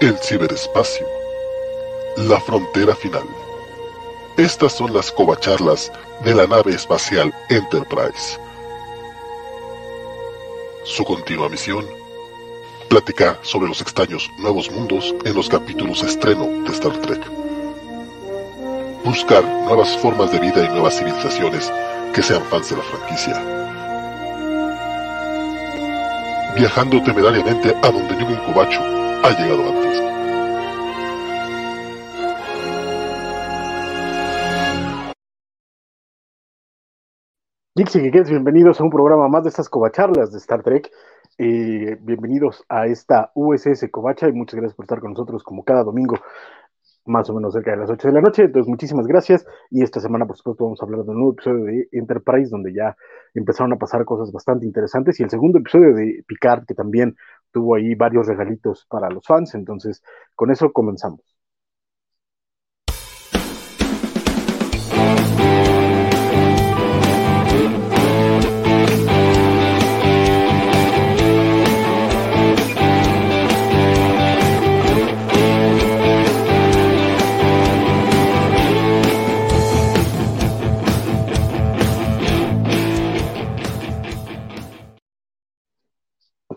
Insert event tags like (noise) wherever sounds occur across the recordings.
el ciberespacio, la frontera final. Estas son las covacharlas de la nave espacial Enterprise. Su continua misión, platicar sobre los extraños nuevos mundos en los capítulos estreno de Star Trek. Buscar nuevas formas de vida y nuevas civilizaciones que sean fans de la franquicia. Viajando temerariamente a donde ningún cubacho ha llegado antes. Dixie, que bienvenidos a un programa más de estas covacharlas de Star Trek. Bienvenidos a esta USS Covacha y muchas gracias por estar con nosotros como cada domingo, más o menos cerca de las 8 de la noche. Entonces, muchísimas gracias. Y esta semana, por supuesto, vamos a hablar de un nuevo episodio de Enterprise, donde ya empezaron a pasar cosas bastante interesantes. Y el segundo episodio de Picard, que también tuvo ahí varios regalitos para los fans. Entonces, con eso comenzamos.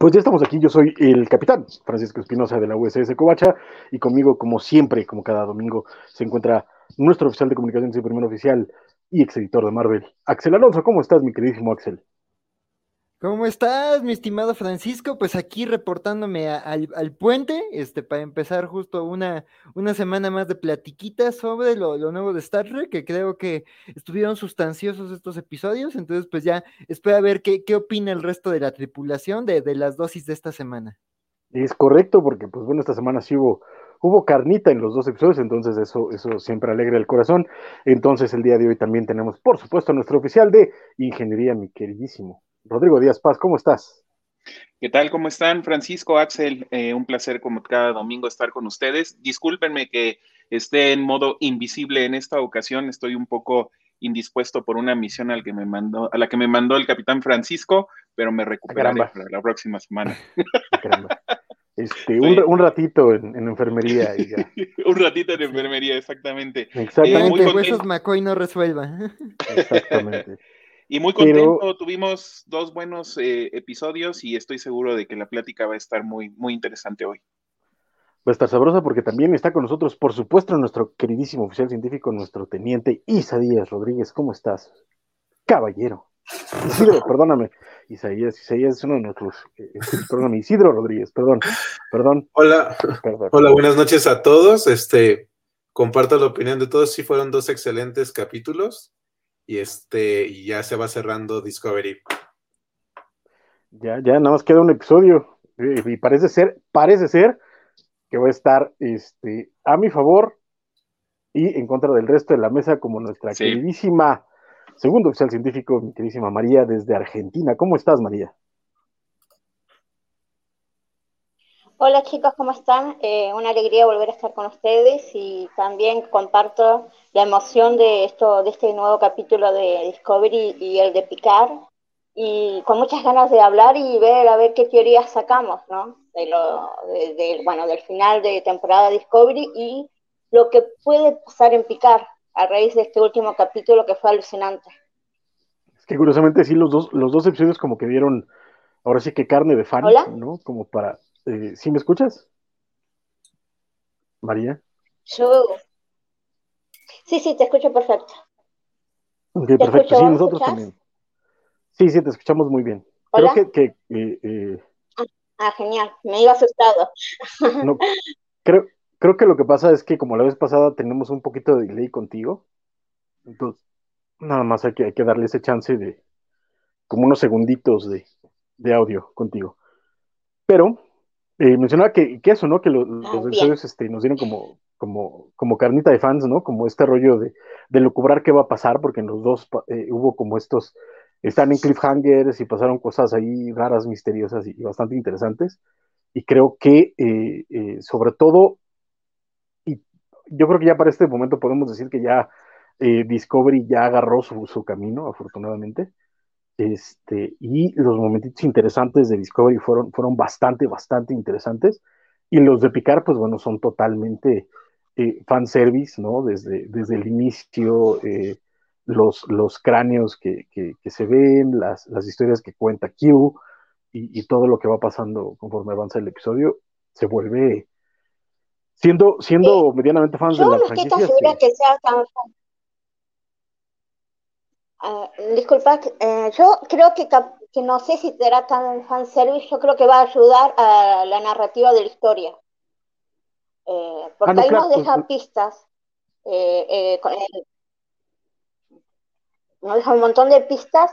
Pues ya estamos aquí, yo soy el capitán Francisco Espinosa de la USS Covacha y conmigo, como siempre, como cada domingo, se encuentra nuestro oficial de comunicaciones y primer oficial y ex editor de Marvel, Axel Alonso. ¿Cómo estás, mi queridísimo Axel? ¿Cómo estás, mi estimado Francisco? Pues aquí reportándome al, puente, este, para empezar justo una, una semana más de platiquitas sobre lo, nuevo de Star Trek, que creo que estuvieron sustanciosos estos episodios, entonces pues ya espero ver qué, qué opina el resto de la tripulación de, de, las dosis de esta semana. Es correcto, porque pues bueno, esta semana sí hubo, hubo carnita en los dos episodios, entonces eso, eso siempre alegra el corazón. Entonces el día de hoy también tenemos, por supuesto, a nuestro oficial de ingeniería, mi queridísimo Rodrigo Díaz Paz, ¿cómo estás? ¿Qué tal? ¿Cómo están? Francisco, Axel, eh, un placer como cada domingo estar con ustedes. Discúlpenme que esté en modo invisible en esta ocasión, estoy un poco indispuesto por una misión al que me mandó, a la que me mandó el capitán Francisco, pero me recuperaré para la próxima semana. (laughs) Este, un, ratito en, enfermería. (laughs) un ratito en enfermería, exactamente. Exactamente. Eh, huesos McCoy no resuelva. (laughs) Exactamente. Y muy contento, tuvimos dos buenos eh, episodios y estoy seguro de que la plática va a estar muy, muy interesante hoy. Va a estar sabrosa porque también está con nosotros, por supuesto, nuestro queridísimo oficial científico, nuestro teniente Isa Díaz Rodríguez. ¿Cómo estás? Caballero. Isidro, (laughs) perdóname. Isaías, Isaías es uno de nuestros. Eh, eh, perdóname, Isidro Rodríguez, perdón, perdón. Hola, hola, buenas noches a todos. Este, comparto la opinión de todos. Sí, fueron dos excelentes capítulos y este ya se va cerrando Discovery. Ya, ya, nada más queda un episodio y parece ser, parece ser que va a estar este, a mi favor y en contra del resto de la mesa como nuestra queridísima segundo oficial científico, mi queridísima María desde Argentina. ¿Cómo estás, María? Hola chicos, ¿cómo están? Eh, una alegría volver a estar con ustedes y también comparto la emoción de esto, de este nuevo capítulo de Discovery y el de Picard y con muchas ganas de hablar y ver a ver qué teorías sacamos, ¿no? De lo, bueno, del final de temporada Discovery y lo que puede pasar en Picard a raíz de este último capítulo que fue alucinante. Es que curiosamente sí, los dos, los dos episodios como que dieron, ahora sí que carne de fan, ¿no? Como para eh, ¿Sí me escuchas? María. Yo. Sí, sí, te escucho perfecto. Ok, perfecto. Sí, nosotros también. Sí, sí, te escuchamos muy bien. ¿Hola? Creo que. eh, eh ah, ah, genial. Me iba asustado. (laughs) no, creo, creo que lo que pasa es que, como la vez pasada, tenemos un poquito de delay contigo. Entonces, nada más hay que, hay que darle ese chance de. como unos segunditos de, de audio contigo. Pero eh, mencionaba que, eso, ¿no? Que los episodios este, nos dieron como, como, como carnita de fans, ¿no? Como este rollo de, de lucubrar qué va a pasar, porque en los dos eh, hubo como estos, están en cliffhangers y pasaron cosas ahí raras, misteriosas y, bastante interesantes. Y creo que, eh, sobre todo, y yo creo que ya para este momento podemos decir que ya Discovery ya agarró su, su camino, afortunadamente. Este, y los momentitos interesantes de Discovery fueron, fueron bastante, bastante interesantes. Y los de Picard, pues bueno, son totalmente eh, fanservice, ¿no? Desde, desde el inicio, eh, los, los cráneos que, se ven, las, las, historias que cuenta Q y, todo lo que va pasando conforme avanza el episodio, se vuelve siendo, siendo medianamente fans de la franquicia. que sea tan uh, disculpa, eh, yo creo que, que no sé si será tan fanservice, yo creo que va a ayudar a la narrativa de la historia. Eh, porque ah, ahí nos deja pistas. Eh, nos deja un montón de pistas.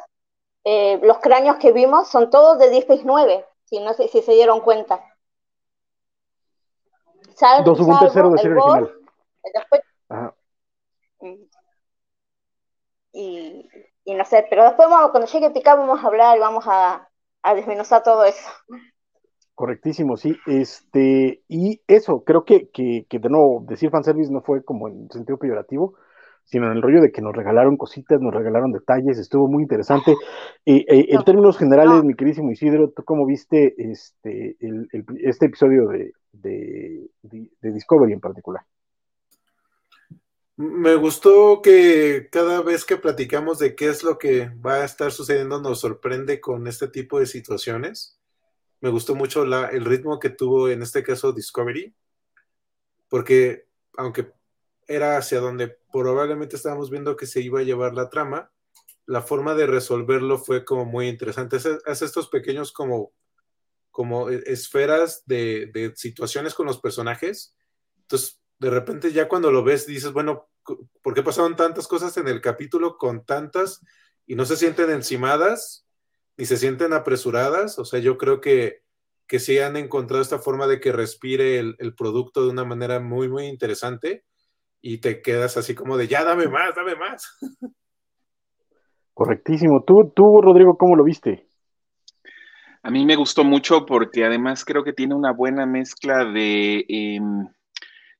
los cráneos que vimos son todos de 10 si no sé si se dieron cuenta. Sal, 2.0 de serie original. Después, y, y, no sé, pero después vamos, cuando llegue Picar vamos a hablar y vamos a, a desmenuzar todo eso. Correctísimo, sí. Este, y eso, creo que, que, que de nuevo, decir fanservice no fue como en sentido peyorativo, sino en el rollo de que nos regalaron cositas, nos regalaron detalles, estuvo muy interesante. Eh, eh, en términos generales, mi queridísimo Isidro, ¿tú cómo viste este, el, este episodio de, de, de, Discovery en particular? Me gustó que cada vez que platicamos de qué es lo que va a estar sucediendo nos sorprende con este tipo de situaciones me gustó mucho el ritmo que tuvo en este caso Discovery, porque aunque era hacia donde probablemente estábamos viendo que se iba a llevar la trama, la forma de resolverlo fue como muy interesante. Hace, estos pequeños como, como e, esferas de, de, situaciones con los personajes. Entonces, de repente ya cuando lo ves dices, bueno, ¿por qué pasaron tantas cosas en el capítulo con tantas y no se sienten encimadas? ni se sienten apresuradas. O sea, yo creo que, que sí han encontrado esta forma de que respire el, producto de una manera muy, muy interesante y te quedas así como de, ya, dame más, dame más. (laughs) Correctísimo. ¿Tú, tú Rodrigo, cómo lo viste? A mí me gustó mucho porque además creo que tiene una buena mezcla de em,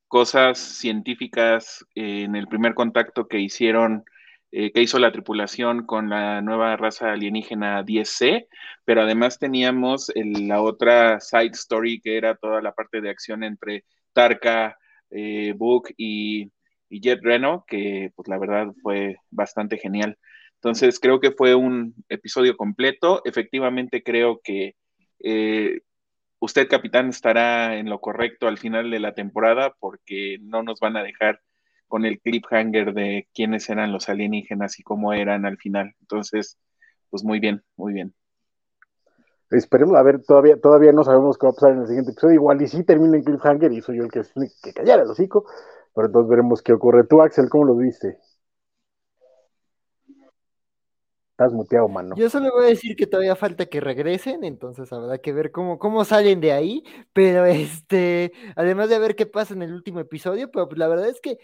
cosas científicas en el primer contacto que hicieron eh, que hizo la tripulación con la nueva raza alienígena 10C, pero además teníamos la otra side story que era toda la parte de acción entre Tarka, eh, Book y, Jet Reno, que pues la verdad fue bastante genial. Entonces creo que fue un episodio completo. Efectivamente creo que eh, usted, capitán, estará en lo correcto al final de la temporada porque no nos van a dejar con el cliffhanger de quiénes eran los alienígenas y cómo eran al final. Entonces, pues muy bien, muy bien. Esperemos, a ver, todavía, todavía no sabemos qué va a pasar en el siguiente episodio. Igual y sí termina en cliffhanger y soy yo el que que callar el hocico, pero entonces veremos qué ocurre. Tú, Axel, ¿cómo lo viste? Estás muteado, mano. Yo solo voy a decir que todavía falta que regresen, entonces habrá que ver cómo, cómo salen de ahí, pero (laughs) este, además de ver qué pasa en el último episodio, pero pues la verdad es que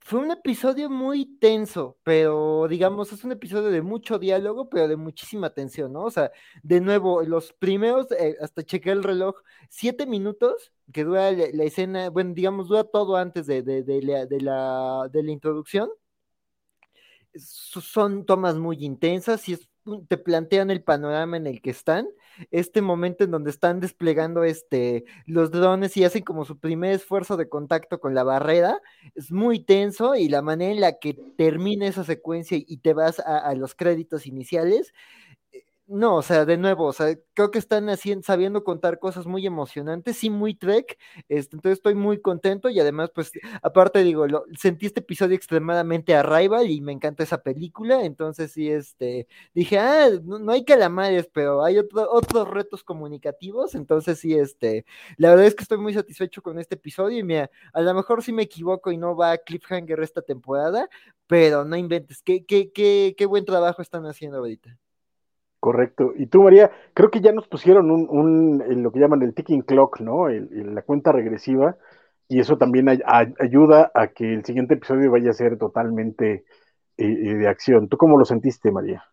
fue un episodio muy tenso, pero digamos, es un episodio de mucho diálogo, pero de muchísima tensión, ¿no? O sea, de nuevo, los primeros, eh, hasta chequé el reloj, siete minutos que dura la, escena, bueno, digamos, dura todo antes de, de, de, la, de, la, de la introducción. Son tomas muy intensas y es te plantean el panorama en el que están, este momento en donde están desplegando este, los drones y hacen como su primer esfuerzo de contacto con la barrera, es muy tenso y la manera en la que termina esa secuencia y te vas a los créditos iniciales, no, o sea, de nuevo, o sea, creo que están haciendo, sabiendo contar cosas muy emocionantes, sí, muy Trek, este, entonces estoy muy contento y además, pues, aparte digo, lo, sentí este episodio extremadamente arrival y me encanta esa película, entonces sí, este, dije, ah, no, hay calamares, pero hay otros retos comunicativos, entonces sí, este, la verdad es que estoy muy satisfecho con este episodio y mira, a lo mejor sí me equivoco y no va a Cliffhanger esta temporada, pero no inventes, qué, qué, qué, qué buen trabajo están haciendo ahorita. Correcto. Y tú, María, creo que ya nos pusieron un, lo que llaman el ticking clock, ¿no? la cuenta regresiva, y eso también ayuda a que el siguiente episodio vaya a ser totalmente eh, eh, de acción. ¿Tú cómo lo sentiste, María?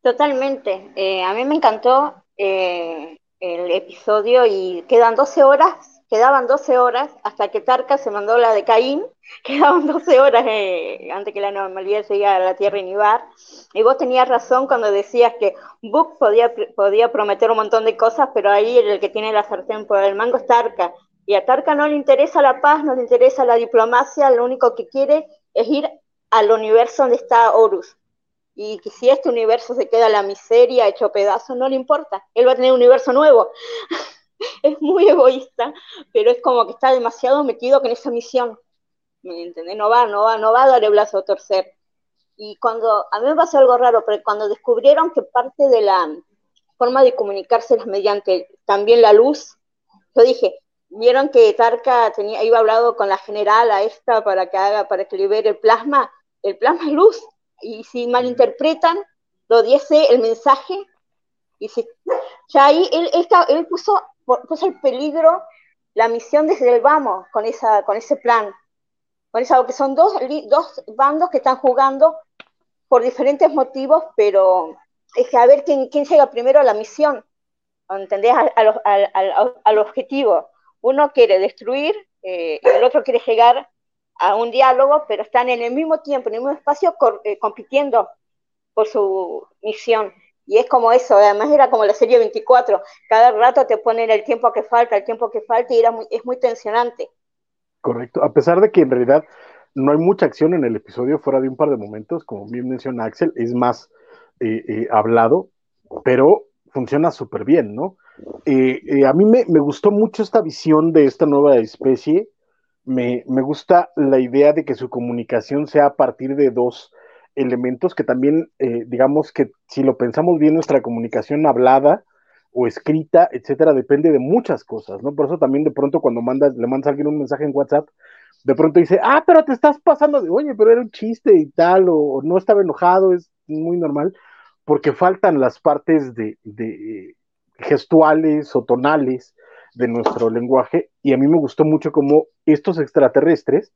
Totalmente. Eh, a mí me encantó el episodio y quedan 12 horas quedaban 12 horas hasta que Tarka se mandó la de Caín, (laughs) quedaban 12 horas eh, antes que la normalidad se a la Tierra y Nibar, y vos tenías razón cuando decías que Book podía, podía prometer un montón de cosas, pero ahí el que tiene la sartén por el mango es Tarka, y a Tarka no le interesa la paz, no le interesa la diplomacia, lo único que quiere es ir al universo donde está Horus. Y que si este universo se queda la miseria, hecho pedazo, no le importa. Él va a tener un universo nuevo. (laughs) (laughs) es muy egoísta, pero es como que está demasiado metido con esa misión. ¿Me entiendes? No va, no va, no va a dar el brazo a torcer. Y cuando, a mí me pasó algo raro, pero cuando descubrieron que parte de la forma de comunicarse es mediante también la luz, yo dije, vieron que Tarka tenía, iba hablado con la general a esta para que haga, para que libere el plasma, el plasma es luz, y si malinterpretan, lo diese el mensaje, y si, ya ahí él, él, puso, puso el peligro la misión desde el vamos con, esa, con ese plan, con esa, que son dos, dos bandos que están jugando por diferentes motivos, pero es que a ver quién, quién llega primero a la misión, ¿entendés? al objetivo uno quiere destruir eh, y el otro quiere llegar a un diálogo, pero están en el mismo tiempo, en el mismo espacio, eh, compitiendo por su misión. Y es como eso, además era como la serie 24, cada rato te ponen el tiempo que falta, el tiempo que falta, y era es muy tensionante. Correcto, a pesar de que en realidad no hay mucha acción en el episodio, fuera de un par de momentos, como bien menciona Axel, es más eh, hablado, pero funciona súper bien, ¿no? Eh, eh, a mí me, gustó mucho esta visión de esta nueva especie. Me, gusta la idea de que su comunicación sea a partir de dos elementos que también, eh, digamos que si lo pensamos bien, nuestra comunicación hablada o escrita, etcétera, depende de muchas cosas, ¿no? Por eso también de pronto cuando mandas, le mandas a alguien un mensaje en WhatsApp, de pronto dice, ah, pero te estás pasando de, oye, pero era un chiste y tal, o, no estaba enojado, es muy normal, porque faltan las partes de gestuales o tonales de nuestro lenguaje y a mí me gustó mucho cómo estos extraterrestres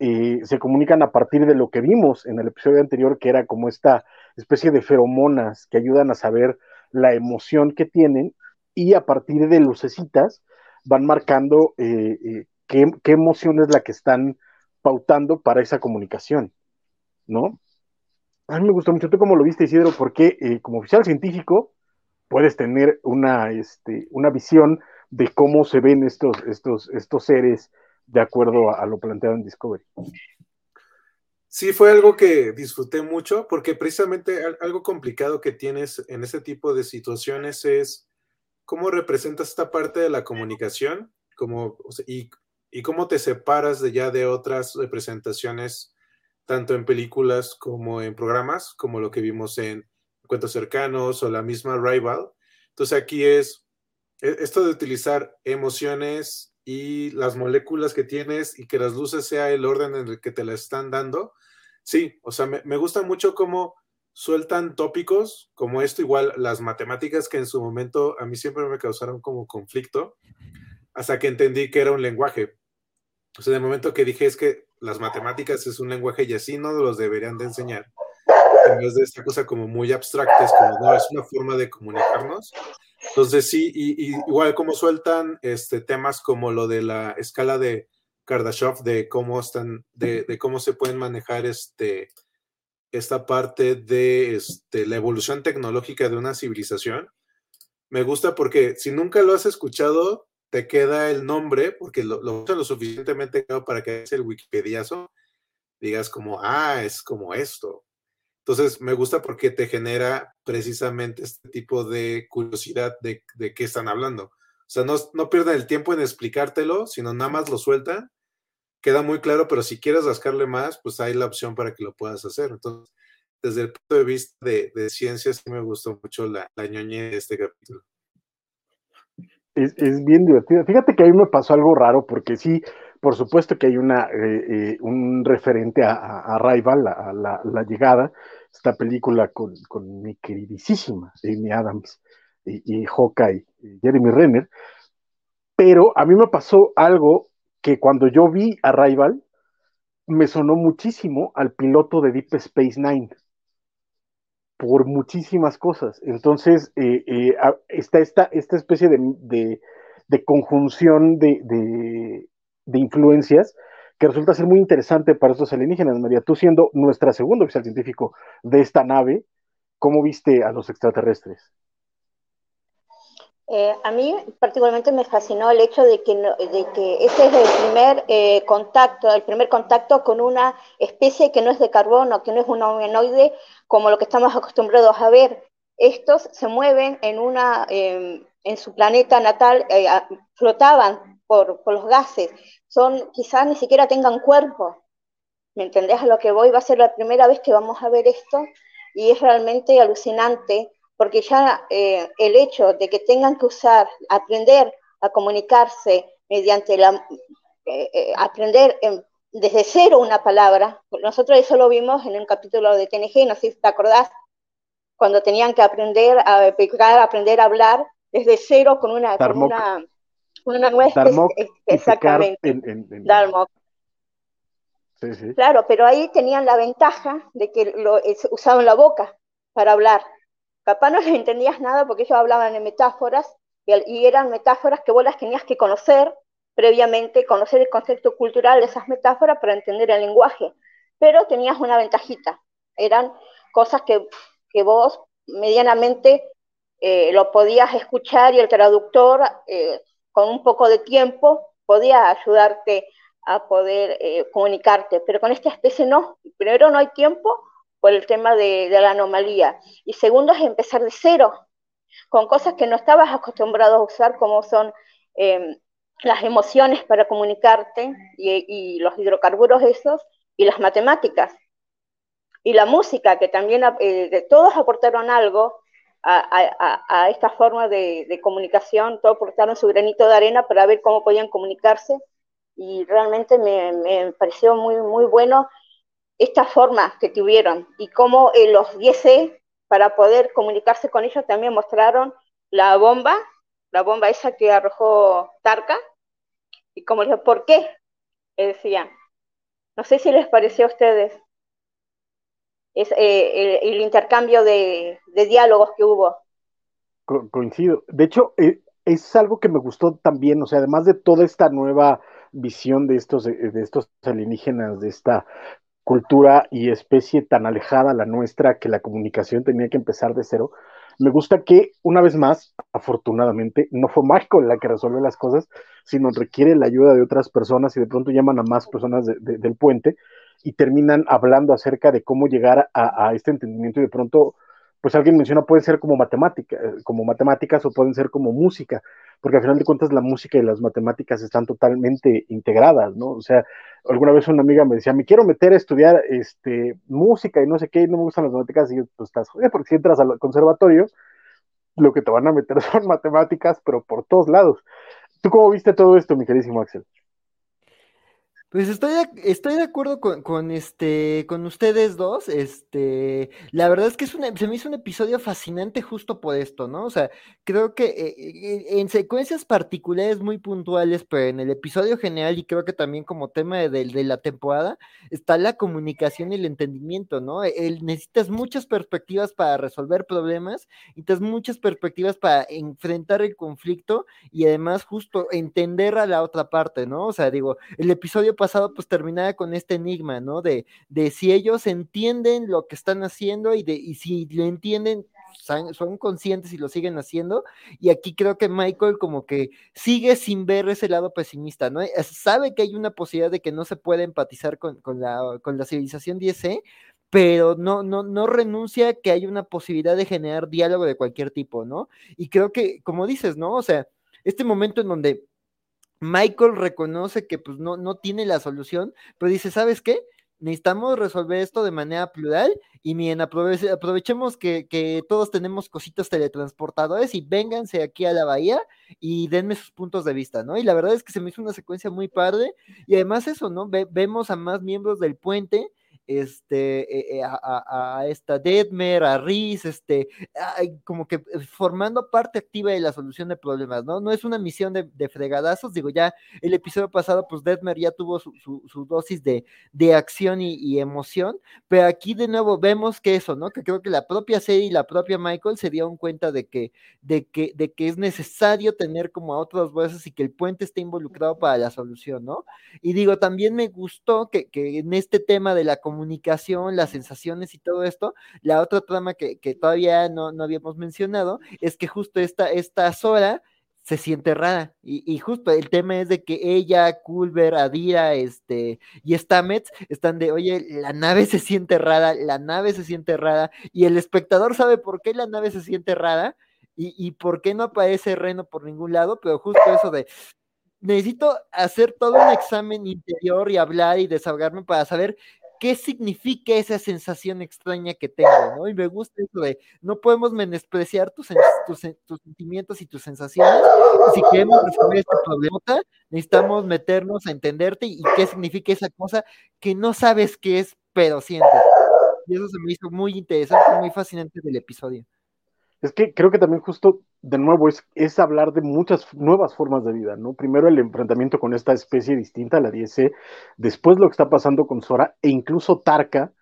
eh, se comunican a partir de lo que vimos en el episodio anterior, que era como esta especie de feromonas que ayudan a saber la emoción que tienen y a partir de lucecitas van marcando eh, eh, qué, emoción es la que están pautando para esa comunicación, ¿no? A mí me gustó mucho, ¿tú cómo lo viste, Isidro? Porque como oficial científico, puedes tener una, este, una visión de cómo se ven estos, estos, estos seres de acuerdo a, lo planteado en Discovery. Sí, fue algo que disfruté mucho porque precisamente algo complicado que tienes en ese tipo de situaciones es cómo representas esta parte de la comunicación y, y cómo te separas de ya de otras representaciones, tanto en películas como en programas, como lo que vimos en cuentos cercanos o la misma rival. Entonces aquí es e, esto de utilizar emociones y las moléculas que tienes y que las luces sea el orden en el que te la están dando. Sí, o sea, me, gusta mucho cómo sueltan tópicos como esto, igual las matemáticas que en su momento a mí siempre me causaron como conflicto, hasta que entendí que era un lenguaje. O sea, el momento que dije es que las matemáticas es un lenguaje y así no los deberían de enseñar en vez de esta cosa como muy abstracta, es como, no, es una forma de comunicarnos. Entonces sí, y, igual como sueltan este, temas como lo de la escala de Kardashev, de cómo están, de, cómo se pueden manejar este, esta parte de este, la evolución tecnológica de una civilización. Me gusta porque si nunca lo has escuchado, te queda el nombre, porque lo, lo lo suficientemente claro para que es el Wikipediazo, digas como, ah, es como esto. Entonces, me gusta porque te genera precisamente este tipo de curiosidad de, de qué están hablando. O sea, no, no pierden el tiempo en explicártelo, sino nada más lo sueltan. Queda muy claro, pero si quieres rascarle más, pues hay la opción para que lo puedas hacer. Entonces, desde el punto de vista de, de ciencias, sí me gustó mucho la, la de este capítulo. Es, es, bien divertido. Fíjate que a mí me pasó algo raro, porque sí, por supuesto que hay una, eh, eh, un referente a, a, Rival, a, la, llegada, esta película con, con mi queridísima Amy Adams y, y Hawkeye Jeremy Renner, pero a mí me pasó algo que cuando yo vi a Rival, me sonó muchísimo al piloto de Deep Space Nine por muchísimas cosas. Entonces, eh, está esta, esta especie de, de conjunción de, de, influencias que resulta ser muy interesante para estos alienígenas. María, tú siendo nuestra segundo oficial científico de esta nave, ¿cómo viste a los extraterrestres? Eh, a mí particularmente me fascinó el hecho de que, de que ese es el primer eh, contacto, el primer contacto con una especie que no es de carbono, que no es un humanoide como lo que estamos acostumbrados a ver. Estos se mueven en una, em, en su planeta natal eh, flotaban por, los gases, son quizás ni siquiera tengan cuerpo. ¿Me entendés a lo que voy? Va a ser la primera vez que vamos a ver esto y es realmente alucinante porque ya eh, el hecho de que tengan que usar, aprender a comunicarse mediante la, eh, aprender desde cero una palabra, nosotros eso lo vimos en un capítulo de TNG, no sé si te acordás, cuando tenían que aprender a aprender a hablar, desde cero con una, con una, una nueva exactamente. Claro, pero ahí tenían la ventaja de que lo, usaban la boca para hablar. Capaz no les entendías nada porque ellos hablaban en metáforas y, eran metáforas que vos las tenías que conocer previamente, conocer el concepto cultural de esas metáforas para entender el lenguaje. Pero tenías una ventajita. Eran cosas que, que vos medianamente eh, lo podías escuchar y el traductor eh, con un poco de tiempo podía ayudarte a poder eh, comunicarte, pero con esta especie no. Primero no hay tiempo por el tema de, la anomalía. Y segundo es empezar de cero, con cosas que no estabas acostumbrado a usar como son em, las emociones para comunicarte y, los hidrocarburos esos y las matemáticas. Y la música, que también de todos aportaron algo, a, esta forma de, comunicación, todos aportaron su granito de arena para ver cómo podían comunicarse y realmente me, pareció muy, muy bueno esta forma que tuvieron y cómo eh, los 10C para poder comunicarse con ellos también mostraron la bomba, la bomba esa que arrojó Tarka y como les ¿por qué? decían. No sé si les pareció a ustedes es, eh, el, intercambio de, diálogos que hubo. coincido. De hecho, eh, es algo que me gustó también, o sea, además de toda esta nueva visión de estos, eh, de estos alienígenas, de esta cultura y especie tan alejada la nuestra que la comunicación tenía que empezar de cero. Me gusta que, una vez más, afortunadamente, no fue Michael la que resuelve las cosas, sino requiere la ayuda de otras personas y de pronto llaman a más personas del puente y terminan hablando acerca de cómo llegar a, este entendimiento y de pronto, pues alguien menciona, pueden ser como matemática, eh, como matemáticas o pueden ser como música, porque al final de cuentas la música y las matemáticas están totalmente integradas, ¿no? O sea, alguna vez una amiga me decía, me quiero meter a estudiar este, música y no sé qué, y no me gustan las matemáticas, y yo, pues estás porque si entras al conservatorio, lo que te van a meter (laughs) son matemáticas, pero por todos lados. ¿Tú cómo viste todo esto, mi queridísimo Axel? Pues estoy de, estoy de acuerdo con, este con ustedes dos. Este, la verdad es que es se me hizo un episodio fascinante justo por esto, ¿no? O sea, creo que eh, eh, en secuencias particulares muy puntuales, pero en el episodio general y creo que también como tema de, la temporada está la comunicación y el entendimiento, ¿no? El, necesitas muchas perspectivas para resolver problemas, necesitas muchas perspectivas para enfrentar el conflicto y además justo entender a la otra parte, ¿no? O sea, digo, el episodio pasado pues terminaba con este enigma, ¿no? De, de si ellos entienden lo que están haciendo y, de, y si lo entienden, son, conscientes y lo siguen haciendo. Y aquí creo que Michael como que sigue sin ver ese lado pesimista, ¿no? Sabe que hay una posibilidad de que no se puede empatizar con, la, con la civilización 10 pero no, no, no renuncia a que hay una posibilidad de generar diálogo de cualquier tipo, ¿no? Y creo que, como dices, ¿no? O sea, este momento en donde Michael reconoce que pues no, no tiene la solución, pero dice, ¿sabes qué? Necesitamos resolver esto de manera plural y bien, aprovechemos que, todos tenemos cositas teletransportadores y vénganse aquí a la bahía y denme sus puntos de vista, ¿no? Y la verdad es que se me hizo una secuencia muy padre y además eso, ¿no? vemos a más miembros del puente este, eh, a, esta Detmer, a Riz, este, como que formando parte activa de la solución de problemas, ¿no? No es una misión de, fregadazos, digo, ya el episodio pasado, pues Detmer ya tuvo su, dosis de, de acción y, emoción, pero aquí de nuevo vemos que eso, ¿no? Que creo que la propia serie y la propia Michael se dieron cuenta de que, de que, de que es necesario tener como a otras voces y que el puente esté involucrado para la solución, ¿no? Y digo, también me gustó que, que en este tema de la comunicación, las sensaciones y todo esto, la otra trama que, que todavía no, no, habíamos mencionado es que justo esta, esta Sora se siente rara. Y, justo el tema es de que ella, Culver, Adira, este, y Stamets están de, oye, la nave se siente rara, la nave se siente rara, y el espectador sabe por qué la nave se siente rara, y, y por qué no aparece Reno por ningún lado, pero justo eso de, necesito hacer todo un examen interior y hablar y desahogarme para saber qué significa esa sensación extraña que tengo, ¿no? Y me gusta eso de, no podemos menospreciar tus, tus, sentimientos y tus sensaciones. si queremos resolver este problema, necesitamos meternos a entenderte y, qué significa esa cosa que no sabes qué es, pero sientes. Y eso se me hizo muy interesante, muy fascinante del episodio. Es que creo que también justo, de nuevo, es, es hablar de muchas nuevas formas de vida, ¿no? Primero el enfrentamiento con esta especie distinta, la 10 después lo que está pasando con Sora e incluso Tarka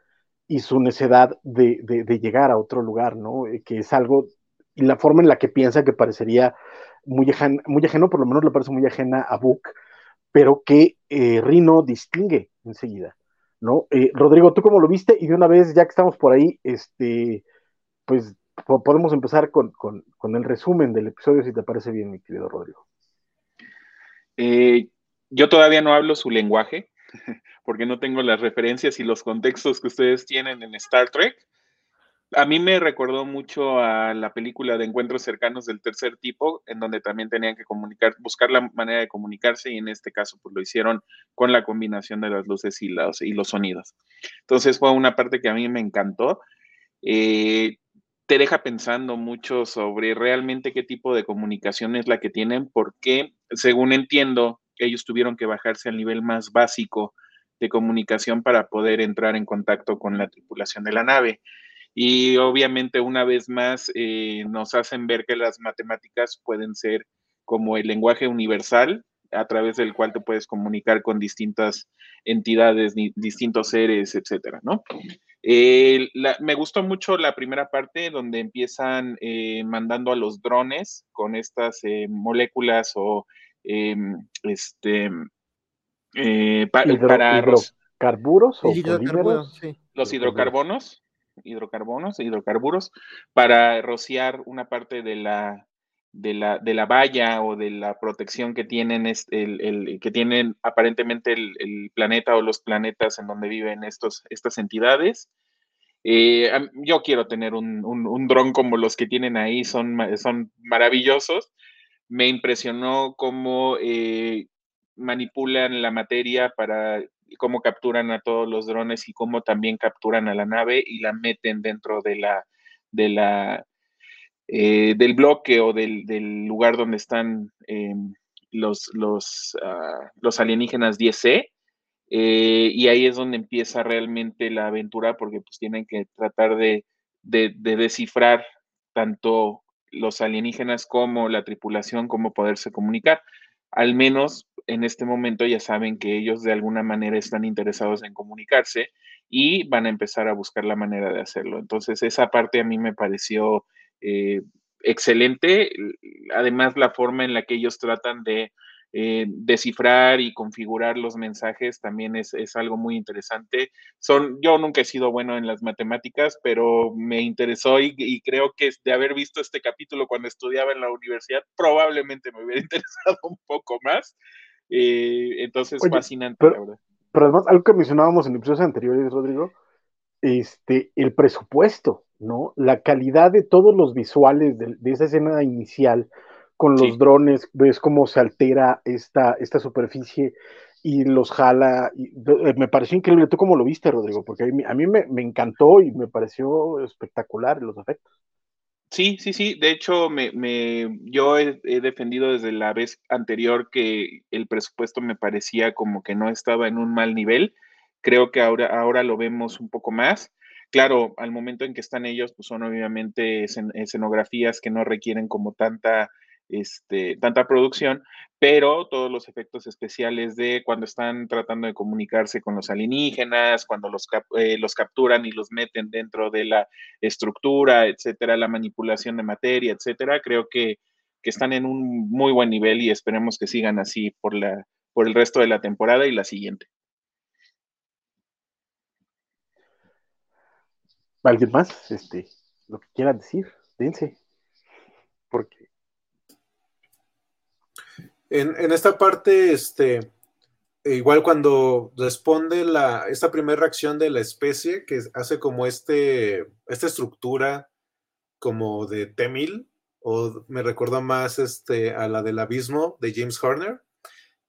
y su necedad de, de, llegar a otro lugar, ¿no? Eh, que es algo, y la forma en la que piensa que parecería muy, ajeno, muy ajeno, por lo menos le parece muy ajena a Book, pero que eh, Rino distingue enseguida, ¿no? Eh, Rodrigo, ¿tú cómo lo viste? Y de una vez, ya que estamos por ahí, este, pues podemos empezar con, el resumen del episodio, si te parece bien, mi querido Rodrigo. Eh, yo todavía no hablo su lenguaje, (laughs) porque no tengo las referencias y los contextos que ustedes tienen en Star Trek. A mí me recordó mucho a la película de encuentros cercanos del tercer tipo, en donde también tenían que comunicar, buscar la manera de comunicarse y en este caso pues lo hicieron con la combinación de las luces y los, y los sonidos. Entonces fue una parte que a mí me encantó. Eh, te deja pensando mucho sobre realmente qué tipo de comunicación es la que tienen, porque según entiendo, ellos tuvieron que bajarse al nivel más básico de comunicación para poder entrar en contacto con la tripulación de la nave. Y obviamente una vez más eh, nos hacen ver que las matemáticas pueden ser como el lenguaje universal a través del cual te puedes comunicar con distintas entidades, distintos seres, etcétera, ¿no? Eh, me gustó mucho la primera parte donde empiezan eh, mandando a los drones con estas eh, moléculas o em, este para hidrocarburos o los hidrocarbonos hidrocarbonos hidrocarburos para rociar una parte de la de la, de la valla o de la protección que tienen, el, que tienen aparentemente el, planeta o los planetas en donde viven estos, estas entidades. Eh, yo quiero tener un, un, dron como los que tienen ahí, son, son maravillosos. Me impresionó cómo eh, manipulan la materia para cómo capturan a todos los drones y cómo también capturan a la nave y la meten dentro de la, de la, eh, del bloque o del, lugar donde están eh, los, los, ah, los, alienígenas 10C. Eh, y ahí es donde empieza realmente la aventura porque pues tienen que tratar de, de, descifrar tanto los alienígenas como la tripulación, cómo poderse comunicar. Al menos en este momento ya saben que ellos de alguna manera están interesados en comunicarse y van a empezar a buscar la manera de hacerlo. Entonces esa parte a mí me pareció eh, excelente. Además, la forma en la que ellos tratan de eh, descifrar y configurar los mensajes también es, algo muy interesante. Son, yo nunca he sido bueno en las matemáticas, pero me interesó y, creo que de haber visto este capítulo cuando estudiaba en la universidad, probablemente me hubiera (laughs) interesado un poco más. Eh, entonces, fascinante, pero, Pero además, algo que mencionábamos en episodios anteriores, Rodrigo, este, el presupuesto. ¿no? La calidad de todos los visuales de, esa escena inicial, con los drones, ves cómo se altera esta, esta superficie y los jala. Y, eh, me pareció increíble. ¿Tú cómo lo viste, Rodrigo? Porque a mí, me, encantó y me pareció espectacular los efectos. Sí, sí, sí. De hecho, me, me yo he, defendido desde la vez anterior que el presupuesto me parecía como que no estaba en un mal nivel creo que ahora, ahora lo vemos un poco más. Claro, al momento en que están ellos, pues son obviamente escenografías que no requieren como tanta, este, tanta producción, pero todos los efectos especiales de cuando están tratando de comunicarse con los alienígenas, cuando los, eh, los capturan y los meten dentro de la estructura, etcétera, la manipulación de materia, etcétera, creo que, que están en un muy buen nivel y esperemos que sigan así por, la, por el resto de la temporada y la siguiente. ¿Alguien más? Este, lo que quieran decir, dense. Porque. En, en esta parte, este, igual cuando responde la, esta primera reacción de la especie, que hace como este, esta estructura como de T-1000, o me recuerda más este, a la del abismo de James Horner,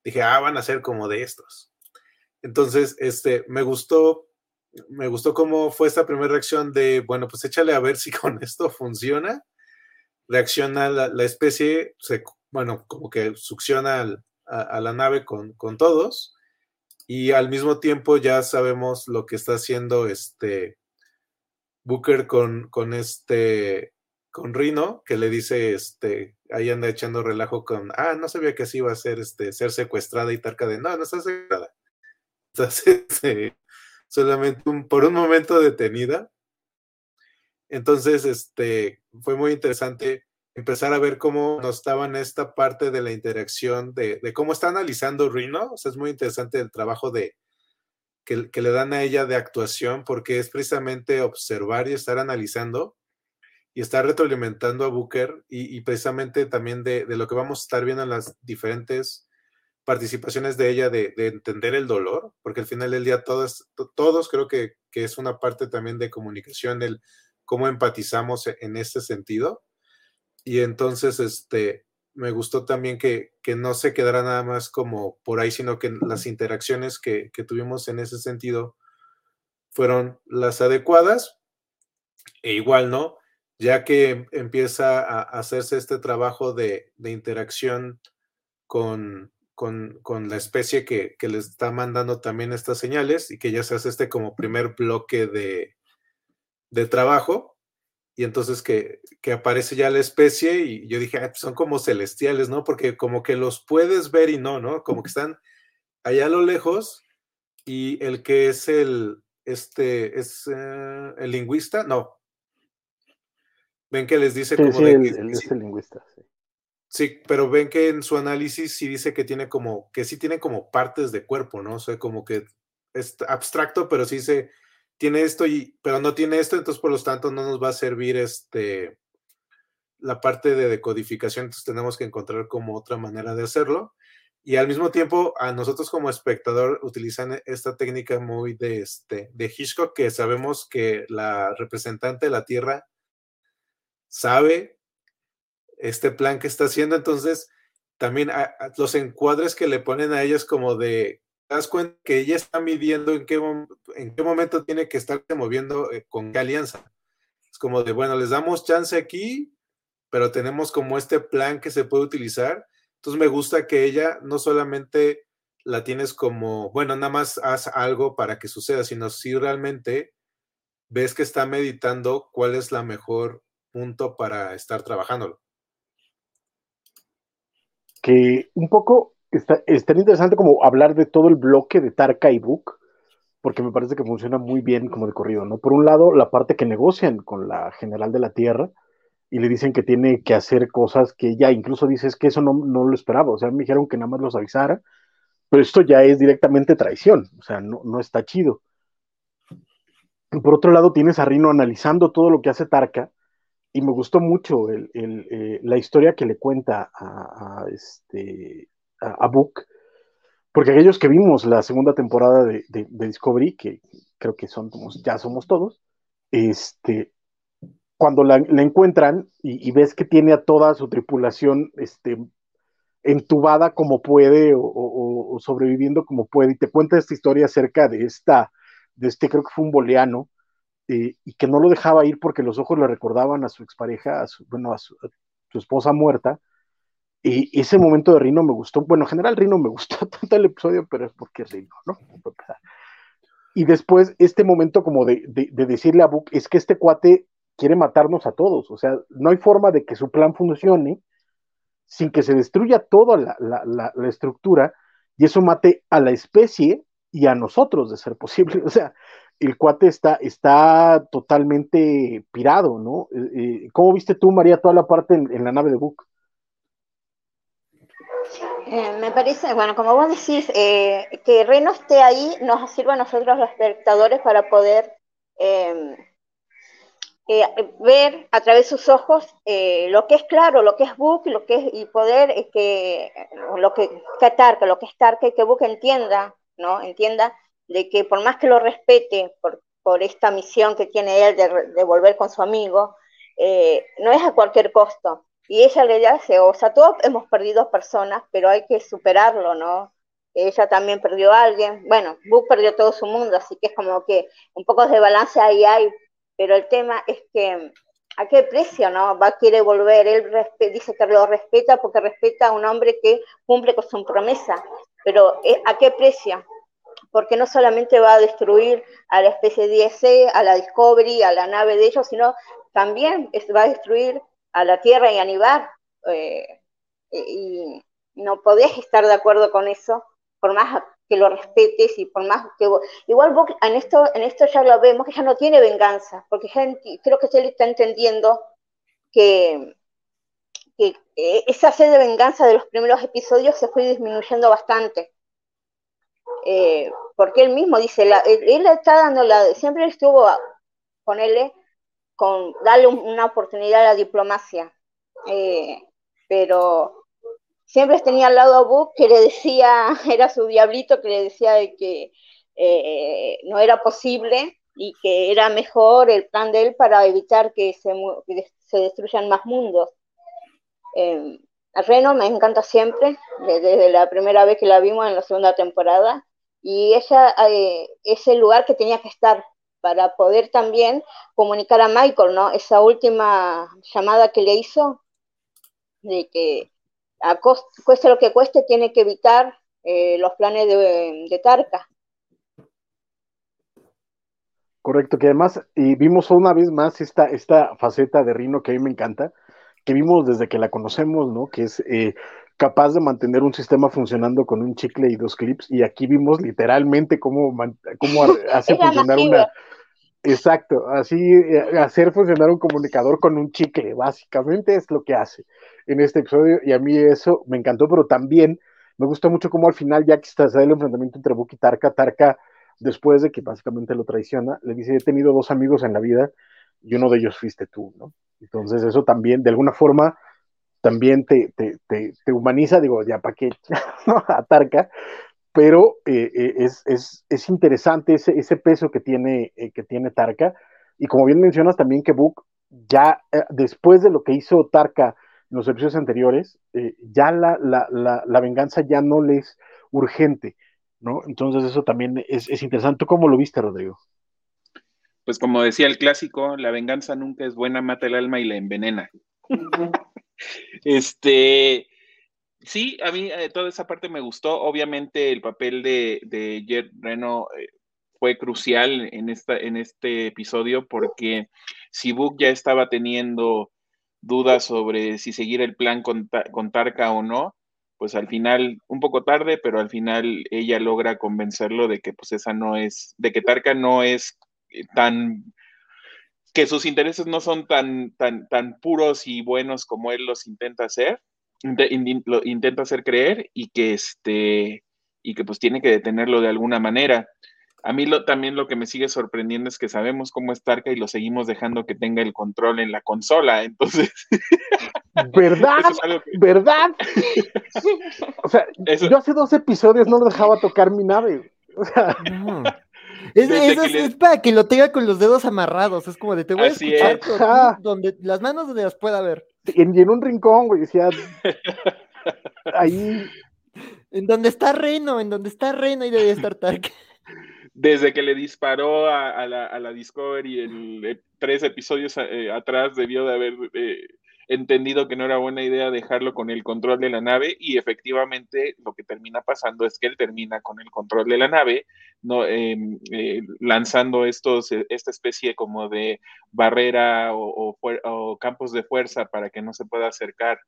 dije, ah, van a ser como de estos. Entonces, este, me gustó me gustó cómo fue esta primera reacción de, bueno, pues échale a ver si con (laughs) esto funciona. Reacciona la, especie, bueno, como que succiona a, la nave con, todos. Y al mismo tiempo ya sabemos lo que está haciendo este Booker con, con este con Rino, que le dice, este, ahí anda echando relajo con, ah, no sabía que así iba a ser, este, ser secuestrada y Tarka de, no, no está secuestrada. Entonces, (laughs) este, solamente por un momento detenida. Entonces, este, fue muy interesante empezar a ver cómo nos estaban esta parte de la interacción, de, cómo está analizando Rino. O sea, es muy interesante el trabajo de, que, le dan a ella de actuación, porque es precisamente observar y estar analizando y estar retroalimentando a Booker y, precisamente también de, de, lo que vamos a estar viendo en las diferentes participaciones de ella de, entender el dolor, porque al final del día todos, todos creo que, es una parte también de comunicación, el cómo empatizamos e, en este sentido. Y entonces, este, me gustó también que, no se quedara nada más como por ahí, sino que las interacciones que, tuvimos en ese sentido fueron las adecuadas. E igual, ¿no? Ya que empieza a hacerse este trabajo de interacción con, con, la especie que, que, le está mandando también estas señales y que ya se hace este como primer bloque de, de trabajo. Y entonces que, que, aparece ya la especie y yo dije, pues son como celestiales, ¿no? Porque como que los puedes ver y no, ¿no? Como que están allá a lo lejos y el que es el, este, es eh, el lingüista, no. Ven que les dice como de, el, es el lingüista, sí. Sí, pero ven que en su análisis sí dice que tiene como, que sí tiene como partes de cuerpo, ¿no? O sea, como que es abstracto, pero sí se tiene esto y, pero no tiene esto, entonces por lo tanto no nos va a servir este, la parte de decodificación, entonces tenemos que encontrar como otra manera de hacerlo. Y al mismo tiempo, a nosotros como espectador utilizan esta técnica muy de, este, de Hitchcock, que sabemos que la representante de la Tierra sabe este plan que está haciendo. Entonces, también los encuadres que le ponen a ellas como de, te das cuenta que ella está midiendo en qué, en qué momento tiene que estarse moviendo eh, con qué alianza. Es como de, bueno, les damos chance aquí, pero tenemos como este plan que se puede utilizar. Entonces me gusta que ella no solamente la tienes como, bueno, nada más haz algo para que suceda, sino si realmente ves que está meditando cuál es la mejor punto para estar trabajándolo que un poco está, estaría interesante como hablar de todo el bloque de Tarka y Book, porque me parece que funciona muy bien como de corrido, ¿no? Por un lado, la parte que negocian con la general de la Tierra y le dicen que tiene que hacer cosas que ella incluso dice que eso no, no lo esperaba, o sea, me dijeron que nada más los avisara, pero esto ya es directamente traición, o sea, no, no está chido. Por otro lado, tienes a Rino analizando todo lo que hace Tarka y me gustó mucho eh, la historia que le cuenta a, este, a, Book, porque aquellos que vimos la segunda temporada de, Discovery, que creo que son, ya somos todos, este, cuando la, encuentran y, ves que tiene a toda su tripulación este, entubada como puede o, sobreviviendo como puede, y te cuenta esta historia acerca de esta, de este, creo que fue un boleano, eh, y que no lo dejaba ir porque los ojos le recordaban a su expareja, a su, bueno, a su, esposa muerta. Y ese momento de Rino me gustó. Bueno, en general Rino me (laughs) gustó tanto el episodio, pero es porque es Rino, ¿no? y después este momento como de, decirle a Book, es que este cuate quiere matarnos a todos, o sea, no hay forma de que su plan funcione sin que se destruya toda la, estructura y eso mate a la especie y a nosotros de ser posible. (laughs) O sea, el cuate está, está totalmente pirado, ¿no? Eh, eh, ¿Cómo viste tú, María, toda la parte en, la nave de Book? Eh, me parece, bueno, como vos decís, que Reno esté ahí nos sirve a nosotros los espectadores para poder ver a través de sus ojos lo que es claro, lo que es Book, lo que es, y poder que lo que, que lo que es Tarka, que Book entienda, ¿no? Entienda de que por más que lo respete por, esta misión que tiene él de, volver con su amigo, eh, no es a cualquier costo. Y ella le dice, o sea, todos hemos perdido personas, pero hay que superarlo, ¿no? Ella también perdió a alguien. Bueno, Book perdió todo su mundo, así que es como que un poco de balance ahí hay. Pero el tema es que, ¿a qué precio, no? Va, quiere volver. Él dice que lo respeta porque respeta a un hombre que cumple con su promesa. Pero, eh, ¿a qué precio? Porque no solamente va a destruir a la especie 10C, a la Discovery, a la nave de ellos, sino también va a destruir a la Tierra y a Nibar. Eh, y no podés estar de acuerdo con eso, por más que lo respetes y por más que igual vos en esto en esto ya lo vemos que ya no tiene venganza porque creo que él está entendiendo que, que eh, esa sed de venganza de los primeros episodios se fue disminuyendo bastante eh, porque él mismo dice, la, él, está dando la, siempre estuvo con él, con darle una oportunidad a la diplomacia, eh, pero siempre tenía al lado a Book que le decía, (laughs) era su diablito que le decía de que eh, no era posible y que era mejor el plan de él para evitar que se, se destruyan más mundos. Reno me encanta siempre, desde la primera vez que la vimos en la segunda temporada, y ella eh, es el lugar que tenía que estar para poder también comunicar a Michael, ¿no? Esa última llamada que le hizo, de que a cueste lo que cueste, tiene que evitar eh, los planes de, de Tarka. Correcto, que además, y vimos una vez más esta, esta faceta de Rino que a mí me encanta, que vimos desde que la conocemos, ¿no? Que es eh, capaz de mantener un sistema funcionando con un chicle y dos clips, y aquí vimos literalmente cómo, cómo (laughs) hace funcionar una... Exacto, así eh, hacer funcionar un comunicador con un chicle, básicamente es lo que hace en este episodio, y a mí eso me encantó, pero también me gusta mucho cómo al final, ya que está el enfrentamiento entre Buki y Tarka, Tarka, después de que básicamente lo traiciona, le dice, he tenido dos amigos en la vida, y uno de ellos fuiste tú, ¿no? Entonces eso también, de alguna forma, también te, te, humaniza, digo, ya para qué, (laughs) ¿no? Atarca, pero eh, eh, es, es, es, interesante ese, ese, peso que tiene, eh, que tiene Tarka, y como bien mencionas también que Book, ya después de lo que hizo Tarka en los episodios anteriores, ya la, la, la, la, venganza ya no le es urgente, ¿no? Entonces eso también es, es interesante. ¿Cómo lo viste, Rodrigo? pues como decía el clásico, la venganza nunca es buena, mata el alma y la envenena. (laughs) este, sí, a mí eh, toda esa parte me gustó. Obviamente el papel de, de Reno eh, fue crucial en, esta, en este episodio porque si Book ya estaba teniendo dudas sobre si seguir el plan con, con Tarka o no, pues al final, un poco tarde, pero al final ella logra convencerlo de que pues esa no es, de que Tarka no es eh, tan que sus intereses no son tan, tan, tan puros y buenos como él los intenta hacer, lo intenta hacer creer y que este y que pues tiene que detenerlo de alguna manera. A mí lo, también lo que me sigue sorprendiendo es que sabemos cómo es Tarka y lo seguimos dejando que tenga el control en la consola, entonces... (laughs) ¿Verdad? ¿Verdad? (laughs) o sea, yo hace dos episodios no lo dejaba tocar mi nave. O sea... Es, para que lo tenga con los dedos amarrados. Es como de te voy a escuchar donde las manos donde las pueda ver. Y en, un rincón, güey, decía. (laughs) ahí. En donde está Reno, en donde está Reno, ahí debería estar Tark. (laughs) (laughs) Desde que le disparó a, la, Discovery en, tres episodios eh, atrás, debió de haber eh, entendido que no era buena idea dejarlo con el control de la nave y efectivamente lo que termina pasando es que él termina con el control de la nave, no, em, eh, lanzando estos, eh, esta especie como de barrera o, campos de fuerza para que no se pueda acercar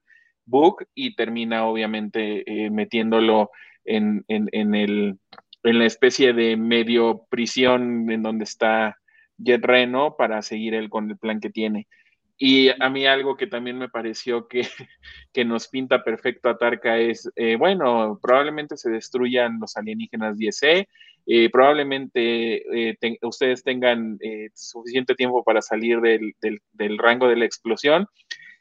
Book y termina obviamente eh, metiéndolo en, en, el, en la especie de medio prisión en donde está Jet Reno para seguir él con el plan que tiene. Y a mí algo que también me pareció que, (laughs) que nos pinta perfecto a Tarka es, eh, bueno, probablemente se destruyan los alienígenas 10 eh, probablemente eh, ustedes tengan suficiente tiempo para salir del, del, rango de la explosión.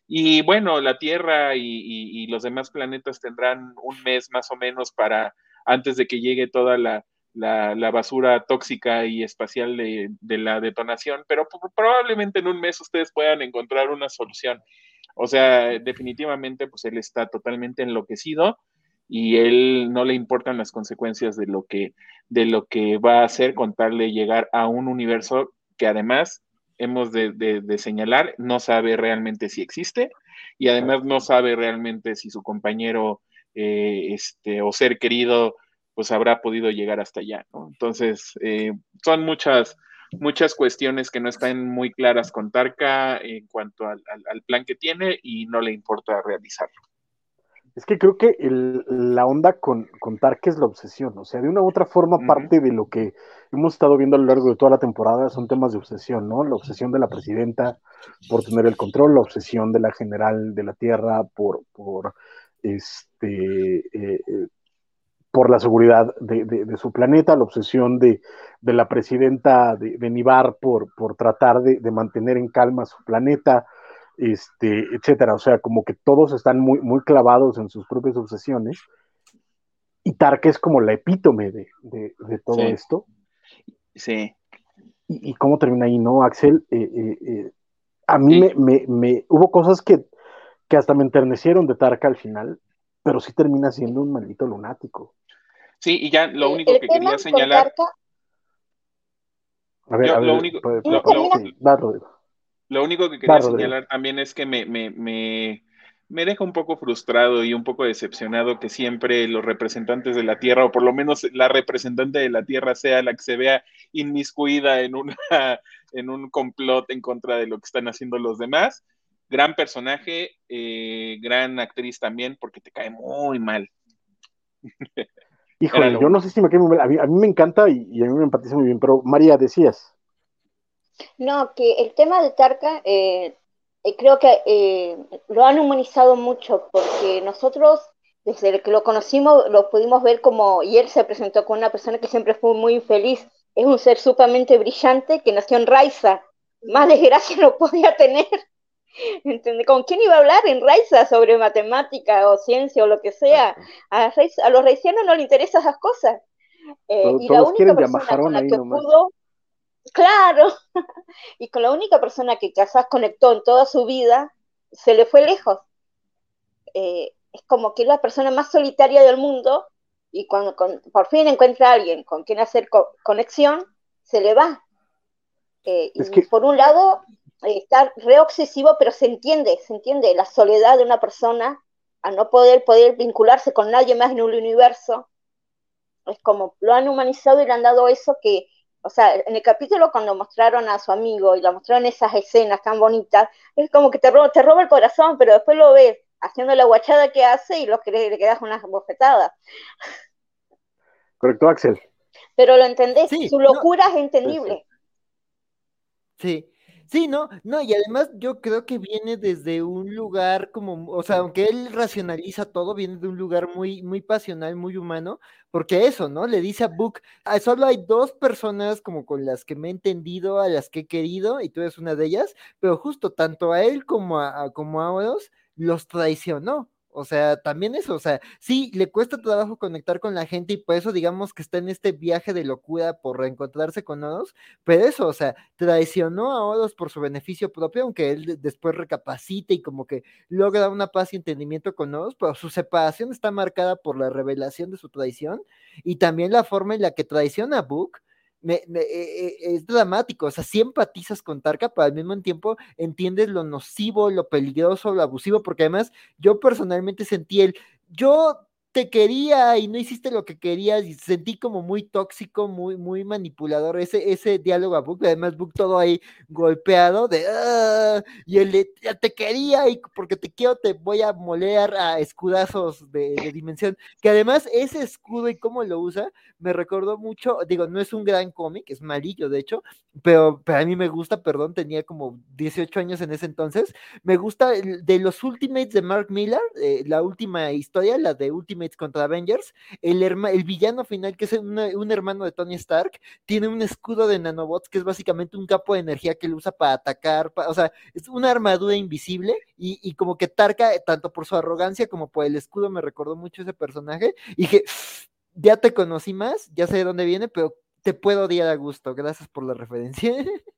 Y bueno, la Tierra y, y, los demás planetas tendrán un mes más o menos para, antes de que llegue toda la, la, basura tóxica y espacial de, la detonación, pero probablemente en un mes ustedes puedan encontrar una solución. O sea, definitivamente, pues él está totalmente enloquecido y él no le importan las consecuencias de lo que, de lo que va a hacer con tal de llegar a un universo que además hemos de, señalar, no sabe realmente si existe y además no sabe realmente si su compañero eh, este, o ser querido pues habrá podido llegar hasta allá, ¿no? Entonces, eh, son muchas, muchas cuestiones que no están muy claras con Tarka en cuanto al, plan que tiene y no le importa realizarlo. Es que creo que la onda con, con Tarka es la obsesión, o sea, de una u otra forma parte de lo que hemos estado viendo a lo largo de toda la temporada son temas de obsesión, ¿no? La obsesión de la presidenta por tener el control, la obsesión de la general de la Tierra por, por este, eh, eh, por la seguridad de, su planeta, la obsesión de, la presidenta de, Nibar por, por tratar de, mantener en calma su planeta, este, etcétera. O sea, como que todos están muy, muy clavados en sus propias obsesiones. Y Tark es como la epítome de, todo esto. Sí. Y, cómo termina ahí, ¿no, Axel? Eh, eh, eh, a mí me, me, hubo cosas que, que hasta me enternecieron de Tark al final, pero sí termina siendo un maldito lunático. Sí, y ya lo único que quería señalar. A ver, a ver, lo, único, lo, único que quería señalar también es que me, me, me, me, deja un poco frustrado y un poco decepcionado que siempre los representantes de la Tierra, o por lo menos la representante de la Tierra, sea la que se vea inmiscuida en, una, (laughs) en un complot en contra de lo que están haciendo los demás. Gran personaje, eh, gran actriz también, porque te cae muy mal. (laughs) Híjole, yo no sé si me quedo A mí, a mí me encanta y, a mí me empatiza muy bien, pero María, decías. No, que el tema de Tarka, eh, eh, creo que eh, lo han humanizado mucho, porque nosotros, desde que lo conocimos, lo pudimos ver como, y él se presentó con una persona que siempre fue muy infeliz, es un ser sumamente brillante que nació en Raiza, más desgracia (laughs) no podía tener. (laughs) ¿Con quién iba a hablar en Raiza sobre matemática o ciencia o lo que sea? A, los raicianos no les interesan esas cosas. Eh, y la única persona con la que pudo, claro, (laughs) y con la única persona que quizás conectó en toda su vida, se le fue lejos. Eh, es como que es la persona más solitaria del mundo y cuando por fin encuentra a alguien con quien hacer conexión, se le va. Eh, y por un lado, estar re obsesivo, pero se entiende, se entiende la soledad de una persona a no poder, poder vincularse con nadie más en un universo. Es como lo han humanizado y le han dado eso que, o sea, en el capítulo cuando mostraron a su amigo y lo mostraron esas escenas tan bonitas, es como que te roba, te roba el corazón, pero después lo ves haciendo la guachada que hace y lo que le, quedas unas bofetadas. Correcto, Axel. Pero lo entendés, su locura es entendible. Sí, Sí, no, no, y además yo creo que viene desde un lugar como, o sea, aunque él racionaliza todo, viene de un lugar muy, muy pasional, muy humano, porque eso, ¿no? Le dice a Book, ah, solo hay dos personas como con las que me he entendido, a las que he querido, y tú eres una de ellas, pero justo tanto a él como a, como a Oros los traicionó. O sea, también eso, o sea, sí, le cuesta trabajo conectar con la gente y por eso digamos que está en este viaje de locura por reencontrarse con Odos, pero eso, o sea, traicionó a Odos por su beneficio propio, aunque él después recapacite y como que logra una paz y entendimiento con Odos, pero su separación está marcada por la revelación de su traición y también la forma en la que traiciona a Book me, me, e, e, es dramático, o sea, sí empatizas con Tarka, pero al mismo tiempo entiendes lo nocivo, lo peligroso, lo abusivo, porque además yo personalmente sentí el, yo te quería y no hiciste lo que querías y sentí como muy tóxico, muy, muy manipulador ese, ese diálogo a Book, además Book todo ahí golpeado de ah", y él te quería y porque te quiero te voy a moler a escudazos de, dimensión, que además ese escudo y cómo lo usa me recordó mucho, digo, no es un gran cómic, es malillo de hecho, pero, pero a mí me gusta, perdón, tenía como 18 años en ese entonces, me gusta de los Ultimates de Mark Miller, eh, la última historia, la de Ultimate contra Avengers, el, el villano final, que es un hermano de Tony Stark, tiene un escudo de nanobots que es básicamente un capo de energía que lo usa para atacar, o sea, es una armadura invisible y, como que Tarka, tanto por su arrogancia como por el escudo, me recordó mucho ese personaje y dije, ya te conocí más, ya sé de dónde viene, pero te puedo odiar a gusto, gracias por la referencia. (laughs)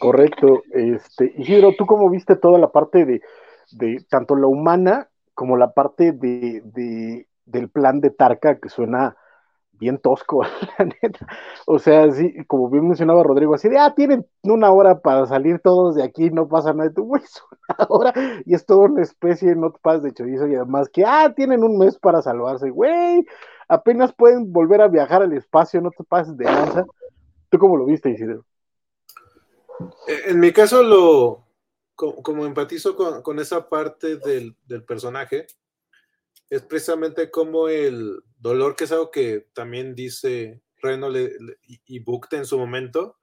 Correcto, este, Isidro, ¿tú cómo viste toda la parte de, de tanto la humana como la parte de, de, del plan de Tarca que suena bien tosco, (laughs) la neta. O sea, sí, como bien mencionaba Rodrigo, así de, ah, tienen una hora para salir todos de aquí, no pasa nada. Tú, güey, es una (laughs) hora y es toda una especie, no te pases de chorizo y además que, ah, tienen un mes para salvarse, güey, apenas pueden volver a viajar al espacio, no te pases de lanza. ¿Tú cómo lo viste, Isidro? En mi caso, lo, como, empatizo con, esa parte del, personaje, es precisamente como el dolor, que es algo que también dice Reno y Bukte en su momento,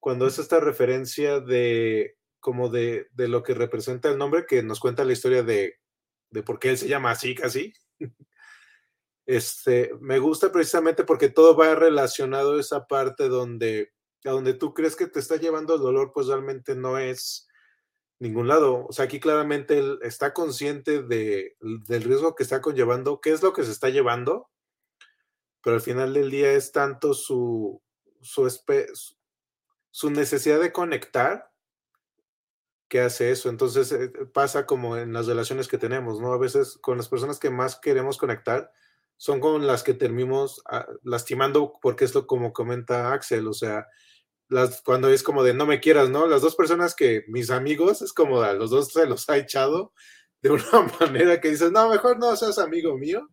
cuando es esta referencia de como de, lo que representa el nombre, que nos cuenta la historia de, de por qué él se llama así casi. (laughs) Este, me gusta precisamente porque todo va relacionado a esa parte donde, a donde tú crees que te está llevando el dolor, pues realmente no es ningún lado. O sea, aquí claramente él está consciente de, del riesgo que está conllevando, qué es lo que se está llevando, pero al final del día es tanto su, su, necesidad de conectar que hace eso. Entonces eh, pasa como en las relaciones que tenemos, ¿no? A veces con las personas que más queremos conectar son con las que terminamos ah, lastimando, porque es lo como comenta Axel, o sea, cuando es como de no me quieras, ¿no? Las dos personas que mis amigos, es como a los dos se los ha echado de una (laughs) manera que dices, no, mejor no seas amigo mío.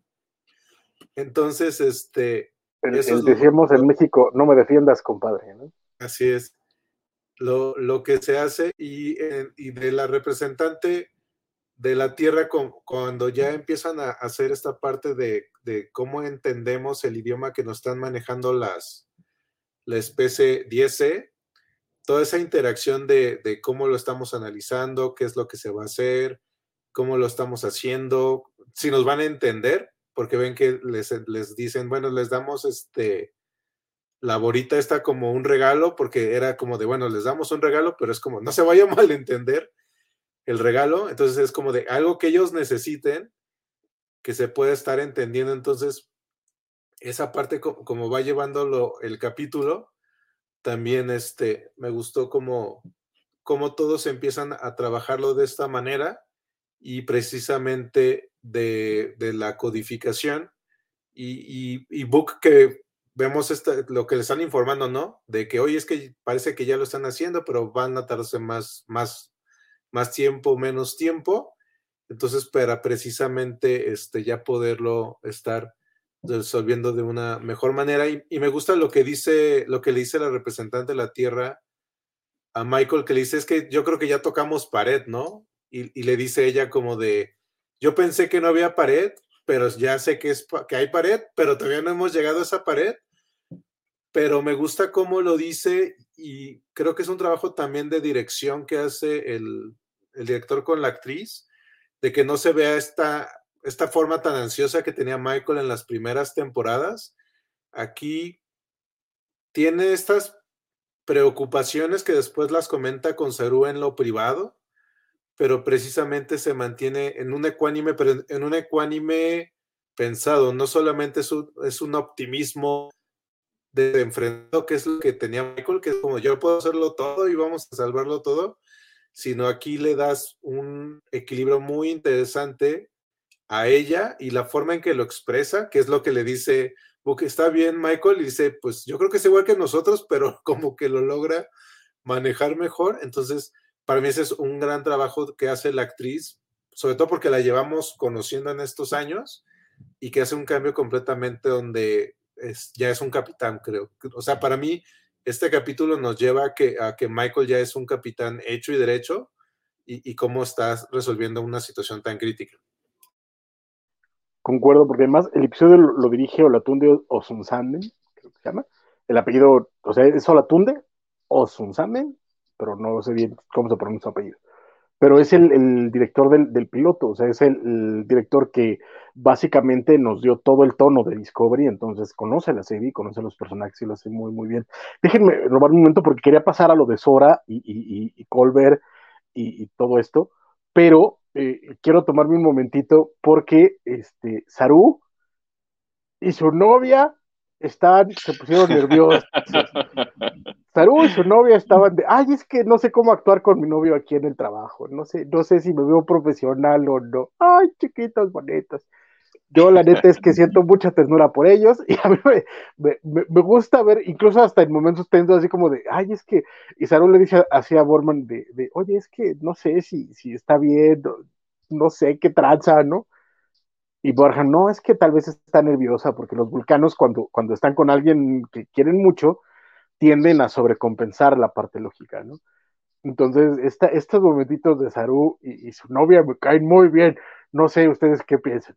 Entonces, este... decíamos en México, no me defiendas, compadre, ¿no? Así es. Lo, lo que se hace y, y, de la representante de la tierra con, cuando ya empiezan a hacer esta parte de, de cómo entendemos el idioma que nos están manejando las, la especie 10C, toda esa interacción de, cómo lo estamos analizando, qué es lo que se va a hacer, cómo lo estamos haciendo, si nos van a entender, porque ven que les, les dicen, bueno, les damos este, la borita está como un regalo, porque era como de, bueno, les damos un regalo, pero es como, no se vaya a (laughs) malentender el regalo, entonces es como de algo que ellos necesiten, que se puede estar entendiendo, entonces esa parte como, va llevándolo el capítulo, también este, me gustó como, como todos empiezan a trabajarlo de esta manera y precisamente de, la codificación y, y, Book que vemos lo que le están informando, ¿no? De que hoy es que parece que ya lo están haciendo, pero van a tardarse más, más, más tiempo, menos tiempo. Entonces, para precisamente este, ya poderlo estar resolviendo de una mejor manera. Y, me gusta lo que dice, lo que le dice la representante de la Tierra a Michael, que le dice, es que yo creo que ya tocamos pared, ¿no? Y, le dice ella como de, yo pensé que no había pared, pero ya sé que, es, que hay pared, pero todavía no hemos llegado a esa pared. Pero me gusta cómo lo dice y creo que es un trabajo también de dirección que hace el, el director con la actriz, de que no se vea esta esta forma tan ansiosa que tenía Michael en las primeras temporadas, aquí tiene estas preocupaciones que después las comenta con Saru en lo privado, pero precisamente se mantiene en un ecuánime, pero en un ecuánime pensado, no solamente es un, es un optimismo de enfrentado, que es lo que tenía Michael, que es como yo puedo hacerlo todo y vamos a salvarlo todo, sino aquí le das un equilibrio muy interesante a ella y la forma en que lo expresa, que es lo que le dice porque está bien Michael y dice, pues yo creo que es igual que nosotros, pero (laughs) como que lo logra manejar mejor. Entonces, para mí ese es un gran trabajo que hace la actriz, sobre todo porque la llevamos conociendo en estos años y que hace un cambio completamente donde ya es un capitán, creo. O sea, para mí este capítulo nos lleva a que, a que Michael ya es un capitán hecho y derecho y, y cómo está resolviendo una situación tan crítica. Concuerdo, porque además el episodio lo, dirige Olatunde Osunsamen, creo que se llama. El apellido, o sea, es Olatunde Osunsamen, pero no sé bien cómo se pronuncia su apellido. Pero es el, director del, piloto, o sea, es el, el, director que básicamente nos dio todo el tono de Discovery, entonces conoce la serie, conoce los personajes y lo hace muy, muy bien. Déjenme robar un momento porque quería pasar a lo de Sora y, y, y, y Colbert y, todo esto, pero eh, quiero tomarme un momentito porque este, Saru y su novia están, se pusieron nerviosos. (laughs) Saru y su novia estaban de, ay, es que no sé cómo actuar con mi novio aquí en el trabajo, no sé, no sé si me veo profesional o no. Ay, chiquitos, bonitos. Yo la neta es que siento mucha ternura por ellos y a mí me, me, me gusta ver, incluso hasta en momentos tensos, así como de, ay, es que, y Saru le dice así a Borman de, de, oye, es que no sé si, si está bien, no, sé qué tranza, ¿no? Y Borja, no, es que tal vez está nerviosa porque los vulcanos cuando, cuando están con alguien que quieren mucho, tienden a sobrecompensar la parte lógica, ¿no? Entonces, esta, estos momentitos de Saru y, y, su novia me caen muy bien. No sé ustedes qué piensan.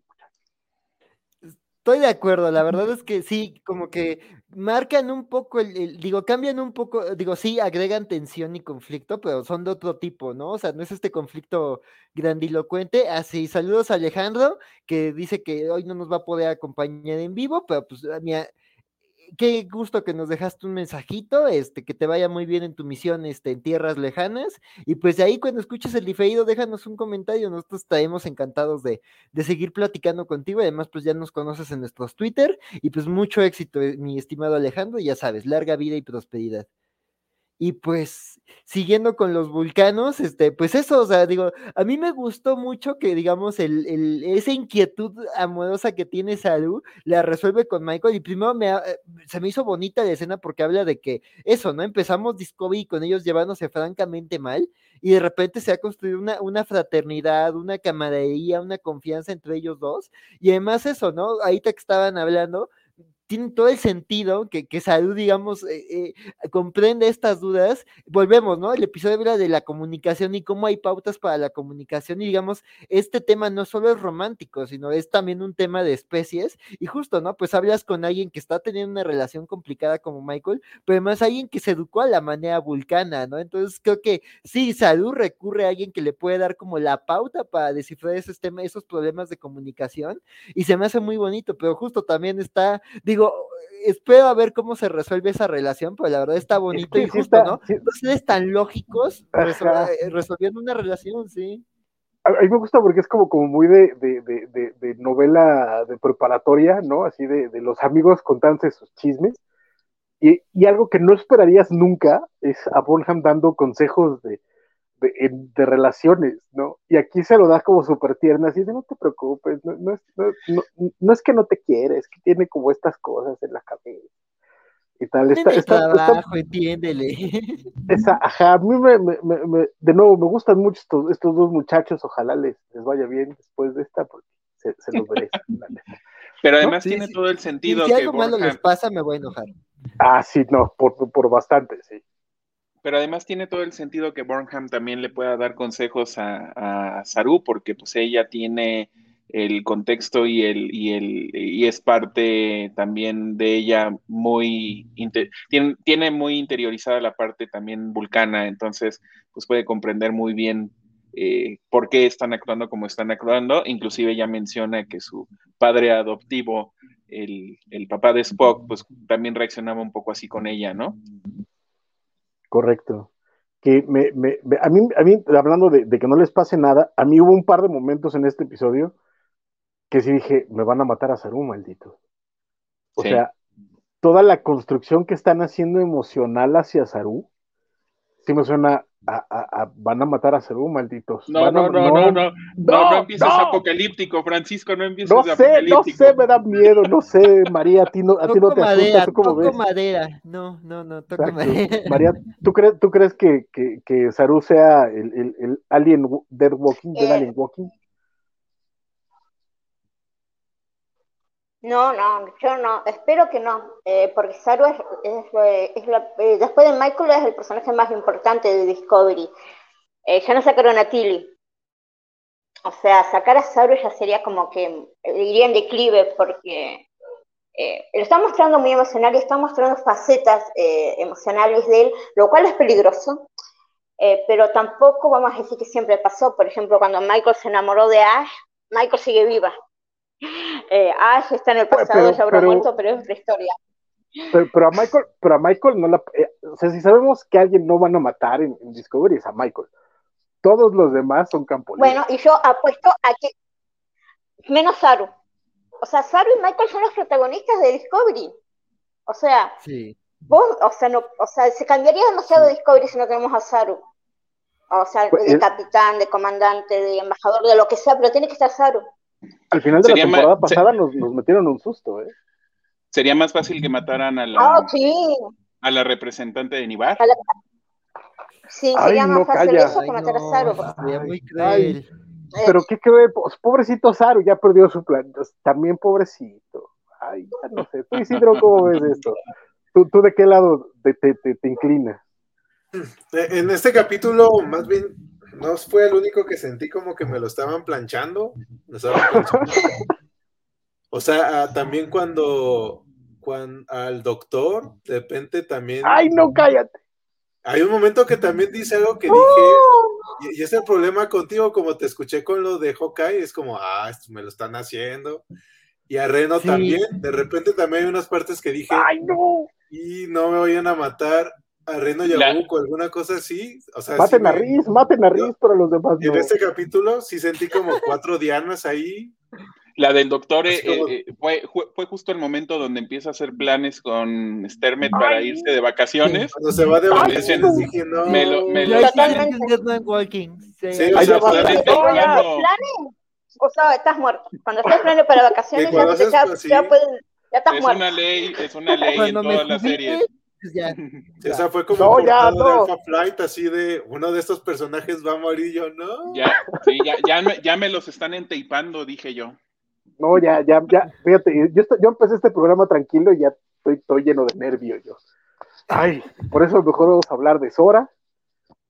Estoy de acuerdo, la verdad es que sí, como que marcan un poco el, el, digo, cambian un poco, digo, sí, agregan tensión y conflicto, pero son de otro tipo, ¿no? O sea, no es este conflicto grandilocuente. Así, saludos a Alejandro, que dice que hoy no nos va a poder acompañar en vivo, pero pues, mira, qué gusto que nos dejaste un mensajito, este, que te vaya muy bien en tu misión, este, en tierras lejanas, y pues de ahí cuando escuches el diferido, déjanos un comentario, nosotros estaremos encantados de, de seguir platicando contigo, además pues ya nos conoces en nuestros Twitter, y pues mucho éxito, eh, mi estimado Alejandro, ya sabes, larga vida y prosperidad. Y pues, siguiendo con los vulcanos, este, pues eso, o sea, digo, a mí me gustó mucho que, digamos, el, el, esa inquietud amorosa que tiene Saru la resuelve con Michael. Y primero me, se me hizo bonita la escena porque habla de que eso, ¿no? Empezamos Discovery con ellos llevándose francamente mal y de repente se ha construido una, una fraternidad, una camaradería, una confianza entre ellos dos. Y además eso, ¿no? Ahorita que estaban hablando, tiene todo el sentido que, que Salud, digamos, eh, eh, comprende estas dudas. Volvemos, ¿no? El episodio habla de la comunicación y cómo hay pautas para la comunicación y, digamos, este tema no solo es romántico, sino es también un tema de especies y justo, ¿no? Pues hablas con alguien que está teniendo una relación complicada como Michael, pero además alguien que se educó a la manera vulcana, ¿no? Entonces creo que sí, Salud recurre a alguien que le puede dar como la pauta para descifrar esos temas, esos problemas de comunicación y se me hace muy bonito, pero justo también está digo, espero a ver cómo se resuelve esa relación, pero la verdad está bonito y justo, está, ¿no? Sí. Ustedes tan lógicos resol eh, resolviendo una relación, sí. A, mí me gusta porque es como, como muy de, de, de, de novela de preparatoria, ¿no? Así de, los amigos contándose sus chismes. Y, y, algo que no esperarías nunca es a Bonham dando consejos de, de, de, relaciones, ¿no? Y aquí se lo das como súper tierna, así de no te preocupes, no, no, es, no, no, es que no te quiere, es que tiene como estas cosas en la cabeza. Y tal, está, está, trabajo, entiéndele. (laughs) Esa, ajá, a mí me, me, me, de nuevo, me gustan mucho estos, estos dos muchachos, ojalá les, les vaya bien después de esta, porque se, se los merecen. (laughs) Pero además ¿No? tiene sí, todo el sentido. Y si algo Borja... malo les pasa, me voy a enojar. Ah, sí, no, por, por bastante, sí pero además tiene todo el sentido que Burnham también le pueda dar consejos a, a Saru, porque pues ella tiene el contexto y el y el y es parte también de ella muy tiene, tiene muy interiorizada la parte también vulcana, entonces pues puede comprender muy bien eh, por qué están actuando como están actuando, inclusive ella menciona que su padre adoptivo, el, el papá de Spock, pues también reaccionaba un poco así con ella, ¿no? Correcto. Que me, me, me, a, mí, a mí, hablando de, de, que no les pase nada, a mí hubo un par de momentos en este episodio que sí dije, me van a matar a Saru, maldito. O sí. sea, toda la construcción que están haciendo emocional hacia Saru, sí me suena van a matar a Saru, malditos. No, no, no, no, no, no, no, empieces apocalíptico, Francisco, no empieces no sé, apocalíptico. No sé, me da miedo, no sé, María, a ti no, a ti no te madera, asusta, ¿tú cómo toco madera, no, no, no, toco madera. María, ¿tú crees, tú crees que, que, que Saru sea el, el, el Alien Dead Walking, Dead Alien Walking? No, no, yo no, espero que no, eh, porque Saru es, es, la, eh, después de Michael es el personaje más importante de Discovery. Eh, ya no sacaron a Tilly. O sea, sacar a Saru ya sería como que iría en declive, porque lo está mostrando muy emocional y está mostrando facetas emocionales de él, lo cual es peligroso. pero tampoco vamos a decir que siempre pasó. Por ejemplo, cuando Michael se enamoró de Ash, Michael sigue viva. Eh, Ash está en el pasado, ya habrá muerto, pero es otra historia. Pero, a Michael, pero a Michael no la. Eh, o sea, si sabemos que alguien no van a matar en, Discovery es a Michael. Todos los demás son camponeros. Bueno, y yo apuesto a que. Menos Saru. O sea, Saru y Michael son los protagonistas de Discovery. O sea, sí. vos, o sea, no, o sea, se cambiaría demasiado Discovery si no tenemos a Saru. O sea, pues, de capitán, de comandante, de embajador, de lo que sea, pero tiene que estar Saru. Al final de la temporada pasada nos, nos, metieron un susto, ¿eh? Sería más fácil que mataran a la, ah, sí. a la representante de Nibar. Sí, sería más fácil eso que matar a Saru. Sería muy cruel. pero qué pues, pobrecito Saru, ya perdió su plan. También pobrecito. Ay, ya no sé. Tú, Isidro, ¿cómo ves esto? ¿Tú, tú de qué lado te, te, te, te inclinas? En este capítulo, más bien, no fue el único que sentí como que me lo estaban planchando. O sea, ah, también cuando, cuando al doctor, de repente también. ¡Ay, no, cállate! Hay un momento que también dice algo que dije, y, y, es el problema contigo, como te escuché con lo de Hawkeye, es como, ah, esto me lo están haciendo. Y a Reno también, de repente también hay unas partes que dije, ¡ay, no! Y no me vayan a matar a Reno Yabuco, alguna cosa así. O sea, maten a Riz, maten a Riz, pero los demás no. En este capítulo sí sentí como cuatro dianas ahí. La del doctor eh, eh, fue, fue, justo el momento donde empieza a hacer planes con Stermet para irse de vacaciones. Cuando se va de vacaciones dije, no. Me lo, me lo... Walking. Sí, sí o sea, planes. O sea, estás muerto. Cuando estás planes para (laughs) vacaciones, ya, haces, ya, pues, sí. ya, pueden, ya estás es muerto. Una ley, es una ley en todas las series. (laughs) Ya, Esa fue como no, ya, no. de Alpha Flight, así de uno de estos personajes va a morir, yo no. Ya, sí, ya, ya, me, ya me los están enteipando, dije yo. No, ya, ya, ya, fíjate, yo, yo empecé este programa tranquilo y ya estoy, estoy lleno de nervio yo. Ay, por eso mejor vamos a hablar de Sora.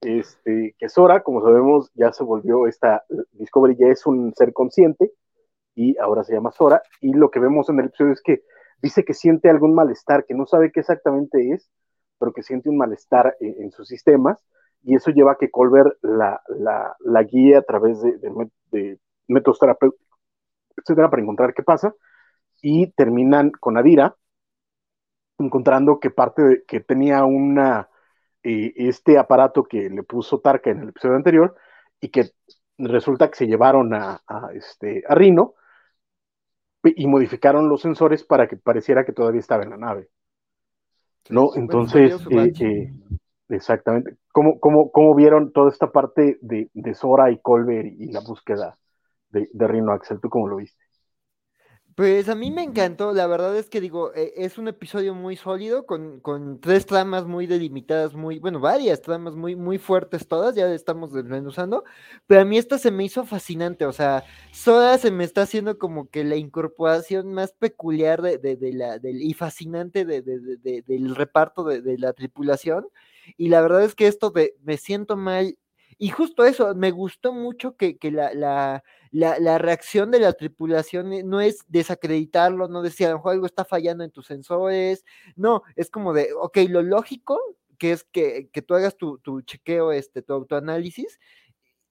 Este, que Sora, como sabemos, ya se volvió esta, Discovery ya es un ser consciente y ahora se llama Sora. Y lo que vemos en el episodio es que dice que siente algún malestar, que no sabe qué exactamente es, pero que siente un malestar en, sus sistemas, y eso lleva a que Colbert la, la, guíe a través de, de, métodos terapéuticos, etcétera, para encontrar qué pasa, y terminan con Adira, encontrando que parte de, que tenía una, eh, este aparato que le puso Tarka en el episodio anterior, y que resulta que se llevaron a, a este, a Rino, y modificaron los sensores para que pareciera que todavía estaba en la nave. ¿No? Entonces, eh, eh, exactamente. ¿Cómo, cómo, cómo vieron toda esta parte de, de Sora y Colbert y, la búsqueda de, de Rino Axel? ¿Tú cómo lo viste? Pues a mí me encantó, la verdad es que digo, e, es un episodio muy sólido, con, con, tres tramas muy delimitadas, muy, bueno, varias tramas muy, muy fuertes todas, ya estamos desmenuzando, pero a mí esta se me hizo fascinante, o sea, Soda se me está haciendo como que la incorporación más peculiar de, de, la, del, y fascinante de, del reparto de, la tripulación, y la verdad es que esto de me siento mal y justo eso, me gustó mucho que, que la, la, la, la, reacción de la tripulación eh, no es desacreditarlo, no decir, a lo algo está fallando en tus sensores, no, es como de, ok, lo lógico, que es que, que tú hagas tu, chequeo, este, tu autoanálisis,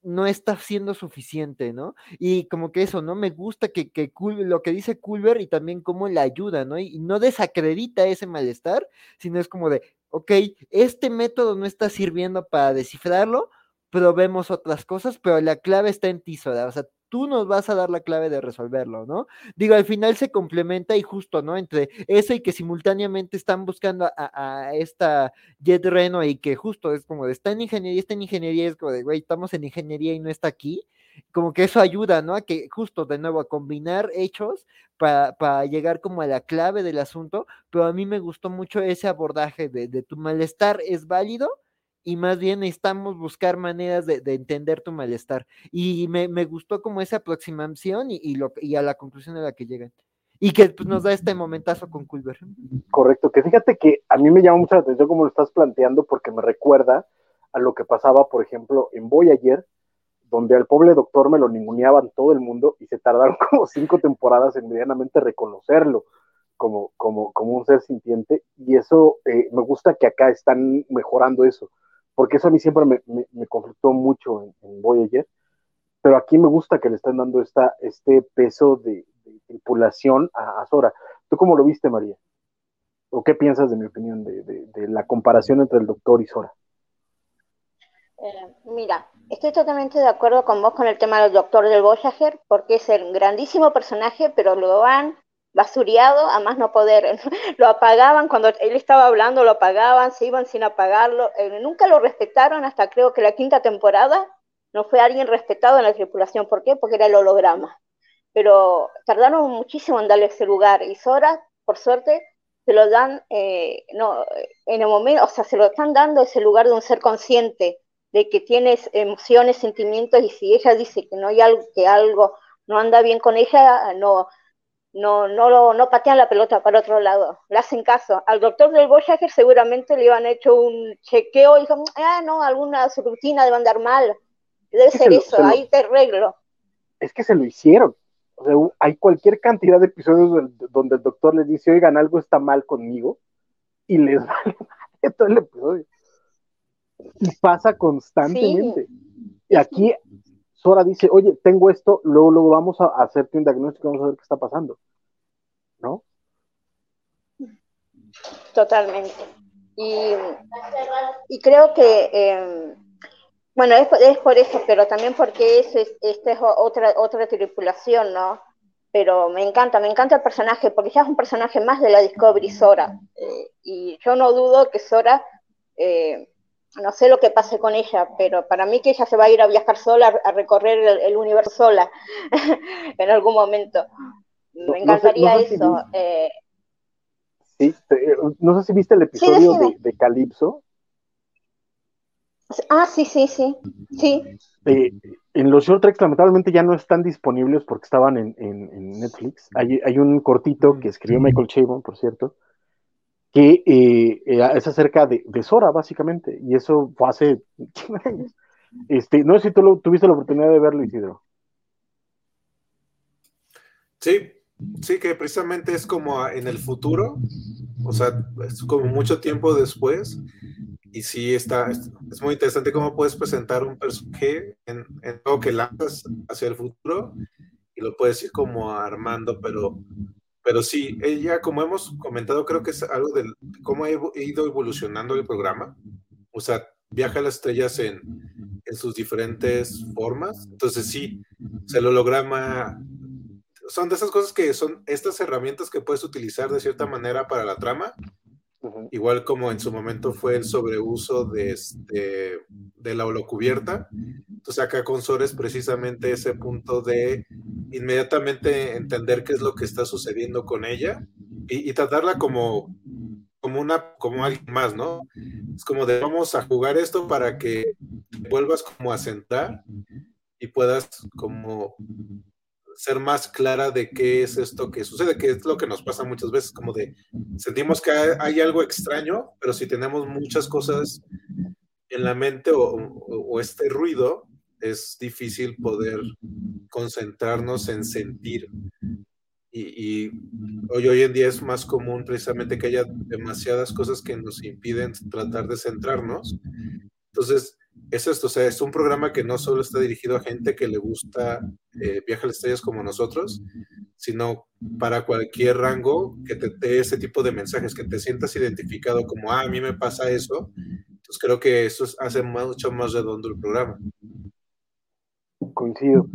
no está siendo suficiente, ¿no? Y como que eso, ¿no? Me gusta que, que lo que dice Culver y también cómo le ayuda, ¿no? Y, no desacredita ese malestar, sino es como de, ok, este método no está sirviendo para descifrarlo, probemos otras cosas, pero la clave está en ti, Soda. O sea, tú nos vas a dar la clave de resolverlo, ¿no? Digo, al final se complementa y justo, ¿no? Entre eso y que simultáneamente están buscando a, esta Jet Reno y que justo es como de, está en ingeniería, está en ingeniería, es como de, güey, estamos en ingeniería y no está aquí como que eso ayuda, ¿no? A que justo de nuevo a combinar hechos para llegar como a la clave del asunto, pero a mí me gustó mucho ese abordaje de, tu malestar es válido y más bien necesitamos buscar maneras de, entender tu malestar. Y me, gustó como esa aproximación y, lo, y a la conclusión a la que llegan. Y que pues, nos da este momentazo con Culver. Correcto, que fíjate que a mí me llama mucha atención cómo lo estás planteando porque me recuerda a lo que pasaba, por ejemplo, en Voyager, donde al pobre doctor me lo ninguneaban todo el mundo y se tardaron (laughs) como cinco temporadas en medianamente reconocerlo como, como, como un ser sintiente. Y eso eh, me gusta que acá están mejorando eso, porque eso a mí siempre me, me, conflictó mucho en, Voyager. Pero aquí me gusta que le están dando esta, este peso de, tripulación a, a, Sora. ¿Tú cómo lo viste, María? ¿O qué piensas de mi opinión de, de la comparación entre el doctor y Sora? Eh, mira, estoy totalmente de acuerdo con vos con el tema del doctor del Voyager, porque es el grandísimo personaje, pero lo han basureado a más no poder. (laughs) lo apagaban cuando él estaba hablando, lo apagaban, se iban sin apagarlo. Eh, nunca lo respetaron hasta creo que la quinta temporada. No fue alguien respetado en la tripulación. ¿Por qué? Porque era el holograma. Pero tardaron muchísimo en darle ese lugar. Y Sora, por suerte, se lo dan, eh, no, en el momento, o sea, se lo están dando ese lugar de un ser consciente de que tienes emociones, sentimientos, y si ella dice que no hay algo, que algo no anda bien con ella, no, no, no, no patean la pelota para otro lado, le hacen caso. Al doctor del Voyager seguramente le iban hecho un chequeo y dijo, ah, no, alguna rutina debe andar mal. Debe ser eso, ahí te arreglo. Es que se lo hicieron. O sea, hay cualquier cantidad de episodios donde el doctor les dice, oigan, algo está mal conmigo, y les (laughs) vale todo el episodio y pasa constantemente. Y aquí Sora dice, oye, tengo esto, luego, luego vamos a hacerte un diagnóstico, vamos a ver qué está pasando. ¿No? Totalmente. Y, creo que, em, bueno, es, por eso, pero también porque es, esta es otra, otra tripulación, ¿no? Pero me encanta, me encanta el personaje, porque ya es un personaje más de la Discovery Sora. Eh, y yo no dudo que Sora eh, no sé lo que pase con ella, pero para mí que ella se va a ir a viajar sola, a recorrer el, universo sola (laughs) en algún momento. Me encantaría eso. Eh. Sí, no sé si viste el episodio de, Calypso. Ah, sí, sí, sí. sí. Eh, en los short tracks lamentablemente ya no están disponibles porque estaban en, Netflix. Hay, hay, un cortito que escribió Michael Chabon, por cierto, que eh, eh, es acerca de, de, Sora, básicamente, y eso fue hace años. Este, no sé si tú lo, tuviste la oportunidad de verlo, Isidro. Sí, sí, que precisamente es como en el futuro, o sea, es como mucho tiempo después, y sí está, es, muy interesante cómo puedes presentar un personaje en, en algo que lanzas hacia el futuro y lo puedes ir como armando, pero pero sí, ella, como hemos comentado, creo que es algo de cómo ha ido evolucionando el programa. O sea, viaja a las estrellas en, en sus diferentes formas. Entonces, sí, el holograma son de esas cosas que son estas herramientas que puedes utilizar de cierta manera para la trama. Igual como en su momento fue el sobreuso de, este, de la holocubierta. Entonces acá con Sora es precisamente ese punto de inmediatamente entender qué es lo que está sucediendo con ella y, tratarla como, como, una, como alguien más, ¿no? Es como de vamos a jugar esto para que vuelvas como a sentar y puedas como ser más clara de qué es esto que sucede, que es lo que nos pasa muchas veces, como de sentimos que hay, algo extraño, pero si tenemos muchas cosas en la mente o este ruido, es difícil poder concentrarnos en sentir. Y, hoy, hoy en día es más común precisamente que haya demasiadas cosas que nos impiden tratar de centrarnos. Entonces, es esto, o sea, es un programa que no solo está dirigido a gente que le gusta eh, a las Estrellas como nosotros, sino para cualquier rango que te dé ese tipo de mensajes, que te sientas identificado como, ah, a mí me pasa eso. Entonces creo que eso hace mucho más redondo el programa coincido.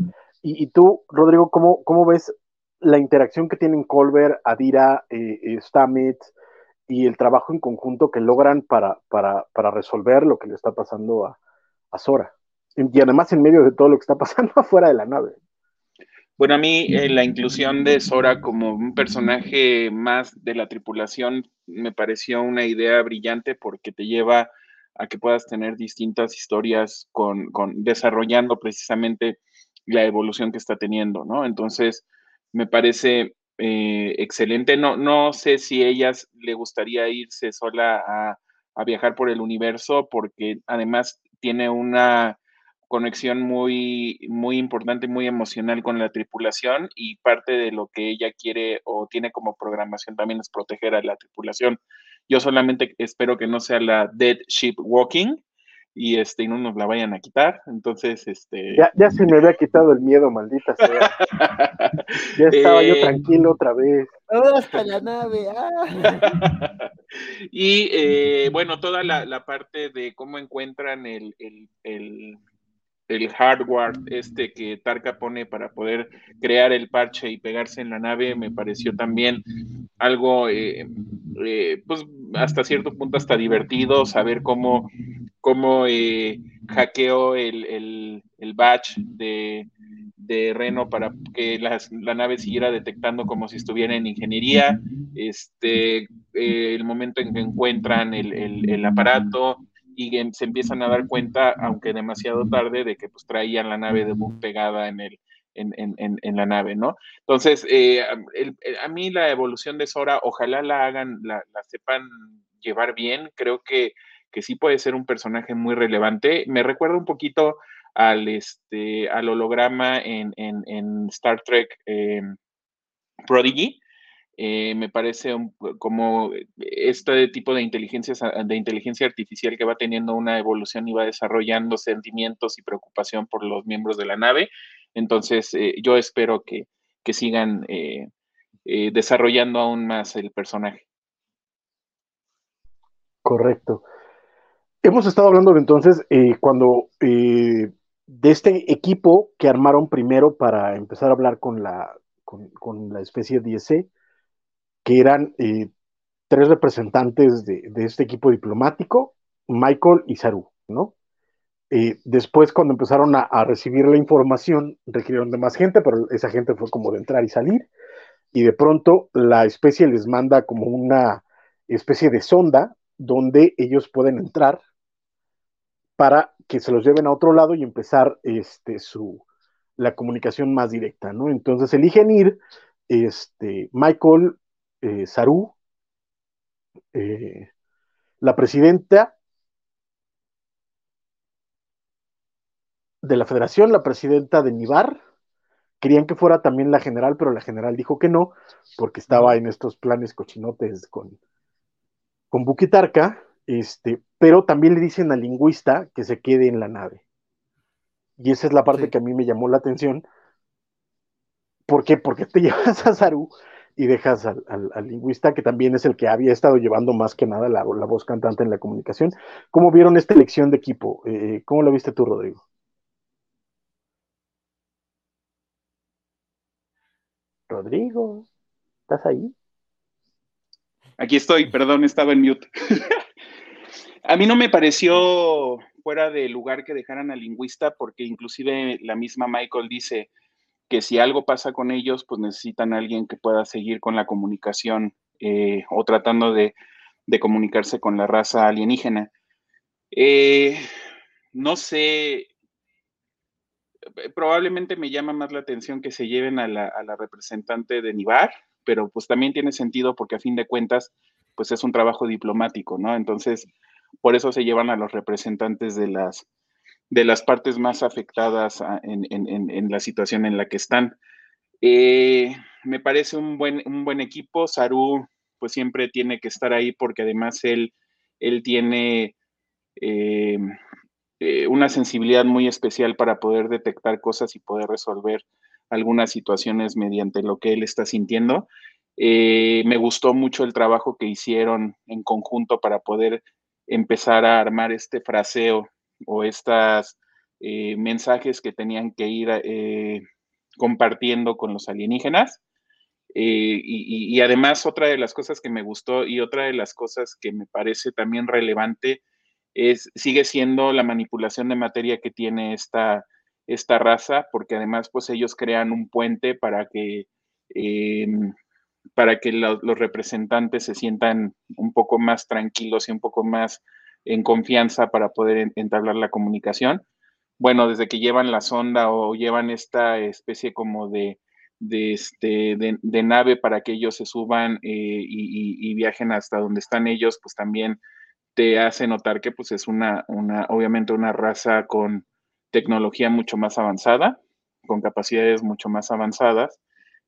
Y, tú, Rodrigo, ¿cómo, ¿cómo ves la interacción que tienen Colbert, Adira, eh, eh, Stamets y el trabajo en conjunto que logran para, para, para resolver lo que le está pasando a, a Sora? Y además en medio de todo lo que está pasando (laughs) afuera de la nave. Bueno, a mí eh, la inclusión de Sora como un personaje más de la tripulación me pareció una idea brillante porque te lleva a que puedas tener distintas historias con, con desarrollando precisamente la evolución que está teniendo, ¿no? Entonces, me parece eh, excelente. No, no sé si ellas le gustaría irse sola a, a viajar por el universo porque además tiene una conexión muy, muy importante, muy emocional con la tripulación y parte de lo que ella quiere o tiene como programación también es proteger a la tripulación. Yo solamente espero que no sea la Dead Ship Walking y este y no nos la vayan a quitar. Entonces, este ya, ya se me había quitado el miedo, maldita sea. (laughs) ya estaba yo eh, tranquilo otra vez. hasta la nave. Ah. (laughs) y eh, bueno, toda la, la, parte de cómo encuentran el, el, el hardware este que Tarka pone para poder crear el parche y pegarse en la nave me pareció también algo, eh, eh, pues hasta cierto punto hasta divertido, saber cómo, cómo eh, hackeó el, el, batch de, de, Reno para que la nave siguiera detectando como si estuviera en ingeniería, este, el momento en que encuentran el, el aparato, y se empiezan a dar cuenta, aunque demasiado tarde, de que pues traían la nave de Book pegada en el, en, en, en, la nave, ¿no? Entonces, eh, a mí la evolución de Sora, ojalá la hagan, la, sepan llevar bien, creo que, que, sí puede ser un personaje muy relevante. Me recuerda un poquito al, este, al holograma en, Star Trek eh, Prodigy, eh, me parece como este tipo de inteligencia, de inteligencia artificial que va teniendo una evolución y va desarrollando sentimientos y preocupación por los miembros de la nave. Entonces, eh, yo espero que, sigan eh, desarrollando aún más el personaje. Correcto. Hemos estado hablando entonces cuando de este equipo que armaron primero para empezar a hablar con la, con, con la especie 10 que eran eh, tres representantes de, este equipo diplomático, Michael y Saru, ¿no? Eh, después, cuando empezaron a, recibir la información, requirieron de más gente, pero esa gente fue como de entrar y salir, y de pronto la especie les manda como una especie de sonda donde ellos pueden entrar para que se los lleven a otro lado y empezar este, su, la comunicación más directa, ¿no? Entonces eligen ir, este, Michael eh, Saru, eh, la presidenta de la federación, la presidenta de Nibar, querían que fuera también la general, pero la general dijo que no, porque estaba en estos planes cochinotes con, con Buquitarca, este, pero también le dicen al lingüista que se quede en la nave. Y esa es la parte que a mí me llamó la atención. ¿Por qué? Porque te (laughs) llevas a Saru y dejas al, lingüista, que también es el que había estado llevando más que nada la, voz cantante en la comunicación. ¿Cómo vieron esta elección de equipo? Eh, ¿Cómo lo viste tú, Rodrigo? Rodrigo, ¿estás ahí? Aquí estoy, perdón, estaba en mute. (laughs) A mí no me pareció fuera de lugar que dejaran al lingüista, porque inclusive la misma Michael dice, que si algo pasa con ellos, pues necesitan a alguien que pueda seguir con la comunicación eh, o tratando de, comunicarse con la raza alienígena. Eh, no sé, probablemente me llama más la atención que se lleven a la, a la, representante de Nibar, pero pues también tiene sentido porque a fin de cuentas, pues es un trabajo diplomático, ¿no? Entonces, por eso se llevan a los representantes de las, de las partes más afectadas en, la situación en la que están. Eh, me parece un buen, un buen equipo. Saru, pues siempre tiene que estar ahí porque además él, él tiene eh, eh, una sensibilidad muy especial para poder detectar cosas y poder resolver algunas situaciones mediante lo que él está sintiendo. me gustó mucho el trabajo que hicieron en conjunto para poder empezar a armar este fraseo o estos eh, mensajes que tenían que ir eh, compartiendo con los alienígenas. Eh, y, además otra de las cosas que me gustó y otra de las cosas que me parece también relevante es, sigue siendo la manipulación de materia que tiene esta, esta raza, porque además pues ellos crean un puente para que, em, para que los representantes se sientan un poco más tranquilos y un poco más en confianza para poder entablar la comunicación. Bueno, desde que llevan la sonda o llevan esta especie como de, de, este, de, nave para que ellos se suban eh, y, viajen hasta donde están ellos, pues también te hace notar que pues es una, una, obviamente una raza con tecnología mucho más avanzada, con capacidades mucho más avanzadas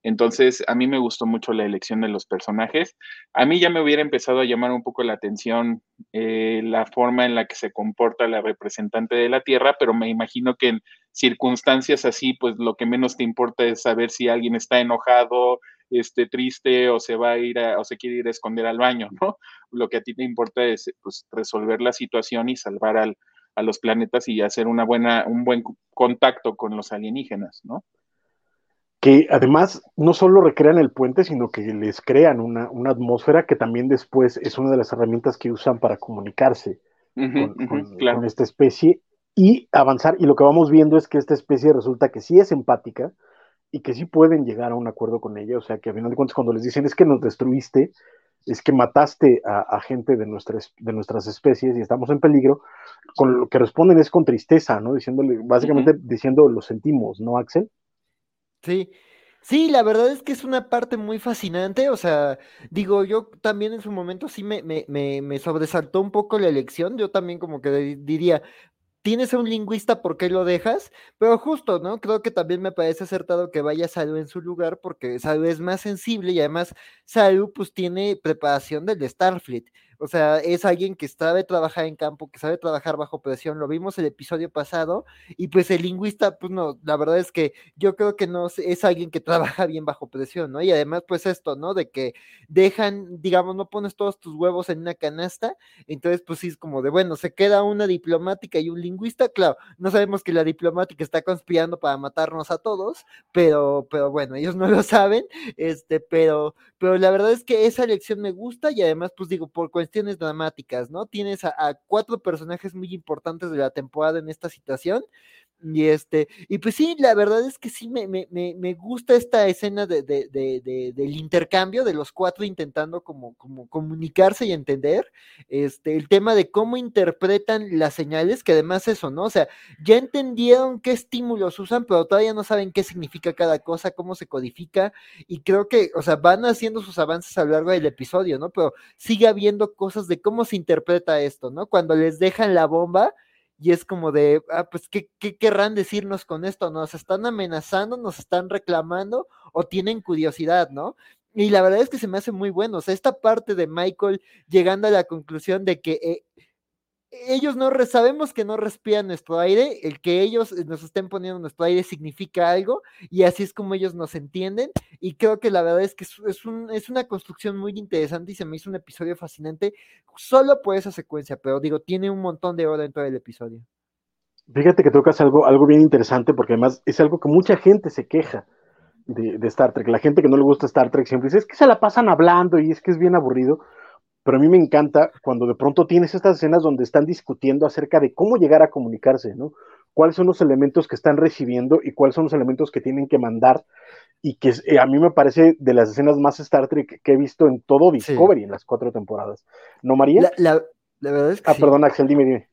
entonces, a mí me gustó mucho la elección de los personajes. A mí ya me hubiera empezado a llamar un poco la atención eh, la forma en la que se comporta la representante de la Tierra, pero me imagino que en circunstancias así, pues lo que menos te importa es saber si alguien está enojado, este, triste o se va a ir o se quiere ir a esconder al baño, ¿no? Lo que a ti te importa es pues, resolver la situación y salvar al, a los planetas y hacer una buena, un buen contacto con los alienígenas, ¿no? Que además no solo recrean el puente, sino que les crean una, atmósfera que también después es una de las herramientas que usan para comunicarse con, esta especie y avanzar. Y lo que vamos viendo es que esta especie resulta que sí es empática y que sí pueden llegar a un acuerdo con ella. O sea, que a final de cuentas cuando les dicen es que nos destruiste, es que mataste a, gente de nuestras, de nuestras especies y estamos en peligro, con lo que responden es con tristeza, ¿no? Diciéndole, básicamente diciendo lo sentimos, ¿no, Axel? Sí, sí, la verdad es que es una parte muy fascinante, o sea, digo, yo también en su momento sí me, me, me, me sobresaltó un poco la elección, yo también como que diría, tienes a un lingüista, ¿por qué lo dejas? Pero justo, ¿no? Creo que también me parece acertado que vaya Salu en su lugar, porque Salu es más sensible y además Salu pues tiene preparación del Starfleet. O sea, es alguien que sabe trabajar en campo, que sabe trabajar bajo presión. Lo vimos el episodio pasado y pues el lingüista, pues no, la verdad es que yo creo que no es alguien que trabaja bien bajo presión, ¿no? Y además, pues esto, ¿no? De que dejan, digamos, no pones todos tus huevos en una canasta, entonces pues sí es como de, bueno, se queda una diplomática y un lingüista, claro, no sabemos que la diplomática está conspirando para matarnos a todos, pero, pero bueno, ellos no (laughs) lo saben, este, pero, pero la verdad es que esa elección me gusta y además, pues digo, por cuestión cuestiones dramáticas, ¿no? Tienes a, cuatro personajes muy importantes de la temporada en esta situación. Y este, y pues sí, la verdad es que sí me, me, me gusta esta escena de, de, de, del intercambio de los cuatro intentando como, como comunicarse y entender. Este, el tema de cómo interpretan las señales, que además eso, ¿no? O sea, ya entendieron qué estímulos usan, pero todavía no saben qué significa cada cosa, cómo se codifica. Y creo que, o sea, van haciendo sus avances a lo largo del episodio, ¿no? Pero sigue habiendo cosas de cómo se interpreta esto, ¿no? Cuando les dejan la bomba y es como de, ah, pues, ¿qué, ¿qué, querrán decirnos con esto? ¿Nos están amenazando, nos están reclamando o tienen curiosidad, ¿no? Y la verdad es que se me hace muy bueno, o sea, esta parte de Michael llegando a la conclusión de que eh, ellos no sabemos que no respiran nuestro aire, el que ellos nos estén poniendo nuestro aire significa algo y así es como ellos nos entienden y creo que la verdad es que es, un, es una construcción muy interesante y se me hizo un episodio fascinante solo por esa secuencia, pero digo, tiene un montón de hora dentro del episodio. Fíjate que tocas algo, algo bien interesante porque además es algo que mucha gente se queja de, de Star Trek. La gente que no le gusta Star Trek siempre dice, es que se la pasan hablando y es que es bien aburrido pero a mí me encanta cuando de pronto tienes estas escenas donde están discutiendo acerca de cómo llegar a comunicarse, ¿no? Cuáles son los elementos que están recibiendo y cuáles son los elementos que tienen que mandar y que eh, a mí me parece de las escenas más Star Trek que he visto en todo Discovery en las cuatro temporadas. ¿No, María? La, verdad es que Ah, perdón, Axel, dime, dime.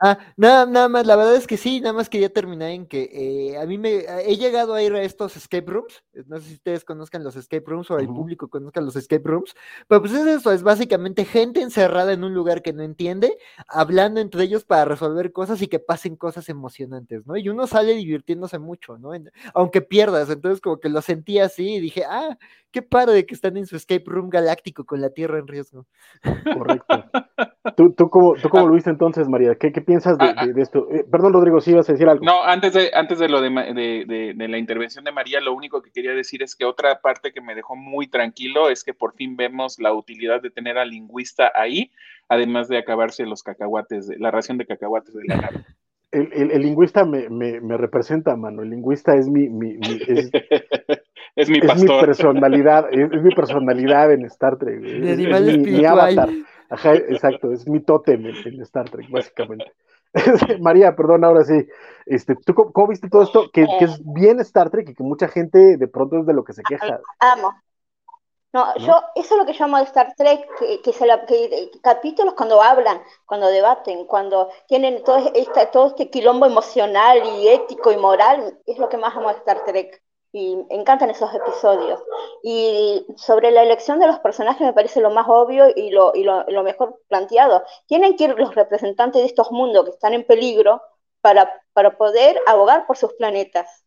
Ah, nada, nada más, la verdad es que sí, nada más quería terminar en que eh, a mí me he llegado a ir a estos escape rooms, no sé si ustedes conozcan los escape rooms o el público conozca los escape rooms, pero pues es eso, es básicamente gente encerrada en un lugar que no entiende, hablando entre ellos para resolver cosas y que pasen cosas emocionantes, ¿no? Y uno sale divirtiéndose mucho, ¿no? aunque pierdas, entonces como que lo sentí así y dije, ah, qué padre que están en su escape room galáctico con la Tierra en riesgo. Correcto. (laughs) ¿Tú, tú cómo, tú cómo lo viste entonces, María? ¿Qué, qué piensas de, ah, ah. esto? Eh, perdón, Rodrigo, si ibas a decir algo. No, antes de, antes de lo de, de, de, la intervención de María, lo único que quería decir es que otra parte que me dejó muy tranquilo es que por fin vemos la utilidad de tener al lingüista ahí, además de acabarse los cacahuates, de, la ración de cacahuates de la nave. el, lingüista me, me, representa, mano. El lingüista es mi, mi, es, (laughs) es, mi pastor. personalidad, (laughs) es, mi personalidad en Star Trek. Es, mi, avatar. Ajá, exacto, es mi tótem en, Star Trek, básicamente. (laughs) María, perdón, ahora sí. Este, ¿Tú cómo, viste todo esto? Que, que, es bien Star Trek y que mucha gente de pronto es de lo que se queja. Amo, no, yo, eso es lo que llamo de Star Trek, que, se la, que, capítulos cuando hablan, cuando debaten, cuando tienen todo este, todo este quilombo emocional y ético y moral, es lo que más amo de Star Trek. Y encantan esos episodios. Y sobre la elección de los personajes me parece lo más obvio y lo, y lo mejor planteado. Tienen que ir los representantes de estos mundos que están en peligro para, para poder abogar por sus planetas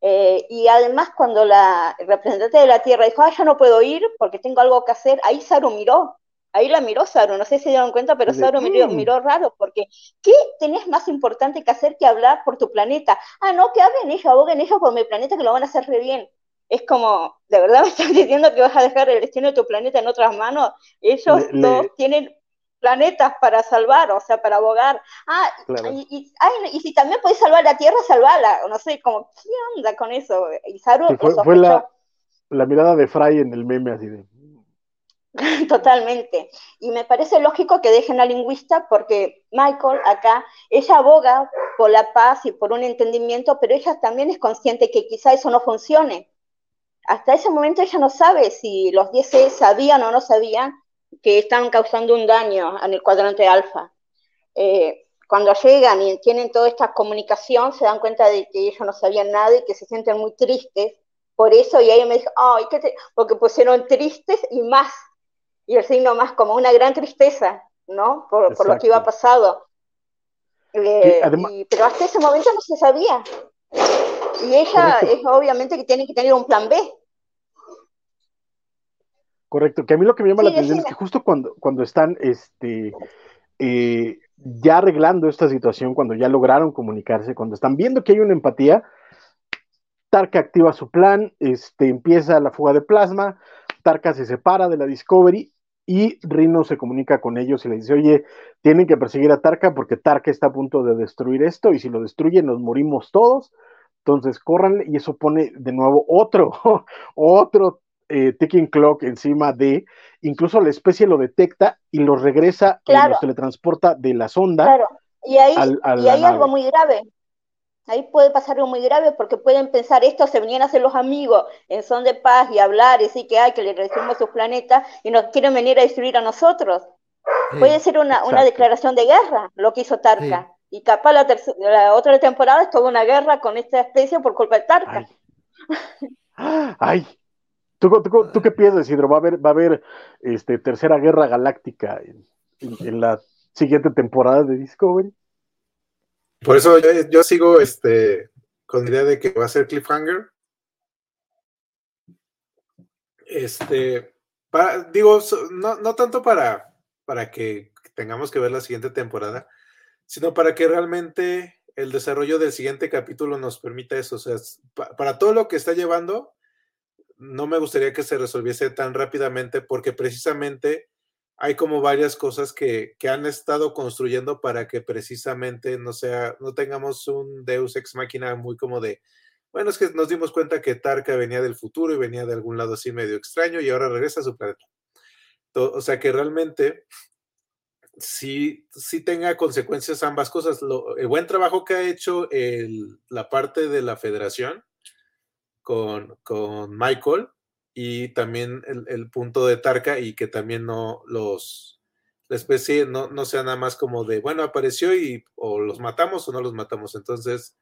eh, y además cuando la representante de la Tierra dijo, ah, ya no puedo ir porque tengo algo que hacer, ahí Saru miró, ahí la miró Saru, no sé si se dieron cuenta, pero Saru miró, mm". miró, raro, porque ¿qué tenés más importante que hacer que hablar por tu planeta? Ah, no, que hablen ellos, aboguen ellos por mi planeta, que lo van a hacer re bien. Es como, ¿de verdad (laughs) me estás diciendo que vas a dejar el destino de tu planeta en otras manos? Ellos todos tienen planetas para salvar, o sea, para abogar. Ah, y, y, si también puedes salvar la Tierra, salvala. No sé, como, ¿qué onda con eso? Y fue, la, la, mirada de Fry en el meme así de... (laughs) Totalmente. Y me parece lógico que dejen al lingüista porque Michael acá, ella aboga por la paz y por un entendimiento, pero ella también es consciente que quizá eso no funcione. Hasta ese momento ella no sabe si los 10 sabían o no sabían que están causando un daño en el cuadrante alfa. Eh, cuando llegan y tienen toda esta comunicación, se dan cuenta de que ellos no sabían nada y que se sienten muy tristes por eso, y ella me dijo, ay, ¿qué porque pusieron tristes y más, y el signo más como una gran tristeza, ¿no? Por, por lo que iba pasado. Eh, pero hasta ese momento no se sabía. Y ella es obviamente que tiene que tener un plan B, Correcto, que a mí lo que me llama la atención es que justo cuando, cuando están este, eh, ya arreglando esta situación, cuando ya lograron comunicarse, cuando están viendo que hay una empatía, Tarka activa su plan, este, empieza la fuga de plasma, Tarka se separa de la Discovery y Rino se comunica con ellos y le dice, oye, tienen que perseguir a Tarka porque Tarka está a punto de destruir esto y si lo destruyen nos morimos todos. Entonces, corran y eso pone de nuevo otro, (laughs) otro eh, ticking clock encima de, incluso la especie lo detecta y lo regresa, y lo teletransporta de la sonda. Claro, y ahí, y hay algo muy grave. Ahí puede pasar algo muy grave porque pueden pensar esto se venían a hacer los amigos en son de paz y hablar y decir que hay que le destruimos su planeta y nos quieren venir a destruir a nosotros. puede ser una, una, declaración de guerra lo que hizo Tarka. Y capaz la, la, otra temporada es toda una guerra con esta especie por culpa de Tarka. Ay, (gasps) ¿Tú, tú, qué piensas, Isidro? ¿Va a haber, va a haber este, tercera guerra galáctica en, la siguiente temporada de Discovery? Por eso yo, sigo este, con la idea de que va a ser Cliffhanger. Este, digo, no, no tanto para, para que tengamos que ver la siguiente temporada, sino para que realmente el desarrollo del siguiente capítulo nos permita eso. O sea, para todo lo que está llevando, no me gustaría que se resolviese tan rápidamente porque precisamente hay como varias cosas que, han estado construyendo para que precisamente no sea, no tengamos un Deus ex máquina muy como de, bueno, es que nos dimos cuenta que Tarka venía del futuro y venía de algún lado así medio extraño y ahora regresa a su planeta. O sea que realmente sí, sí tenga consecuencias ambas cosas. el buen trabajo que ha hecho la parte de la federación con, con Michael y también el, punto de Tarka y que también no los, la especie no, no sea nada más como de, bueno, apareció y o los matamos o no los matamos. Entonces,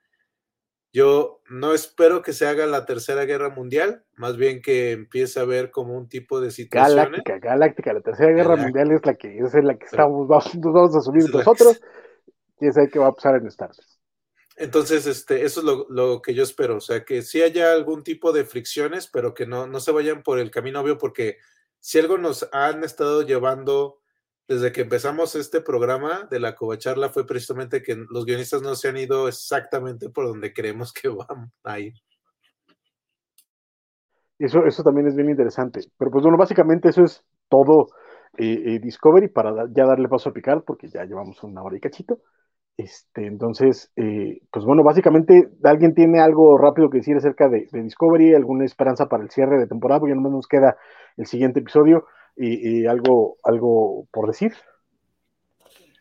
yo no espero que se haga la tercera guerra mundial, más bien que empiece a haber como un tipo de situación. Galáctica, galáctica, la tercera guerra mundial es la que es la que estamos, vamos, vamos a subir nosotros. y es qué va a pasar en Star Wars. Entonces, este, eso es lo, que yo espero, o sea, que sí haya algún tipo de fricciones, pero que no, no se vayan por el camino obvio, porque si algo nos han estado llevando desde que empezamos este programa de la covacharla fue precisamente que los guionistas no se han ido exactamente por donde creemos que (laughs) van a ir. Eso, eso también es bien interesante. Pero pues bueno, básicamente eso es todo eh, eh, Discovery para ya darle paso a Picard, porque ya llevamos una hora y cachito. Este, entonces, eh, pues bueno, básicamente, ¿alguien tiene algo rápido que decir acerca de, Discovery? ¿Alguna esperanza para el cierre de temporada? Porque ya no nos queda el siguiente episodio y, algo, algo por decir.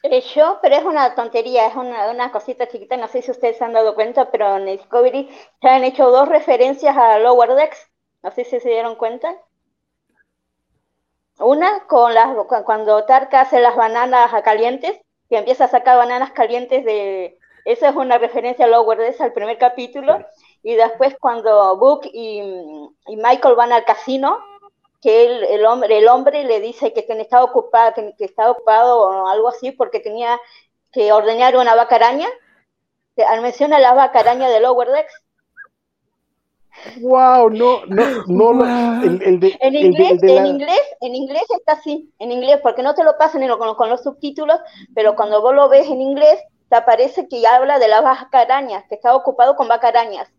Eh, yo, pero es una tontería, es una, una, cosita chiquita, no sé si ustedes se han dado cuenta, pero en Discovery se han hecho dos referencias a Lower Decks, no sé si se dieron cuenta. Una con las cuando Tarka hace las bananas a calientes que empieza a sacar bananas calientes de... Esa es una referencia a Lower Decks, al primer capítulo. Y después cuando Book y, Michael van al casino, que el, hombre, el hombre le dice que, que estaba ocupado, que, que, estaba ocupado o algo así porque tenía que ordenar una vaca araña. Menciona la vaca araña de Lower Decks Wow, no, no, no, en inglés, en inglés, en inglés está así, en inglés, porque no te lo pasan con, con, los subtítulos, pero cuando vos lo ves en inglés, te aparece que habla de las arañas, que está ocupado con arañas.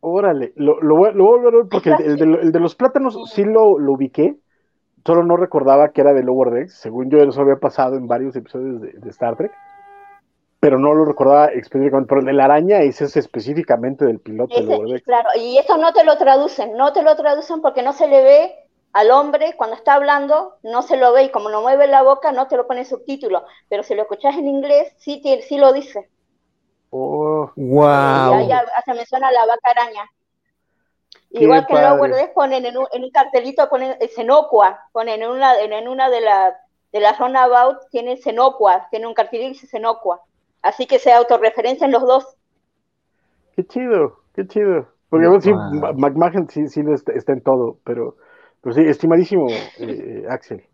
Órale, lo, lo, voy, a volver a ver porque el, de, los plátanos sí lo, lo, ubiqué, solo no recordaba que era de Lower Decks, según yo eso había pasado en varios episodios de Star Trek pero no lo recordaba específicamente, pero el de la araña ese es específicamente del piloto. claro, y eso no te lo traducen, no te lo traducen porque no se le ve al hombre cuando está hablando, no se lo ve y como no mueve la boca no te lo pone subtítulo, pero si lo escuchas en inglés sí, sí lo dice. Oh, wow. Y ahí se menciona la vaca araña. Igual que en Lower ponen en un, en un, cartelito, ponen Senocua, ponen en una, en, una de las de la zona about, tiene Senocua, tiene un cartelito y dice Senocua. Así que se autorreferencian los dos. Qué chido, qué chido. Porque bueno, sí, McMahon sí, sí está, en todo, pero, pero sí, estimadísimo eh, Axel.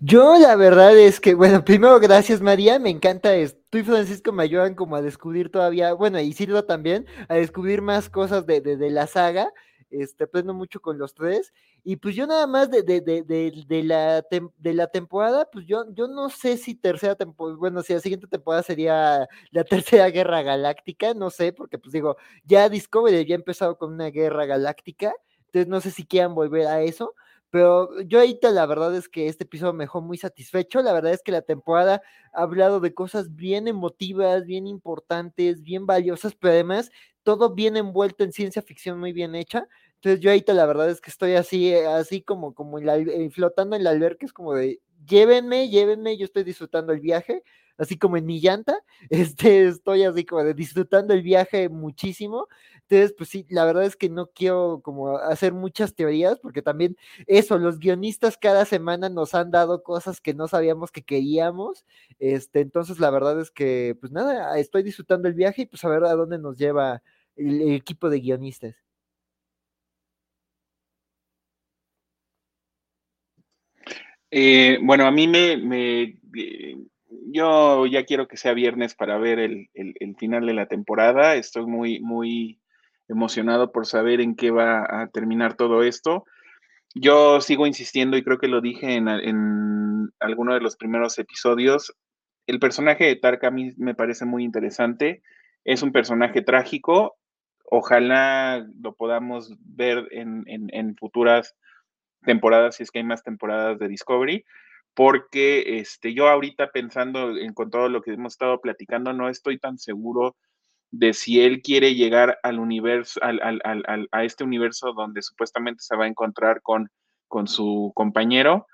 Yo la verdad es que, bueno, primero gracias María, me encanta, tú y Francisco me ayudan como a descubrir todavía, bueno, y Silva también, a descubrir más cosas de, de, de la saga, este, aprendo mucho con los tres, y pues yo nada más de, de, de, de la, de la temporada, pues yo, yo no sé si tercera temporada, bueno, si la siguiente temporada sería la (laughs) tercera guerra galáctica, no sé, porque pues digo, ya Discovery ya ha empezado con una guerra galáctica, entonces no sé si quieran volver a eso, pero yo ahorita la verdad es que este episodio me dejó muy satisfecho. La verdad es que la temporada ha hablado de cosas bien emotivas, bien importantes, bien valiosas, pero además todo bien envuelto en ciencia ficción muy bien hecha. Entonces yo ahorita la verdad es que estoy así, eh, así como, como eh, flotando en la alberca, es como de llévenme, llévenme, yo estoy disfrutando el viaje, así como en mi llanta, (laughs) este, estoy así como de disfrutando el viaje muchísimo. Entonces, pues sí, la verdad es que no quiero como hacer muchas teorías, porque también eso, los guionistas cada semana nos han dado cosas que no sabíamos que queríamos. Este, entonces la verdad es que, pues nada, estoy disfrutando el viaje y pues a ver a dónde nos lleva el equipo de guionistas. Eh, bueno, a mí me, eh, yo ya quiero que sea viernes para ver el, final de la temporada. Estoy muy, muy emocionado por saber en qué va a terminar todo esto. Yo sigo insistiendo y creo que lo dije en, en alguno de los primeros episodios. El personaje de Tarka a mí me parece muy interesante. Es un personaje trágico. Ojalá lo podamos ver en, en futuras temporadas, si es que hay más temporadas de Discovery, porque este, yo ahorita pensando en, con todo lo que hemos estado platicando, no estoy tan seguro de si él quiere llegar al universo, al, al, a este universo donde supuestamente se va a encontrar con, con su compañero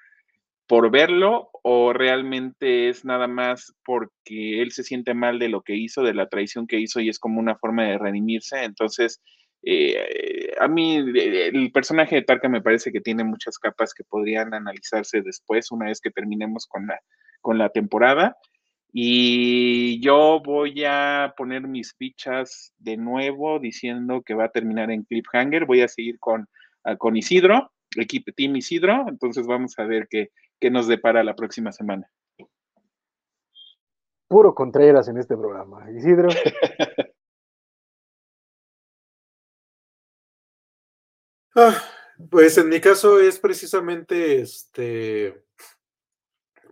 por verlo o realmente es nada más porque él se siente mal de lo que hizo, de la traición que hizo y es como una forma de redimirse. Entonces, eh, a mí el personaje de Tarka me parece que tiene muchas capas que podrían analizarse después, una vez que terminemos con la, con la temporada. Y yo voy a poner mis fichas de nuevo diciendo que va a terminar en cliffhanger. Voy a seguir con, ah, con Isidro, equipo Team Isidro. Entonces vamos a ver qué, qué nos depara la próxima semana. Puro Contreras en este programa. Isidro. (laughs) Ah, pues en mi caso es precisamente este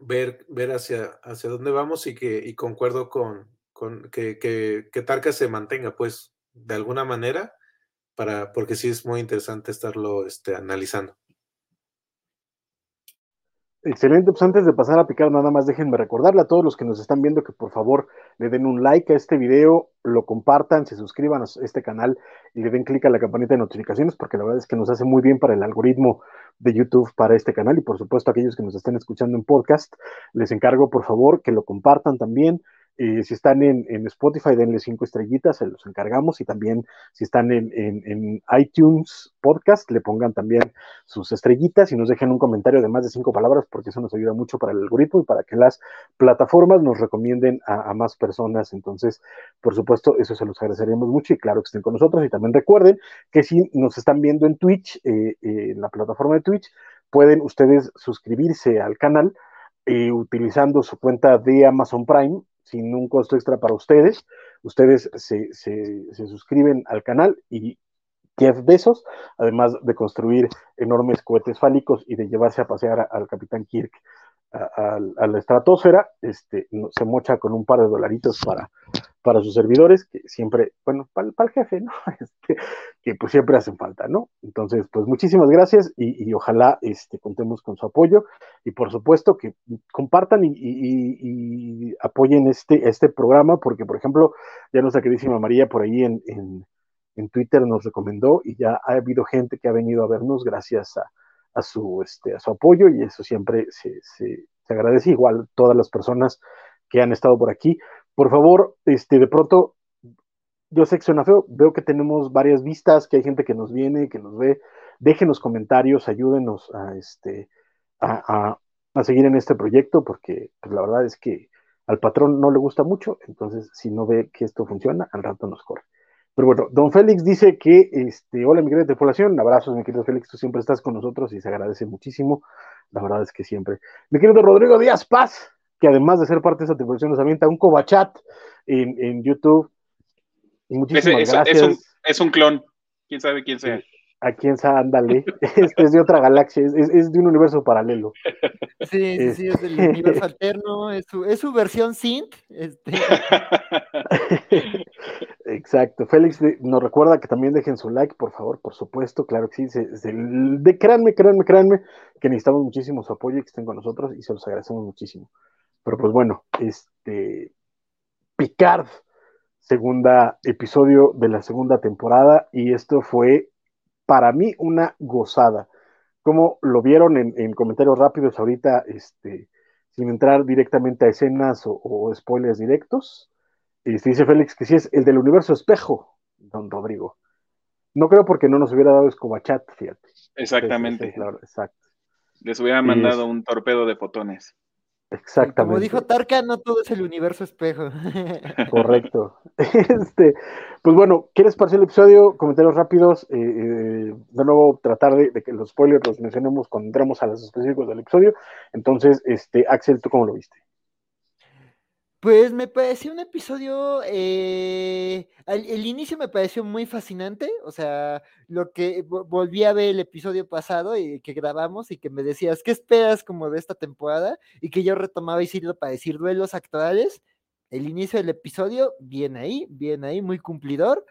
ver, ver hacia, hacia dónde vamos y que y concuerdo con, con que, que, que, Tarka se mantenga, pues, de alguna manera, para, porque sí es muy interesante estarlo este, analizando. Excelente, pues antes de pasar a picar, nada más déjenme recordarle a todos los que nos están viendo que por favor le den un like a este video, lo compartan, se suscriban a este canal y le den clic a la campanita de notificaciones porque la verdad es que nos hace muy bien para el algoritmo de YouTube para este canal y por supuesto aquellos que nos estén escuchando en podcast, les encargo por favor que lo compartan también, eh, si están en, Spotify, denle cinco estrellitas, se los encargamos. Y también si están en, iTunes Podcast, le pongan también sus estrellitas y nos dejen un comentario de más de cinco palabras, porque eso nos ayuda mucho para el algoritmo y para que las plataformas nos recomienden a, más personas. Entonces, por supuesto, eso se los agradeceríamos mucho y claro que estén con nosotros. Y también recuerden que si nos están viendo en Twitch, eh, eh, en la plataforma de Twitch, pueden ustedes suscribirse al canal. utilizando su cuenta de Amazon Prime sin un costo extra para ustedes. Ustedes se, suscriben al canal y Jeff Bezos, además de construir enormes cohetes fálicos y de llevarse a pasear al Capitán Kirk a, la estratosfera, este, se mocha con un par de dolaritos para, para sus servidores, que siempre, bueno, para, el jefe, ¿no? (laughs) Este, que pues siempre hacen falta, ¿no? Entonces, pues muchísimas gracias y, ojalá este, contemos con su apoyo y por supuesto que compartan y, apoyen este, este programa, porque por ejemplo, ya nuestra queridísima María por ahí en, en, Twitter nos recomendó y ya ha habido gente que ha venido a vernos gracias a, a su, este, a su apoyo y eso siempre se, se, se agradece igual todas las personas que han estado por aquí. Por favor, este, de pronto, yo sé que suena feo, veo que tenemos varias vistas, que hay gente que nos viene, que nos ve. Déjenos comentarios, ayúdenos a, este, a, a, seguir en este proyecto, porque pues, la verdad es que al patrón no le gusta mucho, entonces si no ve que esto funciona, al rato nos corre. Pero bueno, don Félix dice que, este, hola mi querida tripulación, abrazos mi querido Félix, tú siempre estás con nosotros y se agradece muchísimo, la verdad es que siempre. Mi querido Rodrigo Díaz Paz, que además de ser parte de esa tripulación nos avienta un cobachat en, en YouTube. Y muchísimas gracias. Es un, clon, quién sabe quién sea. Quién sabe, ándale. (laughs) Este es de otra galaxia, es, de un universo paralelo. Sí, sí, sí, es del (laughs) universo alterno, es su, es su versión synth. Este. (laughs) Exacto. Félix nos recuerda que también dejen su like, por favor, por supuesto, claro que sí. de, créanme, créanme, créanme, que necesitamos muchísimo su apoyo y que estén con nosotros y se los agradecemos muchísimo. Pero pues bueno, este Picard, segunda episodio de la segunda temporada, y esto fue para mí una gozada. Como lo vieron en, comentarios rápidos ahorita, este, sin entrar directamente a escenas o, spoilers directos, este, dice Félix que sí es el del universo espejo, don Rodrigo. No creo porque no nos hubiera dado escobachat, fíjate. Exactamente. Les hubiera mandado un torpedo de fotones. Exactamente. Como dijo Tarka, no todo es el universo espejo. (laughs) Correcto. (laughs) Este, pues bueno, ¿quieres pasar el episodio? Comentarios rápidos. Eh, eh, de nuevo, tratar de, que los spoilers los mencionemos cuando entramos a los específicos del episodio. Entonces, este, Axel, ¿tú cómo lo viste? Pues me pareció un episodio, eh, el inicio me pareció muy fascinante, o sea, lo que volví a ver el episodio pasado y que grabamos y que me decías, ¿qué esperas como de esta temporada? Y que yo retomaba y sirvo para decir duelos actuales. El inicio del episodio, bien ahí, bien ahí, muy cumplidor.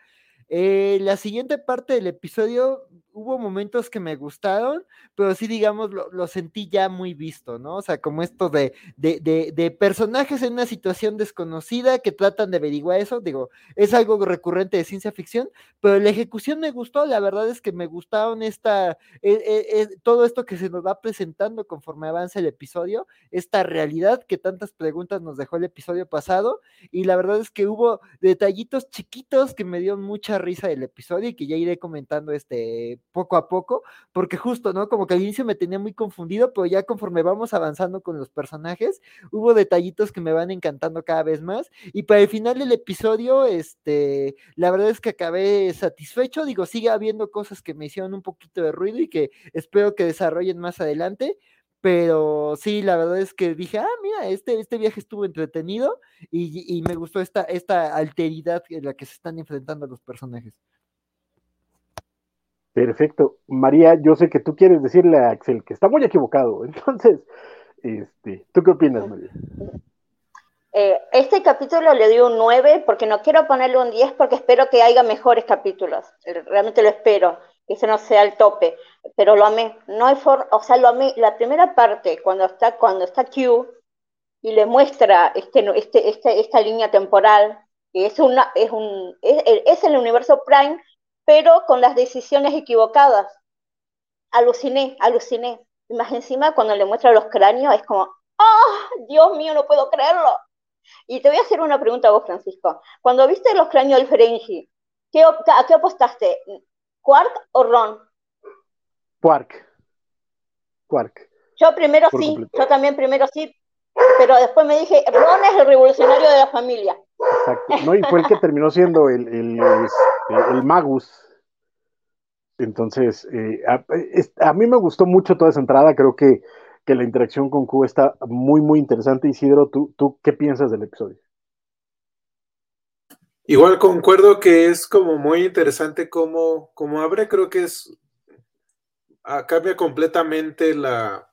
Eh, la siguiente parte del episodio hubo momentos que me gustaron, pero sí, digamos, lo, sentí ya muy visto, ¿no? O sea, como esto de, de, personajes en una situación desconocida que tratan de averiguar eso, digo, es algo recurrente de ciencia ficción, pero la ejecución me gustó, la verdad es que me gustaron esta, eh, eh, todo esto que se nos va presentando conforme avanza el episodio, esta realidad que tantas preguntas nos dejó el episodio pasado, y la verdad es que hubo detallitos chiquitos que me dieron mucha risa del episodio y que ya iré comentando este poco a poco, porque justo, ¿no? Como que al inicio me tenía muy confundido, pero ya conforme vamos avanzando con los personajes, hubo detallitos que me van encantando cada vez más. Y para el final del episodio, este, la verdad es que acabé satisfecho, digo, sigue habiendo cosas que me hicieron un poquito de ruido y que espero que desarrollen más adelante. Pero sí, la verdad es que dije, ah, mira, este, este viaje estuvo entretenido y, y me gustó esta, esta alteridad en la que se están enfrentando los personajes. Perfecto. María, yo sé que tú quieres decirle a Axel que está muy equivocado. (laughs) Entonces, este, ¿tú qué opinas, María? Eh, este capítulo le dio un 9 porque no quiero ponerle un 10 porque espero que haya mejores capítulos. Realmente lo espero. ese no sea el tope, pero lo amé. No hay for o sea, lo amé. La primera parte, cuando está, cuando está Q y le muestra este, este, este, esta línea temporal, que es, una, es, un, es, el universo Prime, pero con las decisiones equivocadas. Aluciné, aluciné. Más encima, cuando le muestra los cráneos, es como, ¡ah! Dios mío, no puedo creerlo. Y te voy a hacer una pregunta a vos, Francisco. Cuando viste los cráneos del Ferengi, ¿qué, ¿a qué apostaste? ¿Quark o Ron? Quark. Quark. Yo primero sí, yo también primero sí, pero después me dije, Ron es el revolucionario de la familia. Exacto. No, y fue el que terminó siendo el, el, este, el Magus. Entonces, eh, a, mí me gustó mucho toda esa entrada, creo que, que, la interacción con Q está muy, muy interesante. Isidro, ¿tú, ¿tú qué piensas del episodio? Igual concuerdo que es como muy interesante como, como abre, creo que es, ah, cambia completamente la,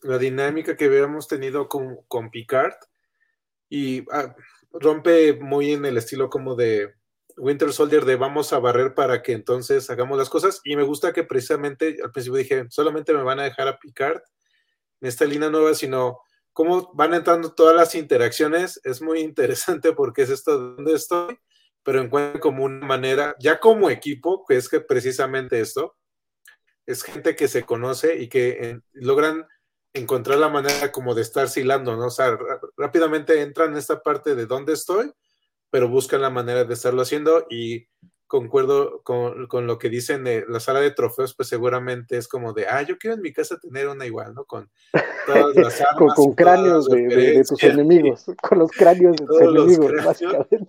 la dinámica que habíamos tenido con, con Picard y ah, rompe muy en el estilo como de Winter Soldier de vamos a barrer para que entonces hagamos las cosas. Y me gusta que precisamente al principio dije solamente me van a dejar a Picard en esta línea nueva, sino cómo van entrando todas las interacciones. Es muy interesante porque es esto donde estoy, pero encuentro como una manera, ya como equipo, que es que precisamente esto, es gente que se conoce y que eh, logran encontrar la manera como de estar silando, ¿no? O sea, rápidamente entran en esta parte de dónde estoy, pero buscan la manera de estarlo haciendo y concuerdo con, con, lo que dicen de la sala de trofeos, pues seguramente es como de, ah, yo quiero en mi casa tener una igual, ¿no? Con todas las (laughs) armas. con, cráneos de, tus (laughs) enemigos, con los cráneos de tus enemigos.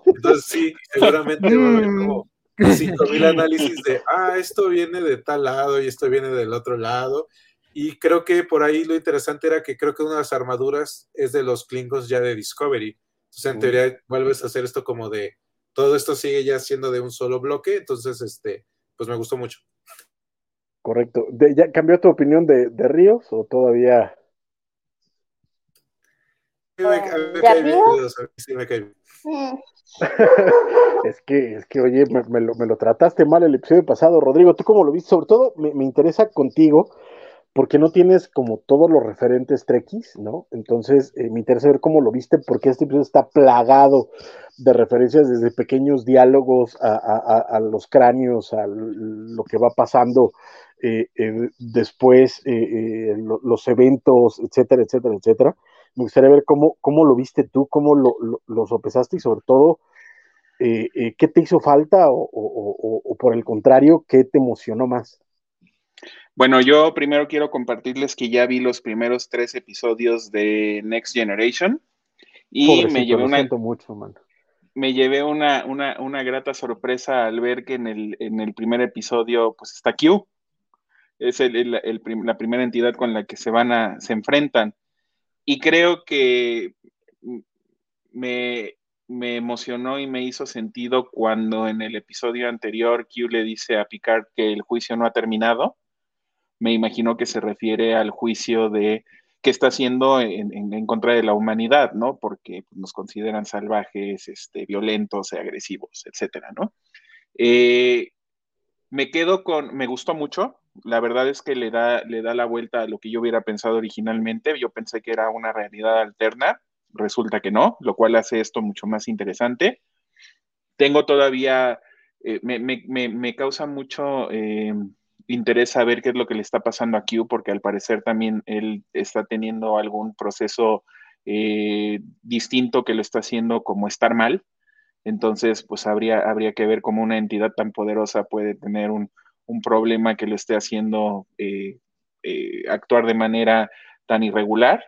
Entonces sí, seguramente va a haber como 5000 análisis de, ah, esto viene de tal lado y esto viene del otro lado, y creo que por ahí lo interesante era que creo que una de las armaduras es de los Klingons ya de Discovery. Entonces, en teoría, vuelves a hacer esto como de todo esto sigue ya siendo de un solo bloque. Entonces, este, pues me gustó mucho. Correcto. ¿Ya cambió tu opinión de, Ríos o todavía? es que, es que, oye, me, lo, trataste mal el episodio pasado, Rodrigo. ¿Tú cómo lo viste? Sobre todo me, me interesa contigo porque no tienes como todos los referentes trekkies, ¿no? Entonces, eh, me interesa ver cómo lo viste, porque este episodio está plagado de referencias desde pequeños diálogos a, los cráneos, a lo que va pasando eh, eh, después, los eventos, etcétera, etcétera, etcétera. Me gustaría ver cómo, cómo lo viste tú, cómo lo, lo, sopesaste y sobre todo, qué te hizo falta o por el contrario, qué te emocionó más. Bueno, yo primero quiero compartirles que ya vi los primeros tres episodios de Next Generation y me llevé una... Mucho, Me llevé una, una, grata sorpresa al ver que en el, en el primer episodio pues está Q. Es la primera entidad con la que se van a, se enfrentan. Y creo que me, me emocionó y me hizo sentido cuando en el episodio anterior Q le dice a Picard que el juicio no ha terminado me imagino que se refiere al juicio de que está haciendo en, contra de la humanidad, ¿no? Porque nos consideran salvajes, este, violentos, agresivos, etcétera, ¿no? Eh, me quedo con, me gustó mucho, la verdad es que le da, le da la vuelta a lo que yo hubiera pensado originalmente, yo pensé que era una realidad alterna, resulta que no, lo cual hace esto mucho más interesante. Tengo todavía, eh, me, causa mucho... Eh, interesa ver qué es lo que le está pasando a Q, porque al parecer también él está teniendo algún proceso eh, distinto que lo está haciendo como estar mal. Entonces, pues habría, habría que ver cómo una entidad tan poderosa puede tener un, problema que lo esté haciendo eh, eh, actuar de manera tan irregular.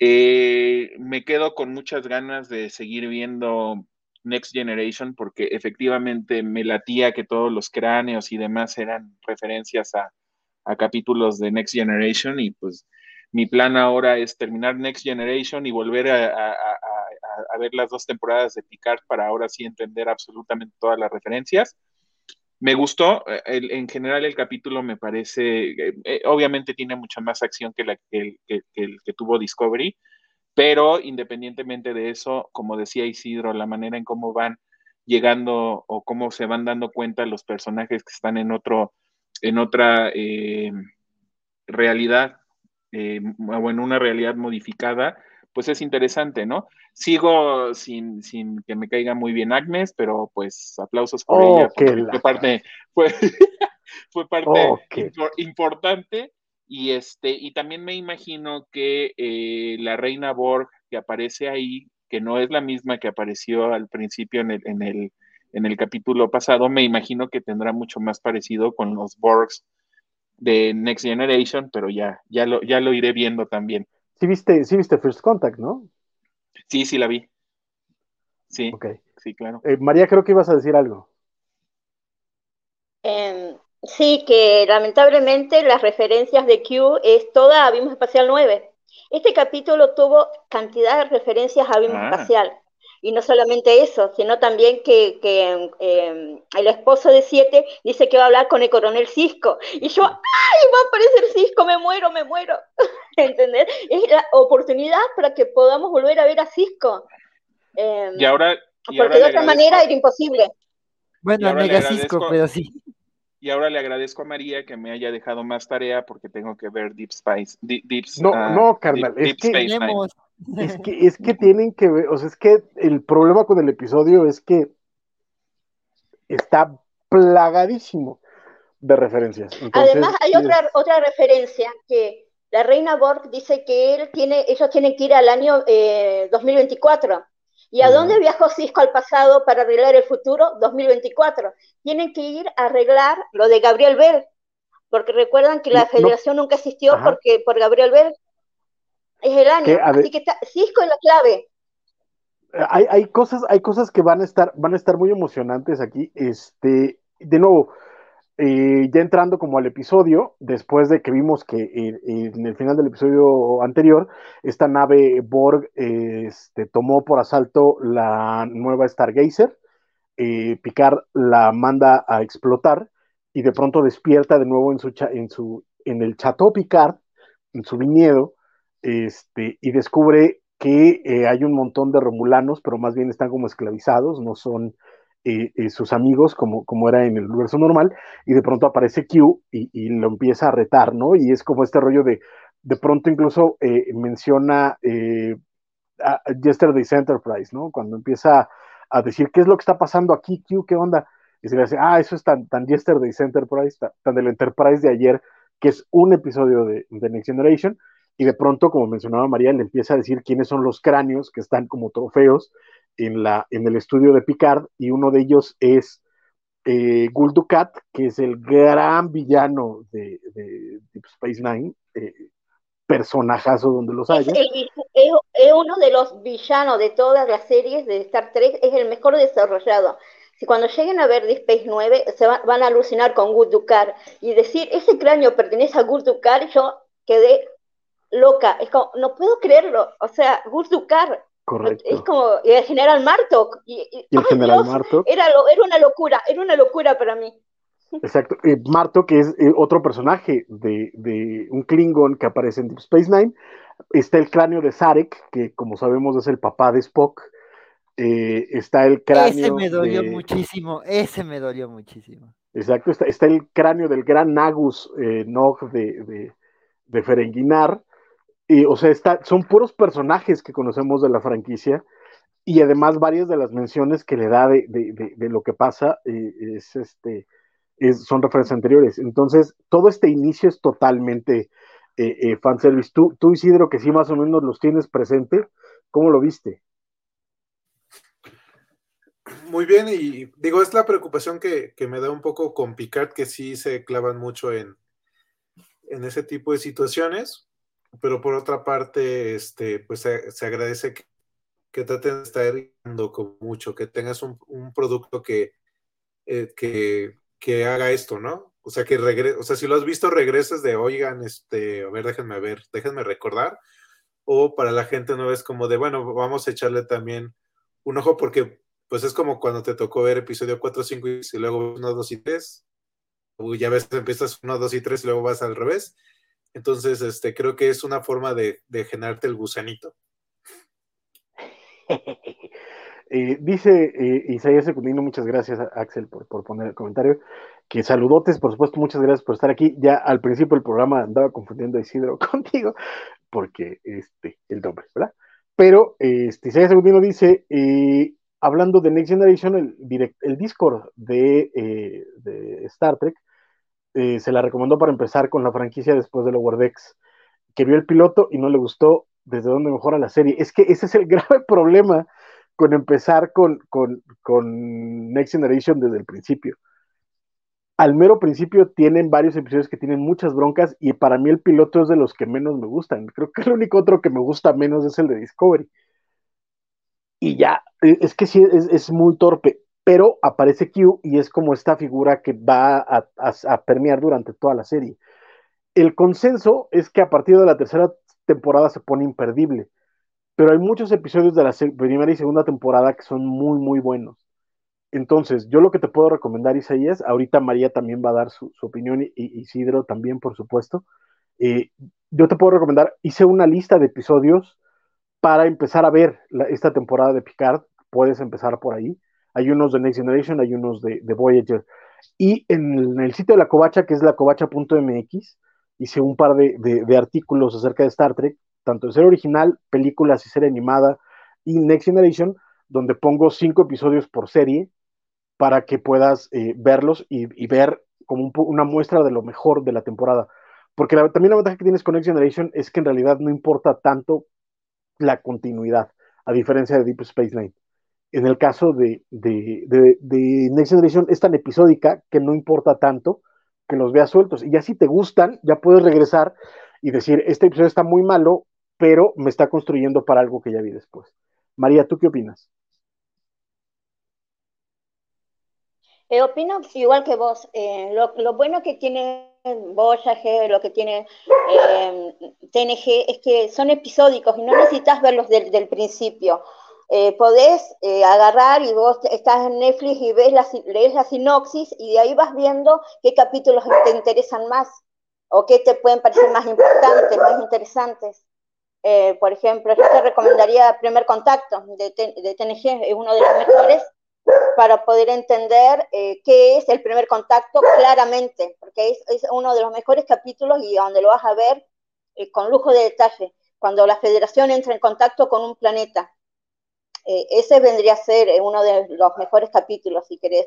me quedo con muchas ganas de seguir viendo Next Generation porque efectivamente me latía que todos los cráneos y demás eran referencias a, capítulos de Next Generation y pues mi plan ahora es terminar Next Generation y volver a, ver las dos temporadas de Picard para ahora sí entender absolutamente todas las referencias. Me gustó, eh, en general el capítulo me parece, eh, eh, obviamente tiene mucha más acción que, la, el, que, el que tuvo Discovery, pero independientemente de eso, como decía Isidro, la manera en cómo van llegando o cómo se van dando cuenta los personajes que están en otro, en otra eh, realidad eh, o en una realidad modificada, pues es interesante, ¿no? Sigo sin, sin que me caiga muy bien Agnes, pero pues aplausos por ella, fue parte, fue, (laughs) fue parte importante. Y, este, y también me imagino que eh, la reina Borg que aparece ahí, que no es la misma que apareció al principio en el, en el, en el capítulo pasado, me imagino que tendrá mucho más parecido con los Borgs de Next Generation, pero ya, ya, lo, ya lo iré viendo también. Sí viste, sí viste First Contact, ¿no? Sí, sí la vi. Sí, sí, claro. Eh, María, creo que ibas a decir algo. Em, sí, que lamentablemente las referencias de Q es toda a Vimos Espacial 9. Este capítulo tuvo cantidad de referencias a Vimos ah. Espacial. Y no solamente eso, sino también que, em, el esposo de Siete dice que va a hablar con el coronel Cisco. Y yo, ¡ay! Va a aparecer Cisco, me muero, me muero. (laughs) ¿Entendés? Es la oportunidad para que podamos volver a ver a Cisco. Em, y ahora. porque de otra manera era imposible. Bueno, mega Cisco, pero sí. Y ahora le agradezco a María que me haya dejado más tarea porque tengo que ver Deep Spice. no, uh, no, carnal. es que es que, es que tienen que ver, o sea, es que el problema con el episodio es que está plagadísimo de referencias. Además, hay otra, otra referencia que la reina Borg dice que él tiene, ellos tienen que ir al año 2024. ¿Y a dónde viajó Cisco al pasado para arreglar el futuro? 2024. Tienen que ir a arreglar lo de Gabriel Bell, porque recuerdan que la federación nunca existió porque por Gabriel Bell. Es el año. Así que Cisco es la clave. Hay, hay, cosas, hay cosas que van a estar, van a estar muy emocionantes aquí. Este, de nuevo, eh, ya entrando como al episodio, después de que vimos que en el final del episodio anterior, esta nave Borg este, tomó por asalto la nueva Stargazer, eh, Picard la manda a explotar y de pronto despierta de nuevo en, su, en, su, en el Chateau Picard, en su viñedo, este, y descubre que eh, hay un montón de romulanos, pero más bien están como esclavizados, no son eh, eh, sus amigos como, como era en el universo normal, y de pronto aparece Q y, lo empieza a retar, ¿no? Y es como este rollo de, de pronto incluso menciona a Yesterday's Enterprise, ¿no? Cuando empieza a decir, ¿qué es lo que está pasando aquí, Q? ¿Qué onda? Y se le dice, ah, eso es tan, tan Yesterday's Enterprise, tan, tan del Enterprise de ayer, que es un episodio de, de Next Generation, y de pronto, como mencionaba María, le empieza a decir quiénes son los cráneos que están como trofeos en, la, en el estudio de Picard, y uno de ellos es eh, Gul Dukat, que es el gran villano de, Deep Space Nine, eh, personajazo donde los hay. Es, uno de los villanos de todas las series de Star Trek, es el mejor desarrollado. Si cuando lleguen a ver Deep Space 9, se van a alucinar con Gul Dukat y decir, ese cráneo pertenece a Gul Dukat, yo quedé loca, es como, no puedo creerlo, o sea, Gurdukar, Correcto. Es como y el general Martok. Y, el general Martok. Era, era una locura, era una locura para mí. Exacto. Eh, Martok es eh, otro personaje de, de, un Klingon que aparece en Deep Space Nine. Está el cráneo de Sarek, que como sabemos es el papá de Spock. Eh, está el cráneo. Ese me dolió muchísimo, ese me dolió muchísimo. Exacto, está, está el cráneo del gran Nagus Nog de, de, de Ferenginar o sea, está, son puros personajes que conocemos de la franquicia y además varias de las menciones que le da de, lo que pasa eh, es este, son referencias anteriores. Entonces, todo este inicio es totalmente eh, eh, fanservice. Tú, tú, Isidro, que sí más o menos los tienes presente, ¿cómo lo viste? Muy bien, y digo, es la preocupación que, me da un poco con Picard, que sí se clavan mucho en, en ese tipo de situaciones pero por otra parte, este, pues se, agradece que, que, traten de estar con mucho, que tengas un, producto que, eh, que, que, haga esto, ¿no? O sea, que regrese, o sea, si lo has visto, regreses de, oigan, este, a ver, déjenme ver, déjenme recordar, o para la gente no es como de, bueno, vamos a echarle también un ojo porque pues es como cuando te tocó ver episodio 4, 5 y luego 1, 2 y 3, o ya ves, empiezas 1, 2 y 3 y luego vas al revés, entonces, este, creo que es una forma de, generarte el gusanito. (laughs) Eh, dice eh, Isaías Secundino, muchas gracias Axel por, poner el comentario, que saludotes, por supuesto, muchas gracias por estar aquí. Ya al principio del programa andaba confundiendo a Isidro (laughs) contigo, porque este, el nombre, ¿verdad? Pero este, Isaías Secundino dice, eh, hablando de Next Generation, el, el Discord de, de Star Trek, se la recomendó para empezar con la franquicia después de Lower Decks, que vio el piloto y no le gustó desde dónde mejora la serie. Es que ese es el (laughs) grave problema con empezar con, con, con, Next Generation desde el principio. Al mero principio tienen varios episodios que tienen muchas broncas y para mí el piloto es de los que menos me gustan. Creo que el único otro que me gusta menos es el de Discovery. Y ya, e, es que sí, es, es muy torpe, pero aparece Q y es como esta figura que va a, a, permear durante toda la serie. El consenso es que a partir de la tercera temporada se pone imperdible. Pero hay muchos episodios de la primera y segunda temporada que son muy, muy buenos. Entonces, yo lo que te puedo recomendar, Isaías, ahorita María también va a dar su, opinión y, Isidro también, por supuesto. Eh, yo te puedo recomendar, hice una lista de episodios para empezar a ver esta temporada de Picard. Puedes empezar por ahí. Hay unos de Next Generation, hay unos de, Voyager. Y en el, sitio de la Covacha, que es lacovacha.mx, hice un par de, artículos acerca de Star Trek, tanto de serie original, películas y serie animada, y Next Generation, donde pongo cinco episodios por serie para que puedas eh, verlos y, ver como una muestra de lo mejor de la temporada. Porque también la ventaja que tienes con Next Generation es que en realidad no importa tanto la continuidad, a diferencia de Deep Space Nine. En el caso de, de Next Generation es tan episódica que no importa tanto, que los veas sueltos. Y ya si te gustan, ya puedes regresar y decir, este episodio está muy malo, pero me está construyendo para algo que ya vi después. María, ¿tú qué opinas? Eh, opino igual que vos. Eh, lo, bueno que tiene Voyager, lo que tiene eh, TNG, es que son episódicos y no necesitas verlos del principio eh, podés eh, agarrar y vos estás en Netflix y ves la, lees la sinopsis y de ahí vas viendo qué capítulos te interesan más o qué te pueden parecer más importantes, más interesantes. Eh, por ejemplo, yo te recomendaría Primer Contacto de, de, TNG, es uno de los mejores para poder entender qué es el primer contacto claramente, porque es, es, uno de los mejores capítulos y donde lo vas a ver con lujo de detalle, cuando la federación entra en contacto con un planeta eh, ese vendría a ser eh, uno de los mejores capítulos, si querés,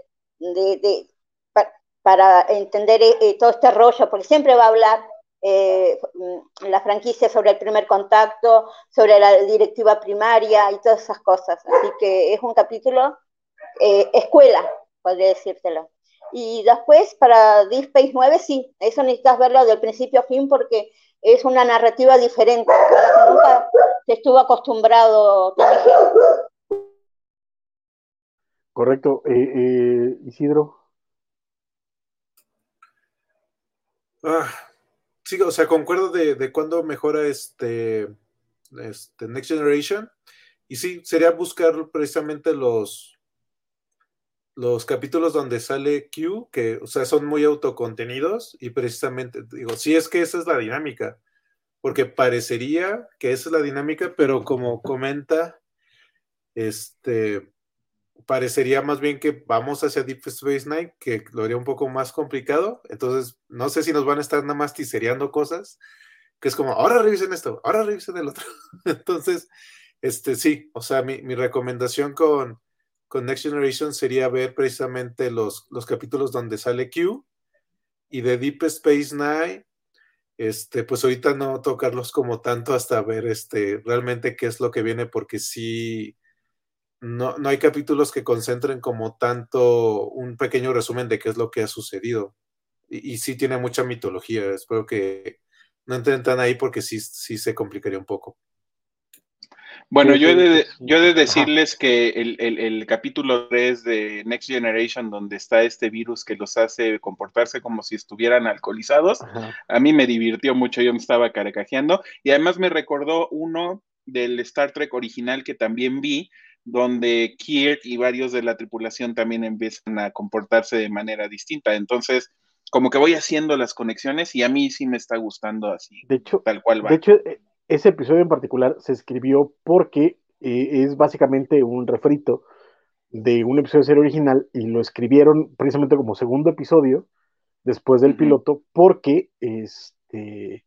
para entender eh, todo este rollo, porque siempre va a hablar mm, la franquicia sobre el primer contacto, sobre la directiva primaria y todas esas cosas. Así que es un capítulo escuela, podría decírtelo. Y después, para Deep Space 9, sí, eso necesitas verlo del principio a fin porque es una narrativa diferente, que nunca se estuvo acostumbrado Correcto. Eh, eh, Isidro. Ah, sí, o sea, concuerdo de, de cuándo mejora este, este Next Generation. Y sí, sería buscar precisamente los, los capítulos donde sale Q, que, o sea, son muy autocontenidos y precisamente, digo, sí es que esa es la dinámica, porque parecería que esa es la dinámica, pero como comenta, este, parecería más bien que vamos hacia Deep Space Nine, que lo haría un poco más complicado. Entonces, no sé si nos van a estar nada más tisereando cosas, que es como, ahora revisen esto, ahora revisen el otro. (laughs) Entonces, este sí, o sea, mi, mi recomendación con, con, Next Generation sería ver precisamente los, los capítulos donde sale Q y de Deep Space Nine. Este, pues ahorita no tocarlos como tanto hasta ver este realmente qué es lo que viene, porque sí, no, no hay capítulos que concentren como tanto un pequeño resumen de qué es lo que ha sucedido. Y, sí tiene mucha mitología. Espero que no entren tan ahí porque sí, sí se complicaría un poco. Bueno, yo he de, yo de decirles que el, el, capítulo 3 de Next Generation, donde está este virus que los hace comportarse como si estuvieran alcoholizados, a mí me divirtió mucho, yo me estaba caracajeando y además me recordó uno del Star Trek original que también vi, donde Kirk y varios de la tripulación también empiezan a comportarse de manera distinta. Entonces, como que voy haciendo las conexiones y a mí sí me está gustando así, de hecho, tal cual va. De hecho, e, ese episodio en particular se escribió porque eh, es básicamente un refrito de un episodio de serie original y lo escribieron precisamente como segundo episodio después del piloto, porque este,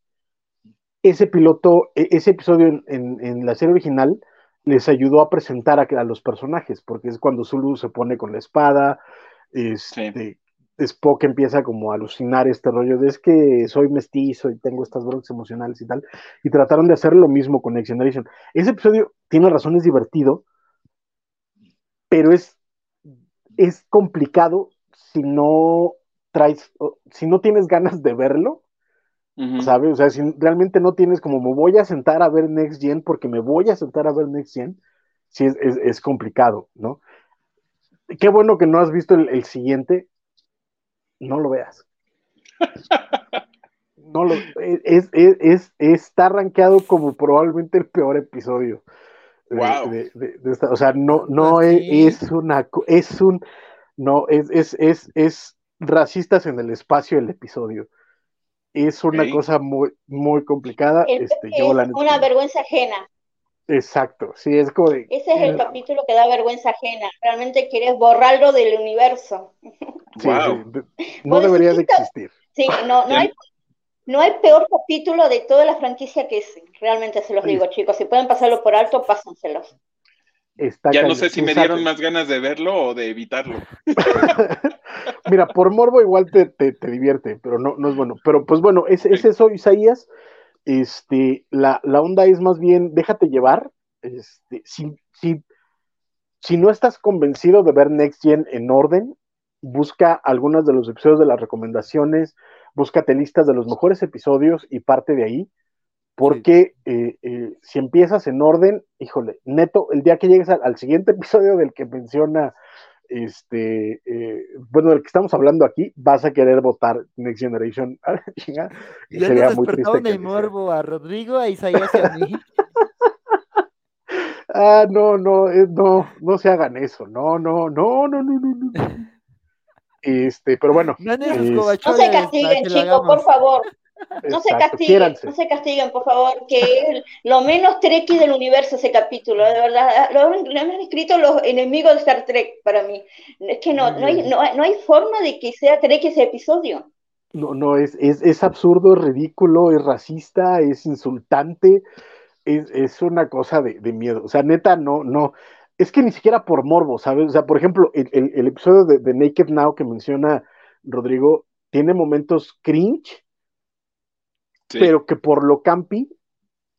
ese piloto, e, ese episodio en, la serie original les ayudó a presentar a, los personajes, porque es cuando Zulu se pone con la espada, este, Spock empieza como a alucinar este rollo de es que soy mestizo y tengo estas broncas emocionales y tal, y trataron de hacer lo mismo con Next Generation. Ese episodio tiene razones divertido, pero es, es complicado si no traes, si no tienes ganas de verlo, ¿sabes? O sea, si realmente no tienes como me voy a sentar a ver Next Gen porque me voy a sentar a ver Next Gen, sí es, complicado, ¿no? Qué bueno que no has visto el, siguiente, no lo veas. no lo, es, es, está rankeado como probablemente el peor episodio. Wow. o sea, no, no es, una, es un, no, es, es, es, es racistas en el espacio el episodio. Es una cosa muy, muy complicada. este, yo es una vergüenza ajena. Exacto, sí, es como Ese es el capítulo que da vergüenza ajena. Realmente quieres borrarlo del universo. no debería de existir. Sí, no, no hay no hay peor capítulo de toda la franquicia que ese. Realmente se los digo, chicos. Si pueden pasarlo por alto, pásenselos. ya no sé si me dieron más ganas de verlo o de evitarlo. (laughs) Mira, por morbo igual te, divierte, pero no, no es bueno. Pero pues bueno, es, es eso, Isaías. Este, la, la, onda es más bien, déjate llevar. Este, si, si, si no estás convencido de ver Next Gen en orden, busca algunos de los episodios de las recomendaciones, búscate listas de los mejores episodios y parte de ahí, porque eh, eh, si empiezas en orden, híjole, neto, el día que llegues al, siguiente (laughs) episodio del que menciona, este, eh, bueno, del que estamos hablando aquí, vas a querer votar Next Generation. (laughs) y sería muy triste. Que morbo a Rodrigo, a Isaías y a mí. (laughs) ah, no, no, no, no se hagan eso, no, no, no, no, no, no. no. (laughs) Este, pero bueno. No, se castiguen, chicos, por favor. No se castiguen, no se castiguen, por favor, que lo menos treki del universo ese capítulo, de verdad, lo, han escrito los enemigos de Star Trek para mí. Es que no, no, hay, no, hay forma de que sea trek ese episodio. No, no, es, es, es absurdo, es ridículo, es racista, es insultante, es, es una cosa de, de, miedo. O sea, neta, no, no, es que ni siquiera por morbo, ¿sabes? O sea, por ejemplo, el, episodio de, Naked Now que menciona Rodrigo tiene momentos cringe, pero que por lo campi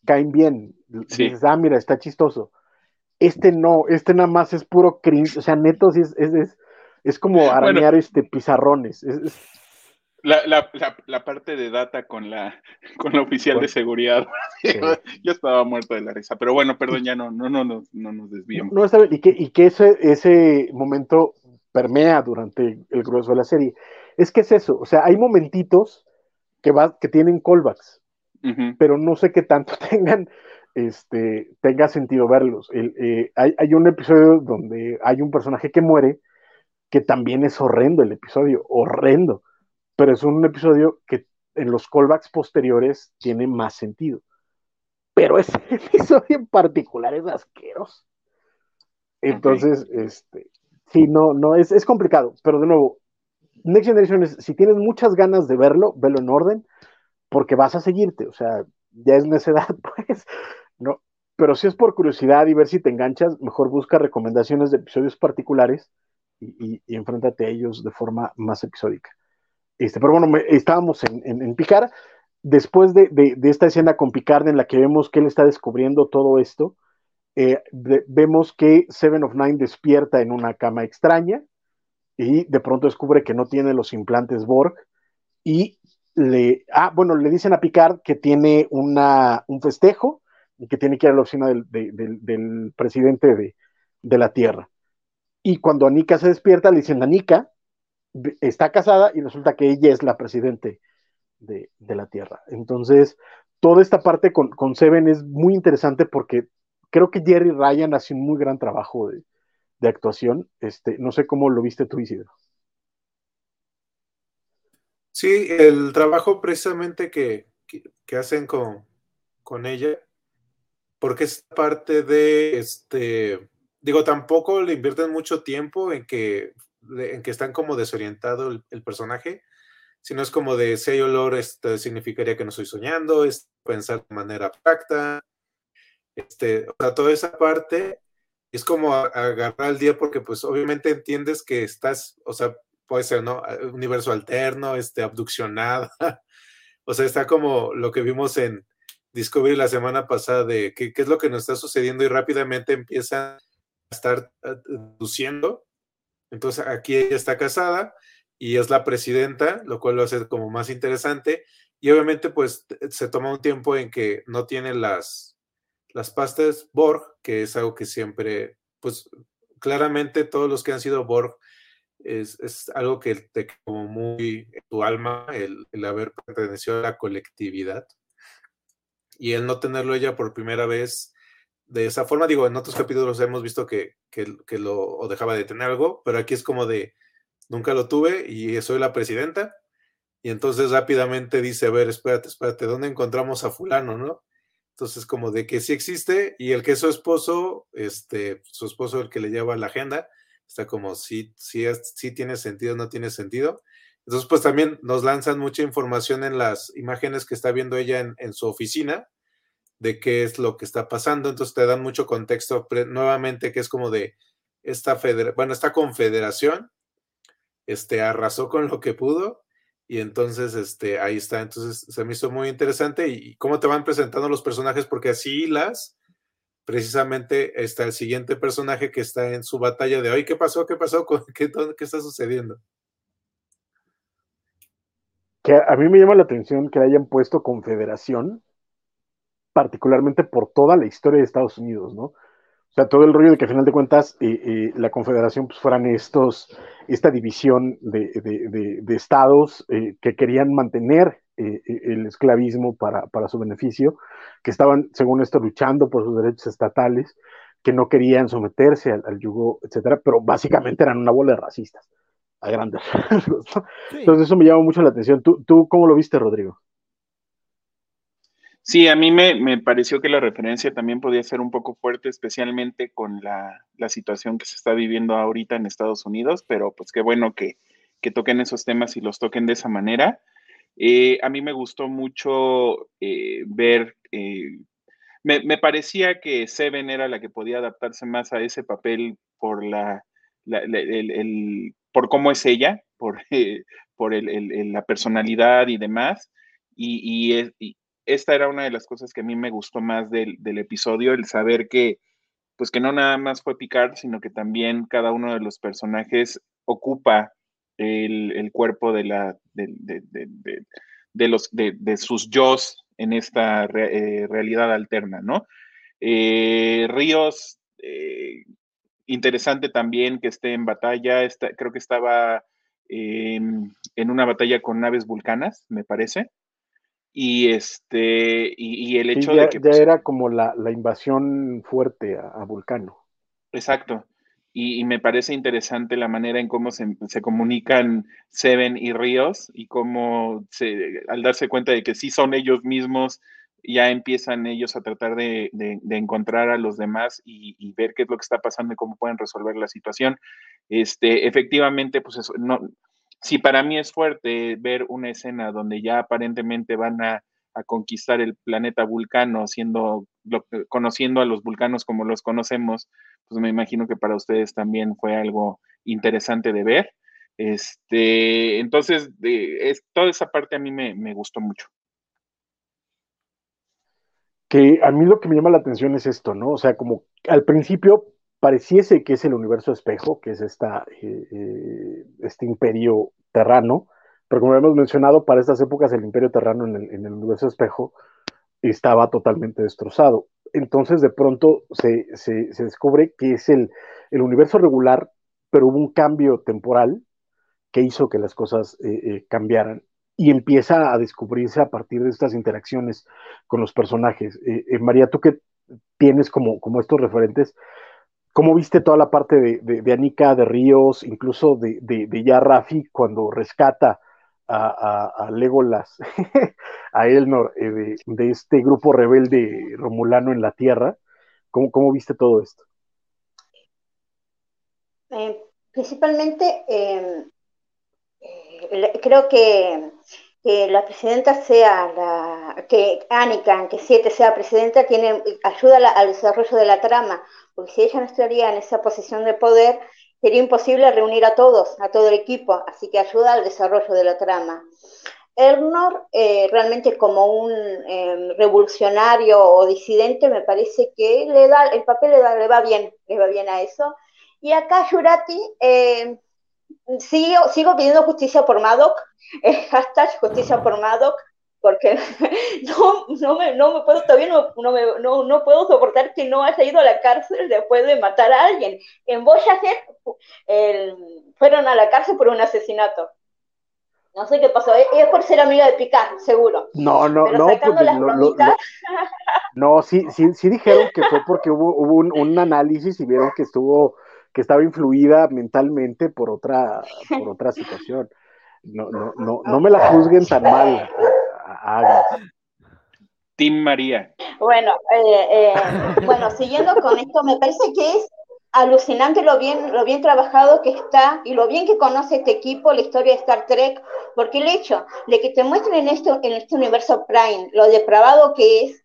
caen bien. Dices, ah, mira, está chistoso. Este no, este nada más es puro cringe, o sea, neto sí es, es, es, como arañar este pizarrones. Es, la, la, la, parte de data con la, con la oficial de seguridad. (laughs) Yo estaba muerto de la risa. Pero bueno, perdón, ya no, no, no, no, no nos desviamos. No, y que, y que ese, ese momento permea durante el grueso de la serie. Es que es eso, o sea, hay momentitos que, va, que tienen callbacks, pero no sé qué tanto (laughs) tengan, este, tenga sentido verlos. Eh, hay, hay un episodio donde hay un personaje que muere, que también es horrendo el episodio, horrendo pero es un episodio que en los callbacks posteriores tiene más sentido. Pero ese (laughs) episodio en particular es asqueroso. Entonces, este, sí, no, no, es, es, complicado, pero de nuevo, Next Generation es, si tienes muchas ganas de verlo, velo en orden, porque vas a seguirte, o sea, ya es necedad, (laughs) pues, no, pero si es por curiosidad y ver si te enganchas, mejor busca recomendaciones de episodios particulares y, y, enfréntate a ellos de forma más episódica. Este, pero bueno, estábamos en, en, Picard. Después de, esta escena con Picard en la que vemos que él está descubriendo todo esto, eh, vemos que Seven of Nine despierta en una cama extraña y de pronto descubre que no tiene los implantes Borg y le, ah, bueno, le dicen a Picard que tiene una, un festejo y que tiene que ir a la oficina del, del presidente de, de, la Tierra. Y cuando Anika se despierta, le dicen, Anika, está casada y resulta que ella es la presidente de, la Tierra. Entonces, toda esta parte con, con, Seven es muy interesante porque creo que Jerry Ryan hace un muy gran trabajo de, actuación. Este, no sé cómo lo viste tú, Isidro. Sí, el trabajo precisamente que, hacen con, con ella, porque es parte de este digo, tampoco le invierten mucho tiempo en que, en que están como desorientado el, personaje, sino es como de si hay olor, este, significaría que no estoy soñando, es pensar de manera abstracta, este, o sea, toda esa parte es como agarrar el día porque pues obviamente entiendes que estás, o sea, puede ser, ¿no? Universo alterno, este, abduccionada, (laughs) o sea, está como lo que vimos en Discovery la semana pasada de qué, qué es lo que nos está sucediendo y rápidamente empieza a estar abduciendo. Entonces aquí ella está casada y es la presidenta, lo cual lo hace como más interesante. Y obviamente pues se toma un tiempo en que no tiene las, las pastas Borg, que es algo que siempre, pues claramente todos los que han sido Borg es, es algo que te como muy en tu alma el, el, haber pertenecido a la colectividad. Y el no tenerlo ella por primera vez de esa forma, digo, en otros capítulos hemos visto que, que, que lo dejaba de tener algo, pero aquí es como de nunca lo tuve y soy la presidenta y entonces rápidamente dice, a ver, espérate, espérate, ¿dónde encontramos a fulano, no? Entonces, como de que sí existe y el que es su esposo, este, su esposo el que le lleva la agenda, está como sí, sí, sí tiene sentido, no tiene sentido. Entonces, pues también nos lanzan mucha información en las imágenes que está viendo ella en, su oficina de qué es lo que está pasando. Entonces te dan mucho contexto nuevamente que es como de esta federación, bueno, esta confederación este, arrasó con lo que pudo y entonces, este, ahí está. Entonces, se me hizo muy interesante. Y, cómo te van presentando los personajes, porque así las, precisamente está el siguiente personaje que está en su batalla de hoy. ¿Qué pasó? ¿Qué pasó? ¿Qué, qué está sucediendo? Que a mí me llama la atención que hayan puesto confederación, particularmente por toda la historia de Estados Unidos, ¿no? O sea, todo el rollo de que a final de cuentas eh, eh, la confederación pues, fueran estos, esta división de, de, de, estados eh, que querían mantener el esclavismo para, para, su beneficio, que estaban, según esto, luchando por sus derechos estatales, que no querían someterse al, al yugo, etcétera, pero básicamente eran una bola de racistas, a grandes (laughs) rasgos. ¿no? sí. Entonces eso me llama mucho la atención. ¿Tú, ¿Tú cómo lo viste, Rodrigo? Sí, a mí me, me, pareció que la referencia también podía ser un poco fuerte, especialmente con la, la, situación que se está viviendo ahorita en Estados Unidos, pero pues qué bueno que, que toquen esos temas y los toquen de esa manera. Eh, a mí me gustó mucho eh, ver, eh, me, me, parecía que Seven era la que podía adaptarse más a ese papel por la, la el, el, por cómo es ella, por, (laughs) por el, la personalidad y demás. Y, y, esta era una de las cosas que a mí me gustó más del, episodio, el saber que, pues que no nada más fue Picard, sino que también cada uno de los personajes ocupa el, cuerpo de, la, de, de, de los, de, sus yo en esta eh, realidad alterna, ¿no? Eh, Ríos, eh, interesante también que esté en batalla, creo que estaba en una batalla con naves vulcanas, me parece y este y, y el hecho sí, ya, de que ya pues, era como la, la invasión fuerte a, a, Vulcano. Exacto. Y, y, me parece interesante la manera en cómo se, se, comunican Seven y Ríos y cómo se, al darse cuenta de que sí son ellos mismos, ya empiezan ellos a tratar de, de, de encontrar a los demás y, y, ver qué es lo que está pasando y cómo pueden resolver la situación. Este, efectivamente, pues eso, no, si para mí es fuerte ver una escena donde ya aparentemente van a, conquistar el planeta Vulcano, siendo, conociendo a los vulcanos como los conocemos, pues me imagino que para ustedes también fue algo interesante de ver. Este, entonces, es, toda esa parte a mí me, me, gustó mucho. Que a mí lo que me llama la atención es esto, ¿no? O sea, como al principio pareciese que es el universo espejo, que es esta, eh, eh, este imperio terrano, pero como hemos mencionado, para estas épocas el imperio terrano en el, en el universo espejo estaba totalmente destrozado. Entonces de pronto se, se, descubre que es el, el, universo regular, pero hubo un cambio temporal que hizo que las cosas eh, cambiaran y empieza a descubrirse a partir de estas interacciones con los personajes. María, tú que tienes como, como estos referentes, ¿Cómo viste toda la parte de, de, de Anika, de Ríos, incluso de, de, ya Rafi cuando rescata a, a, a Legolas, (laughs) a Elnor, eh, de, de, este grupo rebelde romulano en la Tierra? ¿Cómo, cómo viste todo esto? Eh, principalmente, eh, creo que, que, la presidenta sea la, que Annika, que siete sea presidenta, tiene, ayuda al desarrollo de la trama, porque si ella no estaría en esa posición de poder, sería imposible reunir a todos, a todo el equipo, así que ayuda al desarrollo de la trama. Ernor, eh, realmente como un em, revolucionario o disidente, me parece que le da, el papel le, le, va bien, le va bien a eso. Y acá Jurati, eh, sigo, sigo pidiendo justicia por Madoc, (laughs) eh, hashtag justicia por Madoc, porque (laughs) no, no, me, no me puedo, todavía no, no, me, no, no, puedo soportar que no haya ido a la cárcel después de matar a alguien. En Voyager el, fueron a la cárcel por un asesinato. No sé qué pasó, es por ser amiga de Picard, seguro. No, no, Pero no. sacando pues, las lo- lo- bromitas, (laughs) No, sí, sí, sí dijeron que fue porque hubo, hubo un, un análisis y vieron que estuvo, que estaba influida mentalmente por otra, por (laughs) otra situación. No, no, no, no me la juzguen tan mal a, a Agnes. Tim María. Bueno, eh, eh, bueno, siguiendo con esto, me parece que es alucinante lo bien, lo bien trabajado que está y lo bien que conoce este equipo la historia de Star Trek, porque el hecho de que te muestren en este, en este universo Prime lo depravado que es,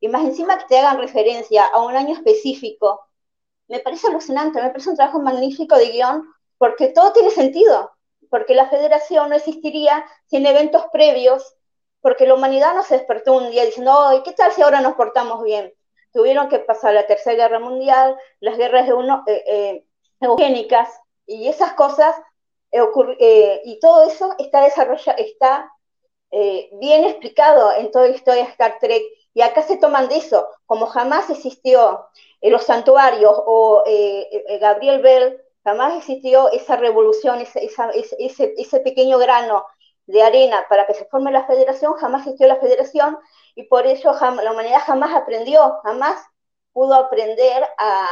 y más encima que te hagan referencia a un año específico, me parece alucinante, me parece un trabajo magnífico de guion, porque todo tiene sentido, porque la federación no existiría sin eventos previos, porque la humanidad no se despertó un día diciendo, ¡ay, qué tal si ahora nos portamos bien! Tuvieron que pasar la Tercera Guerra Mundial, las guerras euno- eh, eh, eugénicas, y esas cosas, eh, eh, y todo eso está desarrollado, está eh, bien explicado en toda la historia de Star Trek, y acá se toman de eso, como jamás existió los santuarios o eh, eh, Gabriel Bell, jamás existió esa revolución, esa- esa- ese, ese- ese pequeño grano de arena para que se forme la federación, jamás existió la federación y por eso la humanidad jamás aprendió, jamás pudo aprender a,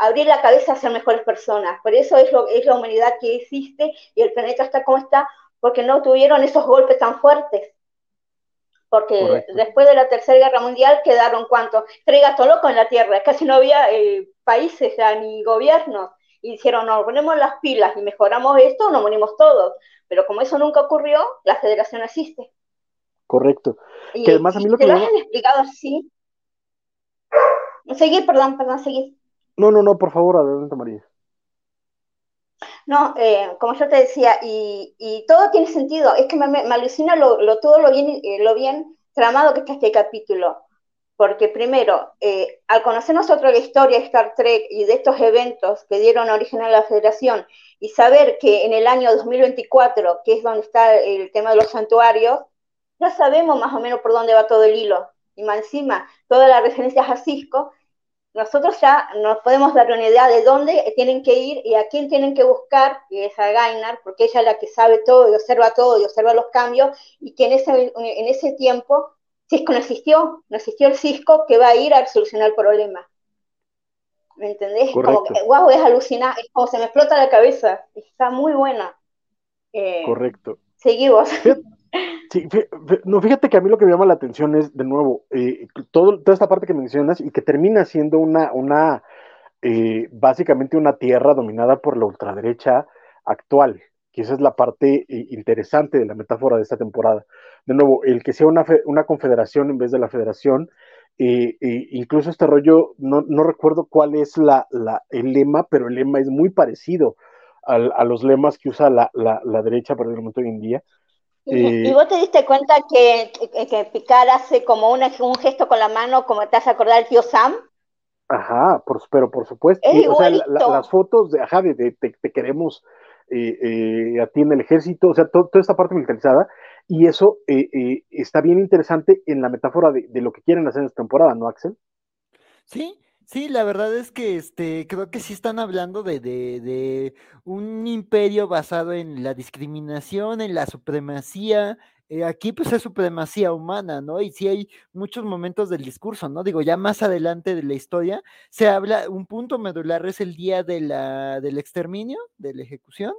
abrir la cabeza a ser mejores personas. Por eso es, lo, es la humanidad que existe y el planeta está como está, porque no tuvieron esos golpes tan fuertes. Porque Correcto. después de la Tercera Guerra Mundial quedaron cuántos, tres gatos locos en la Tierra, casi no había eh, países ya, ni gobiernos. Y dijeron, no, ponemos las pilas y mejoramos esto, nos morimos todos. Pero como eso nunca ocurrió, la federación existe. Correcto. Y, Que además a mí lo te que lo me hayan explicado así. Seguir, perdón, perdón, seguir. No, no, no, por favor, adelante, María. No, eh, como yo te decía, y, todo tiene sentido. Es que me, me- alucina lo- todo lo bien, eh, lo bien tramado que está este capítulo. Porque primero, eh, al conocer nosotros la historia de Star Trek y de estos eventos que dieron origen a la Federación, y saber que en el año 2024, que es donde está el tema de los santuarios, ya sabemos más o menos por dónde va todo el hilo. Y más encima, todas las referencias a Cisco, nosotros ya nos podemos dar una idea de dónde tienen que ir y a quién tienen que buscar, que es a Gainar, porque ella es la que sabe todo y observa todo y observa los cambios, y que en ese, en ese tiempo Cisco no existió, no existió el Cisco que va a ir a solucionar el problema. ¿Me entendés? Como Correcto. que, wow, es alucinante, es como se me explota la cabeza, está muy buena. Eh, Correcto. Seguimos. Sí, no, fíjate que a mí lo que me llama la atención es, de nuevo, eh, toda esta parte que mencionas y que termina siendo una, eh, básicamente una tierra dominada por la ultraderecha actual, que esa es la parte eh, interesante de la metáfora de esta temporada. De nuevo, el que sea una, fe- una confederación en vez de la federación, eh, incluso este rollo, no, recuerdo cuál es la, el lema, pero el lema es muy parecido a los lemas que usa la, la, la derecha particularmente hoy en día. Y, Eh, y vos te diste cuenta que, que, que Picard hace como una- un gesto con la mano, como te hace acordar al tío Sam. Ajá, por, pero por supuesto. Es o sea, la- la- igualito. las fotos de, ajá, de, de- te, te queremos eh, eh, a ti en el ejército, o sea, to- toda esta parte militarizada, y eso eh, eh, está bien interesante en la metáfora de, de lo que quieren hacer en esta temporada, ¿no, Axel? Sí, sí, la verdad es que este, creo que sí están hablando de, de, de un imperio basado en la discriminación, en la supremacía. eh, aquí pues es supremacía humana, ¿no? Y sí hay muchos momentos del discurso, ¿no? Digo, ya más adelante de la historia se habla, un punto medular es el día de la, del exterminio, de la ejecución,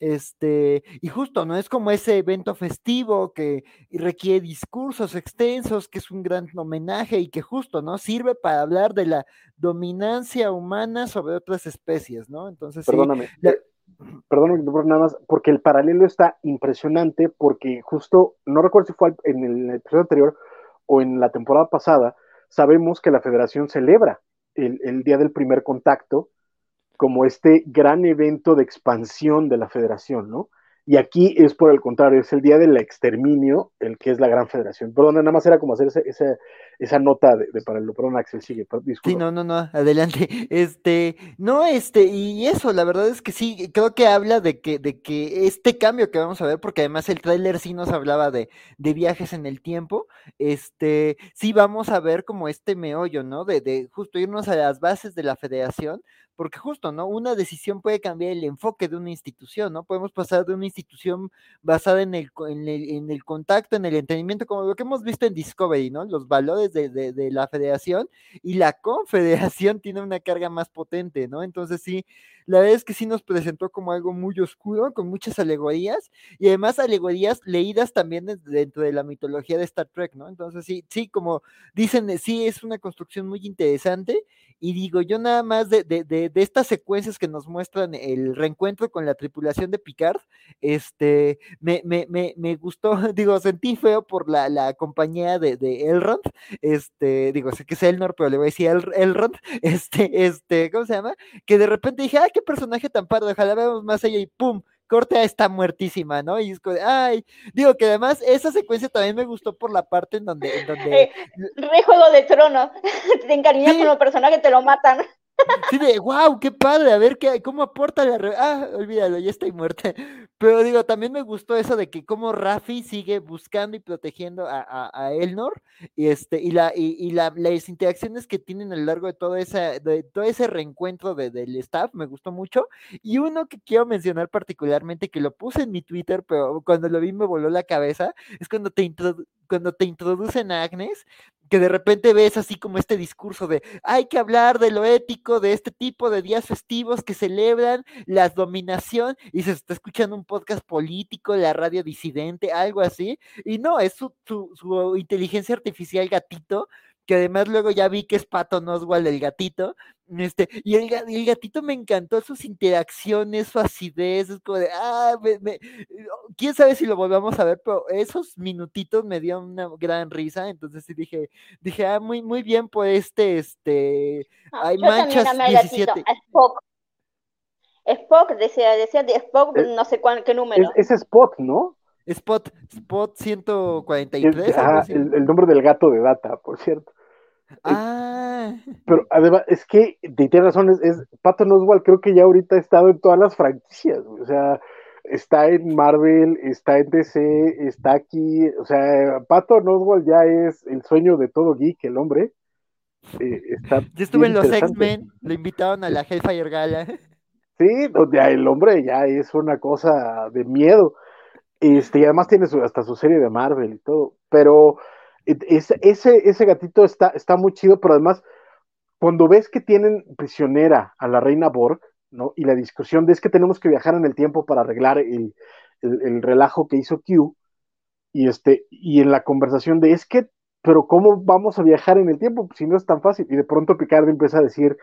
Este, y justo, ¿no? Es como ese evento festivo que requiere discursos extensos, que es un gran homenaje y que justo, ¿no? Sirve para hablar de la dominancia humana sobre otras especies, ¿no? Entonces, Perdóname. Sí, Perdóname, nada más, porque el paralelo está impresionante, porque justo, no recuerdo si fue en el episodio anterior o en la temporada pasada, sabemos que la federación celebra el, el Día del Primer Contacto como este gran evento de expansión de la federación, ¿no? Y aquí es por el contrario, es el día del exterminio, el que es la gran federación. Perdón, nada más era como hacer esa, esa, nota de, de paralelo. Perdón, Axel, sigue. Sí, no, no, no, adelante. (laughs) Este, no, este, y eso, la verdad es que sí, creo que habla de que, de que este cambio que vamos a ver, porque además el tráiler sí nos hablaba de, de viajes en el tiempo, este, sí vamos a ver como este meollo, ¿no? De, de justo irnos a las bases de la federación, porque justo, ¿no? Una decisión puede cambiar el enfoque de una institución, ¿no? Podemos pasar de una institución basada en el, en el, contacto, en el entendimiento, como lo que hemos visto en Discovery, ¿no? Los valores de, de, la federación y la confederación (laughs) tiene una carga más potente, ¿no? Entonces sí, la verdad es que sí nos presentó como algo muy oscuro, con muchas alegorías y además alegorías leídas también dentro de la mitología de Star Trek, ¿no? Entonces sí, sí, como dicen, sí es una construcción muy interesante y digo, yo nada más de, de, de, de, estas secuencias que nos muestran el reencuentro con la tripulación de Picard, este, me, me, me, me gustó, (laughs) digo, sentí feo por la, la compañía de, de Elrond, este, digo, sé que es Elnor, pero le voy a decir El, Elrond, (laughs) este, este, ¿cómo se llama? Que de repente dije, ay, qué personaje tan pardo, ojalá veamos más ella y pum, Cortea está muertísima, ¿no? Y es como, ay, digo que además esa secuencia también me gustó por la parte en donde... En donde... Eh, (laughs) re juego de trono, te encariñas sí. con los personajes, te lo matan. Sí, de wow, qué padre, a ver qué, cómo aporta la. Ah, olvídalo, ya estoy muerta. (laughs) Pero digo, también me gustó eso de que cómo Rafi sigue buscando y protegiendo a, a, a Elnor y este, y la, y, y la, las interacciones que tienen a lo largo de todo esa, de todo ese reencuentro de, del staff, me gustó mucho. Y uno que quiero mencionar particularmente, que lo puse en mi Twitter, pero cuando lo vi me voló la cabeza, es cuando te cuando te introducen a Agnes, que de repente ves así como este discurso de hay que hablar de lo ético, de este tipo de días festivos que celebran la dominación y se está escuchando un podcast político, la radio disidente, algo así, y no, es su, su, su inteligencia artificial gatito que además luego ya vi que es Pato Oswald el gatito, este, y el, el, gatito me encantó sus interacciones, su acidez, es como de, ah, me, me, quién sabe si lo volvamos a ver, pero esos minutitos me dio una gran risa, entonces sí dije, dije, ah, muy, muy bien por este, este, no, hay manchas también amé 17. Gatito, Spock. Spock, decía, decía de Spock, es, no sé cuál, qué número. Es, es Spock, ¿no? Spot, Spot 143. Es, ah, el, el, nombre del gato de Data, por cierto. Ah. Pero además, es que, tienes razón, es, es Patton Oswald creo que ya ahorita ha estado en todas las franquicias, o sea, está en Marvel, está en DC, está aquí, o sea, Patton Oswald ya es el sueño de todo geek, el hombre. Eh, está (laughs) Yo estuve en los X-Men, lo invitaron a la Hellfire Gala. Sí, donde el hombre ya es una cosa de miedo. Este, y además tiene su, hasta su serie de Marvel y todo, pero ese, ese, ese gatito está, está muy chido, pero además, cuando ves que tienen prisionera a la reina Borg, ¿no? Y la discusión de es que tenemos que viajar en el tiempo para arreglar el, el, el relajo que hizo Q, y, este, y en la conversación de es que, pero ¿cómo vamos a viajar en el tiempo si no es tan fácil? Y de pronto Picard empieza a decir,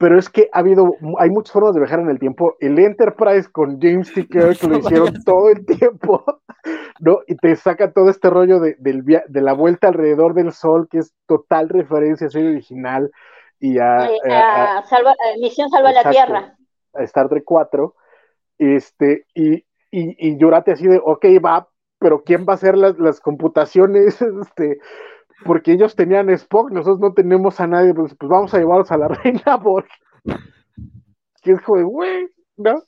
pero es que ha habido, hay muchas formas de viajar en el tiempo. El Enterprise con James T. Kirk lo hicieron todo el tiempo, (laughs) ¿no? Y te saca todo este rollo de, del, de la vuelta alrededor del sol, que es total referencia a serie original y a... a, a, salva, a Misión Salva exacto, la Tierra. A Star Trek 4. Este, y, y, y Llorate así de, ok, va, pero ¿quién va a hacer las, las computaciones? (laughs) Este, porque ellos tenían Spock, nosotros no tenemos a nadie, pues, pues vamos a llevarlos a la (laughs) reina Borg. (laughs) Que es como, güey, ¿no?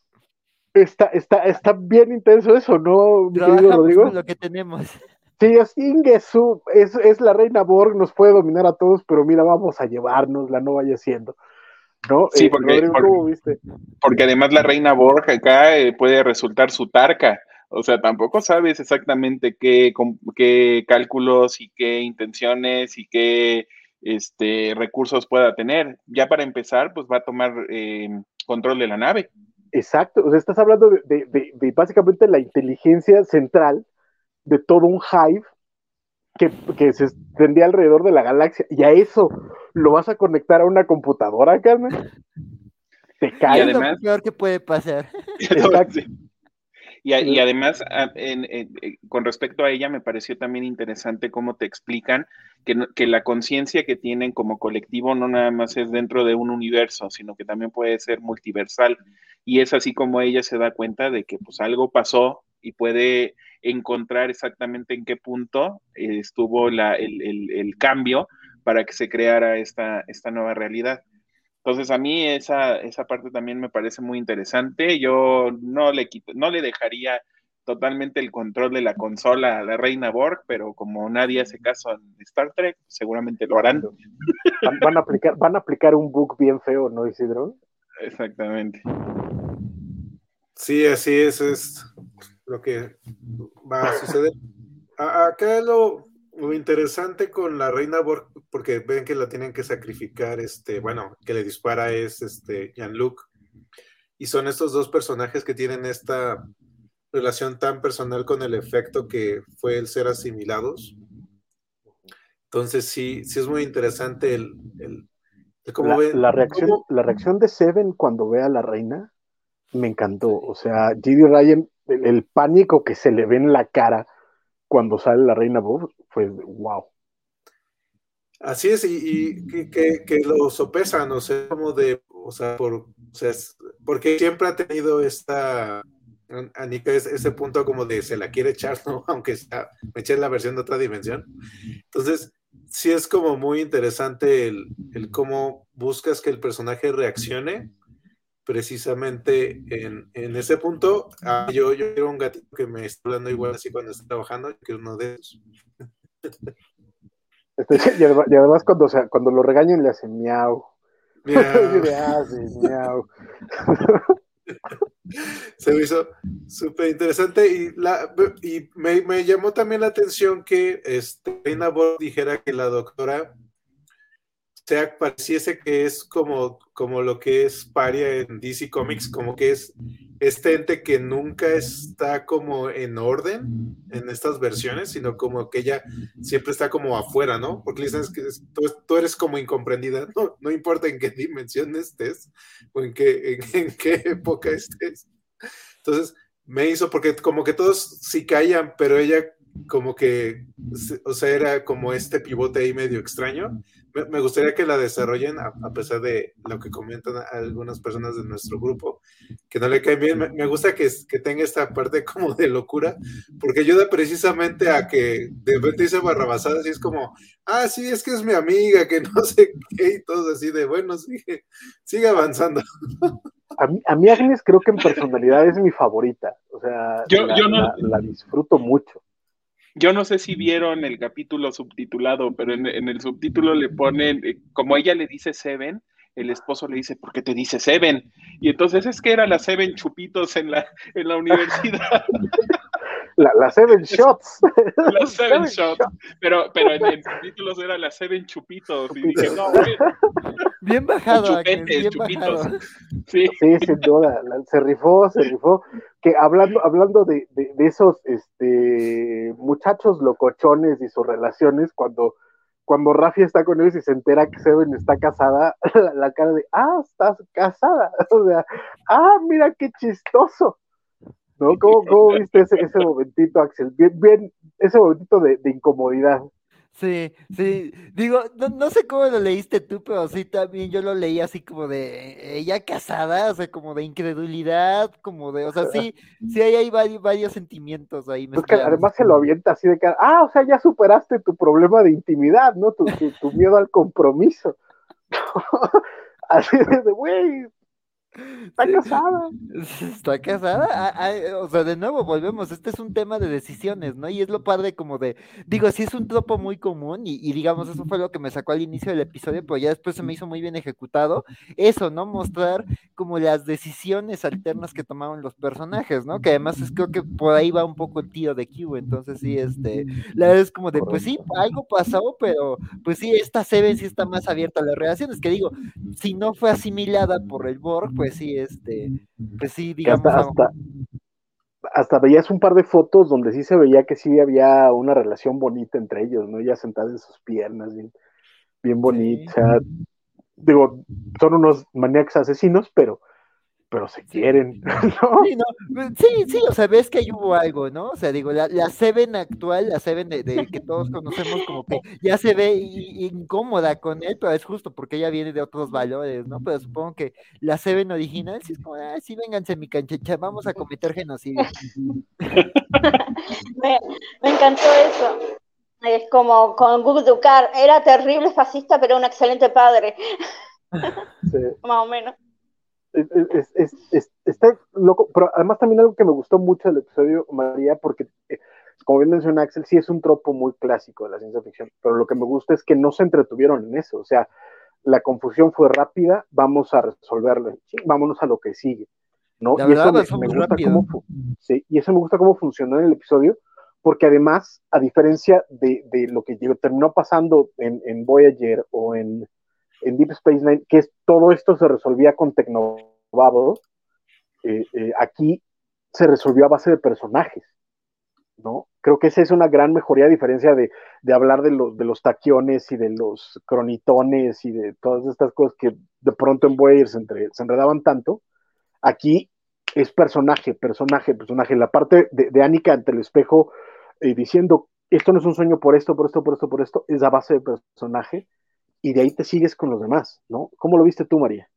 Está, está, está bien intenso eso, ¿no? Mi querido Rodrigo? lo que tenemos. Sí, es Ingesu, es, es la reina Borg, nos puede dominar a todos, pero mira, vamos a llevárnosla, no vaya siendo. ¿No? Sí, eh, porque, Rodrigo, porque, viste? porque, además la reina Borg acá eh, puede resultar su tarca. O sea, tampoco sabes exactamente qué, qué cálculos y qué intenciones y qué este, recursos pueda tener. Ya para empezar, pues va a tomar eh, control de la nave. Exacto, o sea, estás hablando de, básicamente la inteligencia central de todo un hive que, se extendía alrededor de la galaxia. Y a eso lo vas a conectar a una computadora, Carmen. Te cae. Y además, lo peor que puede pasar. (laughs) Exacto. Y, además, eh, con respecto a ella, me pareció también interesante cómo te explican que, que la conciencia que tienen como colectivo no nada más es dentro de un universo, sino que también puede ser multiversal. Y es así como ella se da cuenta de que pues algo pasó y puede encontrar exactamente en qué punto eh, estuvo la, el, el, el, cambio para que se creara esta, esta nueva realidad. Entonces a mí esa, esa parte también me parece muy interesante. Yo no le, quito, no le dejaría totalmente el control de la consola a la Reina Borg, pero como nadie hace caso en Star Trek, seguramente lo harán. Van, a aplicar, van a aplicar un bug bien feo, ¿no, Isidro? Exactamente. Sí, así es, es lo que va a suceder. Acá lo, lo interesante con la reina Borg, porque ven que la tienen que sacrificar, este, bueno, que le dispara es este Jean-Luc. Y son estos dos personajes que tienen esta relación tan personal con el efecto que fue el ser asimilados. Entonces sí, sí es muy interesante el, el, cómo la, ven, la reacción, la reacción de Seven cuando ve a la reina me encantó. O sea, Gigi Ryan, el, el, pánico que se le ve en la cara cuando sale la reina Bob fue wow. Así es, y, que, lo sopesan, o sea, como de, o sea, por, o sea, porque siempre ha tenido esta, Anika, ese punto como de se la quiere echar, (laughs) ¿no? Aunque sea, me eché la versión de otra dimensión. Entonces, sí es como muy interesante el, el cómo buscas que el personaje reaccione precisamente en, en ese punto, ah, yo, yo quiero un gatito que me está hablando igual así cuando está trabajando, que uno de esos. Este, y, además, cuando, cuando lo regañan le hace miau. (laughs) le hace miau. Se me hizo súper interesante y, la, y me, me, llamó también la atención que este, Reina Borg dijera que la doctora sea, pareciese que es como, como lo que es Paria en DC Comics, como que es este ente que nunca está como en orden en estas versiones, sino como que ella siempre está como afuera, ¿no? Porque dicen que tú, eres como incomprendida, (laughs) no, no importa en qué dimensión estés o en qué, en, qué época estés. Entonces, me hizo, porque como que todos sí callan, pero ella como que, o sea, era como este pivote ahí medio extraño me gustaría que la desarrollen, a, pesar de lo que comentan algunas personas de nuestro grupo, que no le caen bien. Me, gusta que, que, tenga esta parte (laughs) como de locura, porque ayuda precisamente a que de repente dice barrabasadas y es como, ah, sí, es que es mi amiga, que (laughs) no sé qué, y todo así de, bueno, sigue, sigue avanzando. (laughs) A mí, a mí Agnes creo que en personalidad es mi favorita, o sea, yo, yo no... la disfruto mucho. Yo no sé si vieron el capítulo subtitulado, pero en, el subtítulo le ponen, eh, como ella le dice Seven, el esposo le dice, ¿por qué te dice Seven? Y entonces es que era la Seven Chupitos en la, en la (laughs) universidad. La, Seven (laughs) Shots. La (laughs) Seven, Shots. Pero, pero en, el subtítulos era la Seven Chupitos. Y dije, no, Bien bajado. bien chupitos. (laughs) Sí. sí, sin duda. Se rifó, se rifó que hablando, hablando de, de, esos este, muchachos locochones y sus relaciones, cuando, cuando Rafi está con ellos y se entera que Seven está casada, la, cara de, ah, estás casada, o sea, ah, mira qué chistoso, ¿no? ¿Cómo, cómo viste ese, ese momentito, Axel? Bien, bien, ese momentito de, de incomodidad. Sí, sí, digo, no, sé cómo lo leíste tú, pero sí también yo lo leí así como de ella casada, o sea, como de incredulidad, como de, o sea, sí, sí hay, hay varios, varios sentimientos ahí. Que además se lo avienta así de que, ah, o sea, ya superaste tu problema de intimidad, ¿no? Tu, tu, tu miedo al compromiso. (laughs) así de, güey, Está casada. Está casada. Ah, ah, o sea, de nuevo, volvemos. Este es un tema de decisiones, ¿no? Y es lo padre como de, digo, sí es un tropo muy común y, digamos, eso fue lo que me sacó al inicio del episodio, pero ya después se me hizo muy bien ejecutado. Eso, ¿no? Mostrar como las decisiones alternas que tomaron los personajes, ¿no? Que además es creo que por ahí va un poco el tío de Q. Entonces sí, este, la verdad es como de, pues sí, algo pasó, pero pues sí, esta Seven sí está más abierta a las relaciones. Que digo, si no fue asimilada por el Borg, pues sí, este, pues sí, digamos. hasta, hasta, hasta veías un par de fotos donde sí se veía que sí había una relación bonita entre ellos, ¿no? Ella sentada en sus piernas, bien, bien bonita. O sea, digo, son unos maníacos asesinos, pero, pero se quieren, (laughs) ¿no? Sí, no, pues, sí, sí, o sea, ves que ahí hubo algo, ¿no? O sea, digo, la, la Seven actual, la Seven de, de que todos conocemos, como que ya se ve incómoda con él, pero es justo porque ella viene de otros valores, ¿no? Pero supongo que la Seven original sí es como, ah, sí, vénganse mi canchecha, vamos a cometer genocidio. (laughs) Me, me encantó eso. Es como con Google Ducar, era terrible fascista, pero un excelente padre, Sí. (laughs) más o menos. Es, es- es- es- está loco, pero además también algo que me gustó mucho del episodio, María, porque eh, como bien menciona Axel, sí es un tropo muy clásico de la ciencia ficción, pero lo que me gusta es que no se entretuvieron en eso, o sea, la confusión fue rápida, vamos a resolverlo, sí, vámonos a lo que sigue, ¿no? La y verdad, eso me, gusta cómo, sí, y eso me gusta cómo funcionó en el episodio, porque además, a diferencia de, de lo que terminó pasando en, en Voyager o en, en Deep Space Nine, que es, todo esto se resolvía con Tecnovado, eh, eh, aquí se resolvió a base de personajes, ¿no? Creo que esa es una gran mejoría a diferencia de, hablar de los, de taquiones y de los cronitones y de todas estas cosas que de pronto en Voyager se, entre- se enredaban tanto. Aquí es personaje, personaje, personaje. La parte de, de Annika ante el espejo eh, diciendo, esto no es un sueño por esto, por esto, por esto, por esto, es a base de personaje y de ahí te sigues con los demás, ¿no? ¿Cómo lo viste tú, María?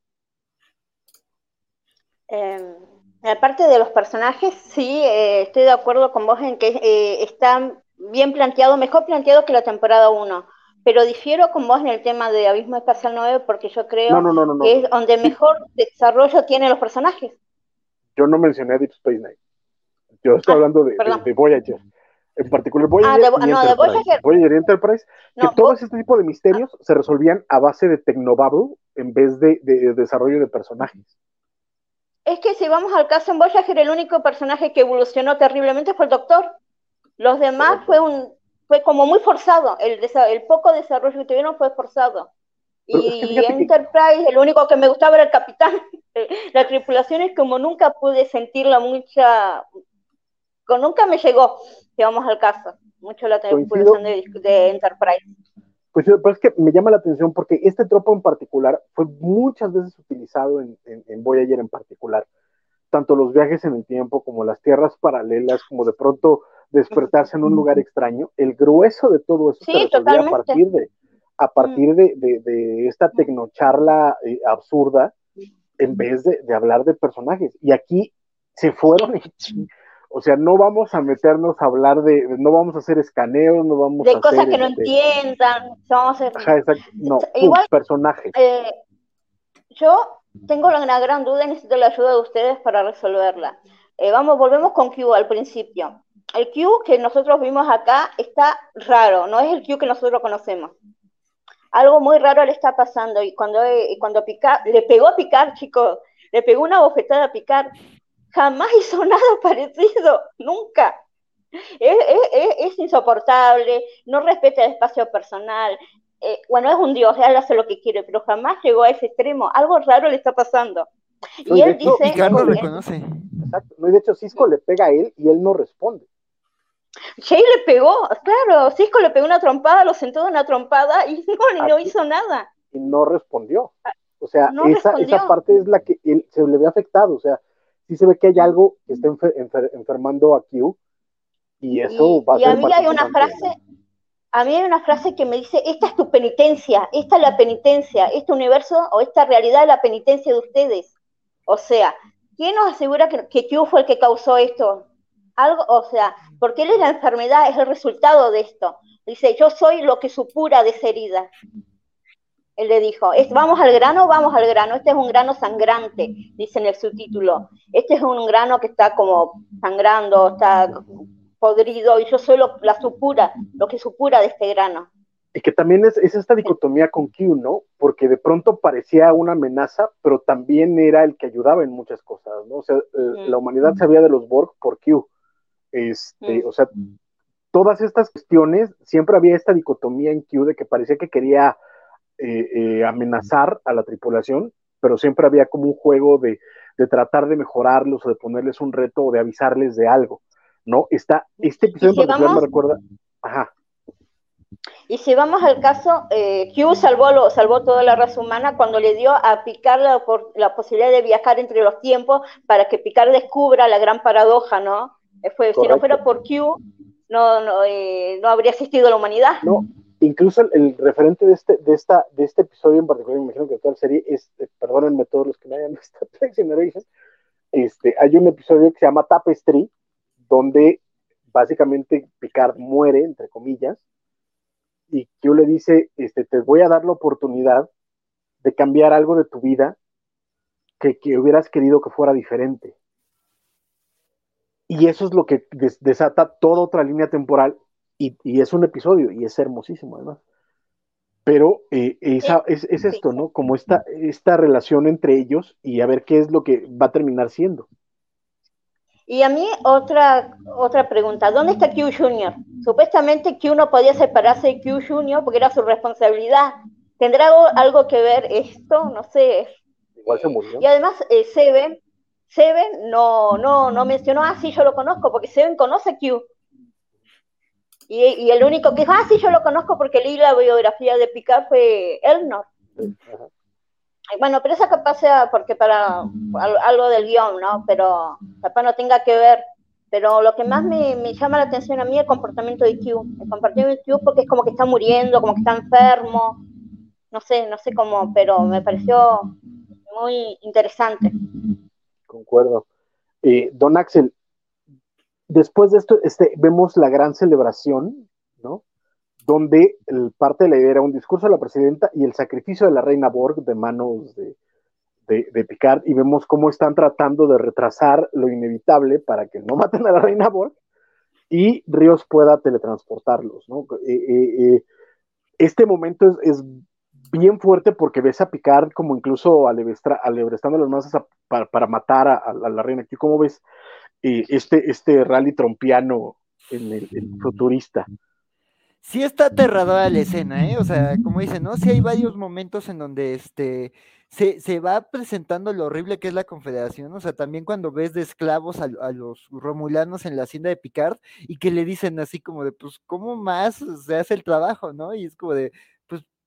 Eh, aparte de los personajes, sí, eh, estoy de acuerdo con vos en que eh, está bien planteado, mejor planteado que la temporada 1, pero difiero con vos en el tema de Abismo Espacial 9 porque yo creo No, no, no, no, no. que es donde mejor desarrollo tienen los personajes. Yo no mencioné Deep Space Nine. Yo estoy Ah, hablando de, de, de Voyager. En particular Voyager Ah, de- y no, de Enterprise. Voyager. Voyager y Enterprise, que todo este tipo de misterios se resolvían a base de Tecnobabble en vez de, de desarrollo de personajes. Es que si vamos al caso en Voyager, el único personaje que evolucionó terriblemente fue el Doctor. Los demás Correcto. fue un fue como muy forzado. El, poco desarrollo que tuvieron fue forzado. Pero es Y que que- Enterprise, el único que me gustaba era el capitán. (laughs) La tripulación es como nunca pude sentirla mucha, con nunca me llegó, si vamos al caso, mucho la tripulación de, de Enterprise. Pues pero es que me llama la atención porque este tropo en particular fue muchas veces utilizado en, en, en Voyager en particular. Tanto los viajes en el tiempo como las tierras paralelas, como de pronto despertarse en un lugar extraño. El grueso de todo eso Sí, se a partir de a partir de, de, de esta tecnocharla eh, absurda en vez de, de hablar de personajes. Y aquí se fueron o sea, no vamos a meternos a hablar de, de- no vamos a hacer escaneos, no vamos De a cosas hacer que no este, entiendan, vamos a hacer Ajá, exacto. No, Igual- personajes. Eh, yo tengo una gran duda y necesito la ayuda de ustedes para resolverla. Eh, vamos, volvemos con Q al principio. El Q que nosotros vimos acá está raro, no es el Q que nosotros conocemos. Algo muy raro le está pasando y cuando, eh, y cuando Picard, le pegó a Picard, chicos, le pegó una bofetada a Picard, jamás hizo nada (laughs) parecido, nunca. Es, es- es- es insoportable, no respeta el espacio personal, eh, bueno, es un dios, él hace lo que quiere, pero jamás llegó a ese extremo. Algo raro le está pasando. No, Y y de él dice, lo eh, reconoce. Exacto. No, y de hecho, Cisco le pega a él y él no responde. Jay le pegó, claro, Cisco le pegó una trompada, lo sentó de una trompada y (laughs) no, y no hizo nada. y no respondió. O sea, No esa, respondió. esa parte es la que él, se le ve afectado. O sea, sí se ve que hay algo que está enfer- enfer- enfermando a Q y eso Y, va a y ser a mí hay una frase, a mí hay una frase que me dice, esta es tu penitencia, esta es la penitencia, este universo o esta realidad es la penitencia de ustedes. O sea, ¿quién nos asegura que, que Q fue el que causó esto? Algo, o sea, porque él es la enfermedad, es el resultado de esto. Dice, yo soy lo que supura de esa herida. Él le dijo, es, vamos al grano, vamos al grano, este es un grano sangrante, dice en el subtítulo. Este es un grano que está como sangrando, está podrido, y yo soy lo, la supura, lo que supura de este grano. Y que también es, es esta dicotomía con Q, ¿no? Porque de pronto parecía una amenaza, pero también era el que ayudaba en muchas cosas, ¿no? O sea, Mm. la humanidad sabía de los Borg por Q. Este, Mm. O sea, todas estas cuestiones, siempre había esta dicotomía en Q de que parecía que quería eh, eh, amenazar a la tripulación pero siempre había como un juego de, de tratar de mejorarlos o de ponerles un reto o de avisarles de algo, ¿no? Está, este episodio me recuerda, ajá. Y si vamos al caso, eh, Q salvó, lo, salvó toda la raza humana cuando le dio a Picard la, la, posibilidad de viajar entre los tiempos para que Picard descubra la gran paradoja, ¿no? Eh, fue, si no fuera por Q, no, no, eh, no habría existido la humanidad. No, incluso el, referente de este, de, esta, de este episodio en particular, me imagino que toda la serie es, eh, perdónenme todos los que me hayan (laughs) visto este, hay un episodio que se llama Tapestry, donde básicamente Picard muere, entre comillas, y Q le dice, este, te voy a dar la oportunidad de cambiar algo de tu vida que, que hubieras querido que fuera diferente. Y eso es lo que desata toda otra línea temporal y, y, es un episodio y es hermosísimo además. Pero eh, esa, es, es, esto, ¿no? Como esta, esta relación entre ellos y a ver qué es lo que va a terminar siendo. Y a mí otra, otra pregunta, ¿dónde está Q Junior? Supuestamente Q no podía separarse de Q Junior porque era su responsabilidad. ¿Tendrá algo, que ver esto? No sé. Igual se murió. Y además, eh, Seven, Seven no, no, no mencionó, ah, sí, yo lo conozco, porque Seven conoce a Q. Y, y, el único que dijo, ah, sí, yo lo conozco porque leí la biografía de Picard fue Elnor. Ajá. Bueno, pero esa capaz sea porque para algo del guion, ¿no? Pero capaz no tenga que ver. Pero lo que más me, me, llama la atención a mí es el comportamiento de Q. El comportamiento de Q porque es como que está muriendo, como que está enfermo. No sé, no sé cómo, pero me pareció muy interesante. Concuerdo. Eh, don Axel, después de esto, este, vemos la gran celebración, ¿no? donde el, parte de la idea era un discurso de la presidenta y el sacrificio de la reina Borg de manos de, Picard, y vemos cómo están tratando de retrasar lo inevitable para que no maten a la reina Borg y Ríos pueda teletransportarlos. ¿no? Eh, eh, eh, este momento es, bien fuerte porque ves a Picard como incluso alebrestando las masas para, para, matar a, a, la reina. ¿Cómo ves este, este rally trompiano en el, el futurista? sí está aterradora la escena, ¿eh? O sea, como dicen, ¿no? Sí hay varios momentos en donde este se, se, va presentando lo horrible que es la confederación, o sea, también cuando ves de esclavos a, a, los romulanos en la hacienda de Picard y que le dicen así como de, pues, ¿cómo más se hace el trabajo, no? Y es como de,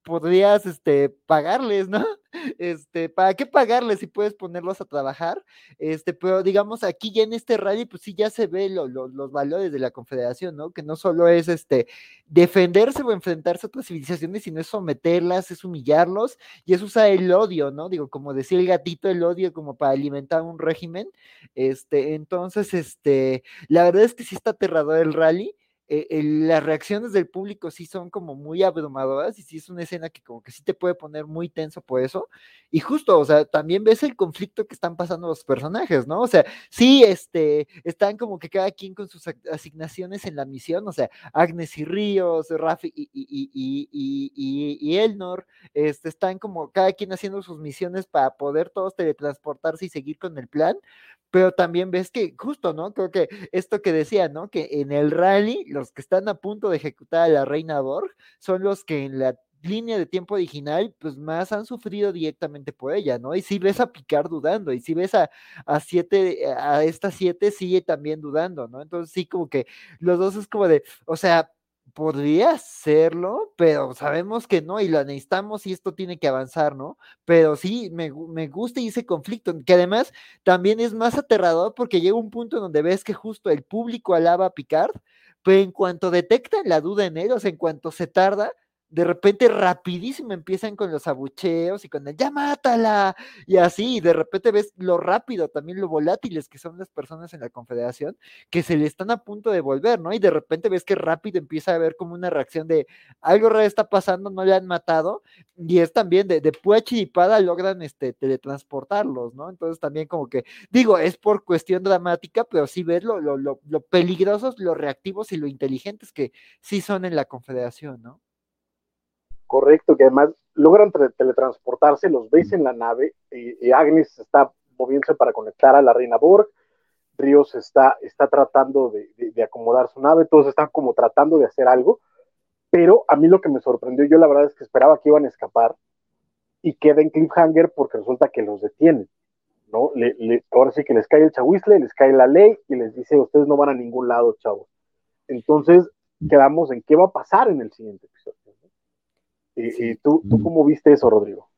podrías este, pagarles, ¿no? (laughs) Este, ¿para qué pagarles si puedes ponerlos a trabajar? Este, pero digamos, aquí ya en este rally, pues sí ya se ve lo, lo, los valores de la confederación, ¿no? Que no solo es este defenderse o enfrentarse a otras civilizaciones, sino es someterlas, es humillarlos y es usar el odio, ¿no? Digo, como decía el gatito, el odio como para alimentar un régimen. Este, entonces, este, la verdad es que sí está aterrador el rally eh, las reacciones del público sí son como muy abrumadoras y sí es una escena que como que sí te puede poner muy tenso por eso. Y justo, o sea, también ves el conflicto que están pasando los personajes, ¿no? O sea, sí, este, están como que cada quien con sus asignaciones en la misión, o sea, Agnes y Ríos, Rafi y, y, y, y, Elnor, este, están como cada quien haciendo sus misiones para poder todos teletransportarse y seguir con el plan, pero también ves que justo, ¿no? Creo que esto que decía, ¿no? Que en el rally los que están a punto de ejecutar a la reina Borg son los que en la línea de tiempo original, pues más han sufrido directamente por ella, ¿no? Y si ves a Picard dudando, y si ves a, a siete, a estas siete sigue también dudando, ¿no? Entonces sí, como que los dos es como de, o sea, podría serlo, pero sabemos que no y lo necesitamos y esto tiene que avanzar, ¿no? Pero sí, me, me gusta ese conflicto, que además también es más aterrador porque llega un punto donde ves que justo el público alaba a Picard, pero en cuanto detectan la duda en sea, en cuanto se tarda, de repente rapidísimo empiezan con los abucheos y con el ya mátala y así, y de repente ves lo rápido, también lo volátiles que son las personas en la confederación, que se le están a punto de volver, ¿no? Y de repente ves que rápido empieza a haber como una reacción de algo raro está pasando, no le han matado, y es también de, de pura chiripada logran este, teletransportarlos, ¿no? Entonces también como que, digo, es por cuestión dramática, pero sí ves lo, lo, lo, lo peligrosos, lo reactivos y lo inteligentes que sí son en la confederación, ¿no? Correcto, que además logran teletransportarse, los ves en la nave, y, Agnes está moviéndose para conectar a la Reina Borg, Ríos está, está tratando de, de, de, acomodar su nave, todos están como tratando de hacer algo, pero a mí lo que me sorprendió, yo la verdad es que esperaba que iban a escapar, y queda en cliffhanger porque resulta que los detienen. ¿no? Le, ahora sí que les cae el chahuizle, les cae la ley y les dice, ustedes no van a ningún lado, chavos. Entonces, quedamos en qué va a pasar en el siguiente episodio. ¿Y, tú, tú cómo viste eso, Rodrigo?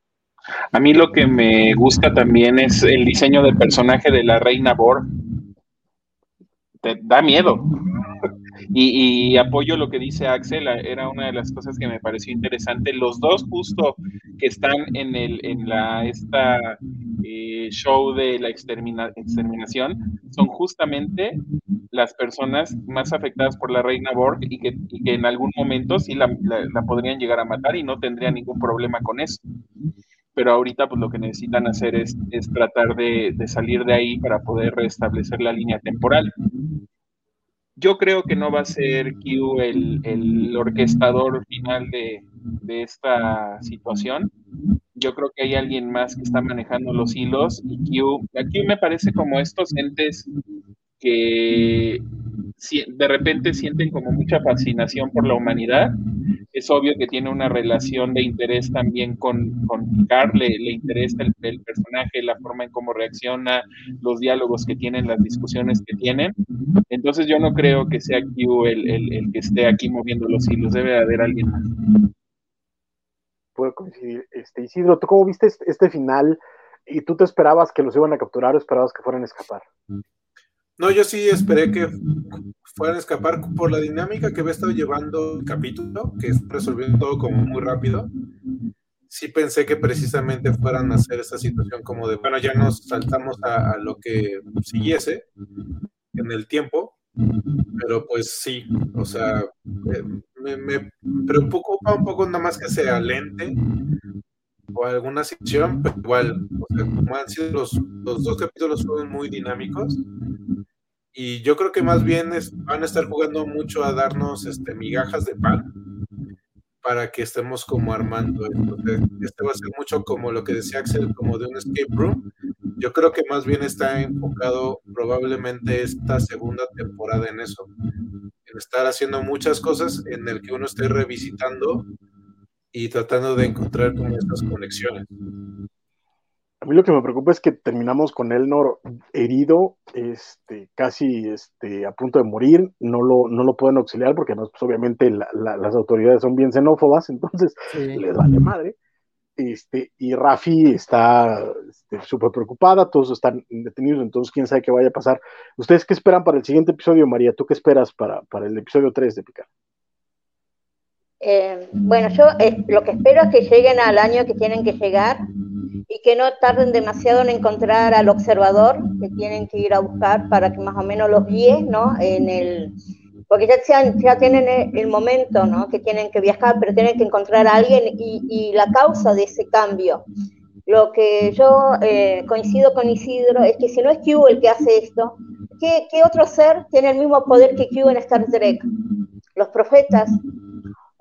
A mí lo que me gusta también es el diseño del personaje de la reina Bor. Te da miedo. Y, apoyo lo que dice Axel, era una de las cosas que me pareció interesante. Los dos justo que están en el en la esta eh, show de la exterminación son justamente las personas más afectadas por la reina Borg y que, en algún momento sí la, podrían llegar a matar y no tendría ningún problema con eso pero ahorita pues lo que necesitan hacer es, tratar de, de, salir de ahí para poder restablecer la línea temporal. Yo creo que no va a ser Q el, orquestador final de, esta situación. Yo creo que hay alguien más que está manejando los hilos y Q, Q me parece como estos entes que de repente sienten como mucha fascinación por la humanidad. Es obvio que tiene una relación de interés también con, con Picard, le, interesa el, el, personaje, la forma en cómo reacciona, los diálogos que tienen, las discusiones que tienen. Entonces yo no creo que sea Q el, el, que esté aquí moviendo los hilos, debe haber alguien más. Puedo coincidir. Este, Isidro, ¿tú cómo viste este, este final? ¿Y tú te esperabas que los iban a capturar o esperabas que fueran a escapar? No, yo sí esperé que fueran a escapar por la dinámica que había estado llevando el capítulo, que es resolviendo todo como muy rápido. Sí pensé que precisamente fueran a hacer esa situación como de, bueno, ya nos saltamos a, lo que siguiese en el tiempo, pero pues sí, o sea, eh, me, me preocupa un poco nada más que sea lente o alguna sección, pero igual, o sea, como han sido los, los dos capítulos fueron muy dinámicos, y yo creo que más bien van a estar jugando mucho a darnos este, migajas de pan para que estemos como armando esto. Este va a ser mucho como lo que decía Axel, como de un escape room. Yo creo que más bien está enfocado probablemente esta segunda temporada en eso, en estar haciendo muchas cosas en el que uno esté revisitando y tratando de encontrar como estas conexiones. A mí lo que me preocupa es que terminamos con Elnor herido, este, casi este, a punto de morir, no lo, no lo pueden auxiliar porque pues, obviamente las autoridades son bien xenófobas, (laughs) entonces les vale madre. Este, y Rafi está súper este, preocupada, todos están detenidos, entonces quién sabe qué vaya a pasar. ¿Ustedes qué esperan para el siguiente episodio, María? ¿Tú qué esperas para, para el episodio 3 de Picar? Eh, bueno, yo eh, lo que espero es que lleguen al año que tienen que llegar y que no tarden demasiado en encontrar al observador que tienen que ir a buscar para que más o menos los guíe, ¿no? En el, porque ya, ya tienen el, momento, ¿no? Que tienen que viajar, pero tienen que encontrar a alguien y, la causa de ese cambio. Lo que yo eh, coincido con Isidro es que si no es Q el que hace esto, ¿qué, ¿qué otro ser tiene el mismo poder que Q en Star Trek? Los profetas,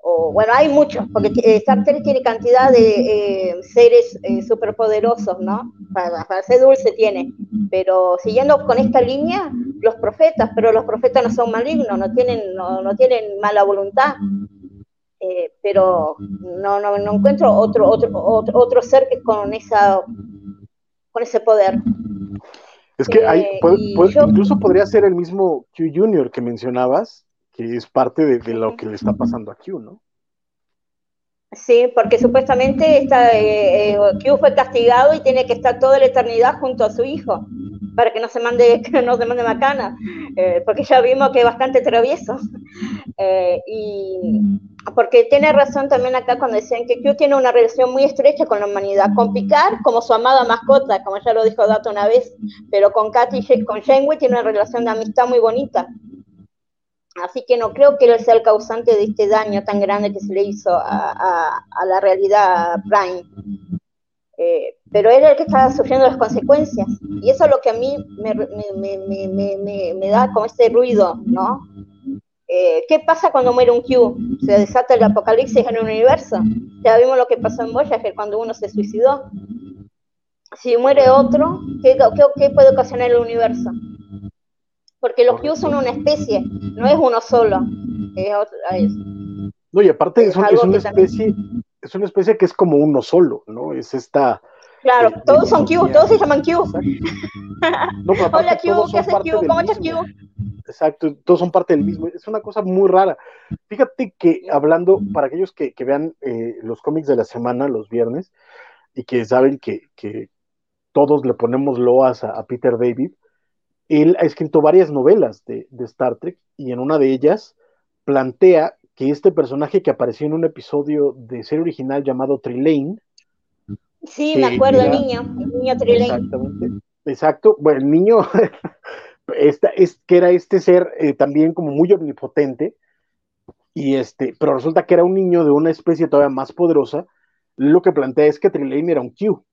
o bueno, hay muchos, porque Star Trek tiene cantidad de eh, seres eh, superpoderosos, ¿no? Para, ser dulce tiene, pero siguiendo con esta línea, los profetas, pero los profetas no son malignos, no tienen, no, tienen mala voluntad, eh, pero no, no, no, encuentro otro, otro, otro, ser que con esa con ese poder. Es que hay, incluso podría ser el mismo Q Junior que mencionabas, que es parte de, lo que le está pasando a Q, ¿no? Sí, porque supuestamente está, eh, eh, Q fue castigado y tiene que estar toda la eternidad junto a su hijo para que no se mande, (laughs) que no se mande macana, eh, porque ya vimos que es bastante travieso. (laughs) y porque tiene razón también acá cuando decían que Q tiene una relación muy estrecha con la humanidad, con Picard como su amada mascota, como ya lo dijo Dato una vez, pero con Katy, con Janeway tiene una relación de amistad muy bonita. Así que no creo que él sea el causante de este daño tan grande que se le hizo a, la realidad Prime. Eh, pero es el que está sufriendo las consecuencias. Y eso es lo que a mí me, da como este ruido, ¿no? Eh, ¿Qué pasa cuando muere un Q? Se desata el apocalipsis en el universo. Ya vimos lo que pasó en Voyager cuando uno se suicidó. Si muere otro, ¿qué, qué puede ocasionar el universo? Porque los Q son una especie, no es uno solo. no, y aparte es, una especie, es una especie que es como uno solo, ¿no? Es esta... Claro, eh, todos son Q, todos se llaman (laughs) Q. No, Hola Q, ¿qué haces Q? ¿Cómo estás. Q? Exacto, todos son parte del mismo. Es una cosa muy rara. Fíjate que hablando, para aquellos que, que vean eh, los cómics de la semana, los viernes, y que saben que, que todos le ponemos loas a, a Peter David, él ha escrito varias novelas de, de Star Trek y en una de ellas plantea que este personaje que apareció en un episodio de serie original llamado Trilane, Sí, me acuerdo, el niño, el niño Trilane. Exactamente. Exacto. Bueno, el niño (laughs) esta, es que era este ser eh, también como muy omnipotente. Y este, pero resulta que era un niño de una especie todavía más poderosa. Lo que plantea es que Trilane era un Q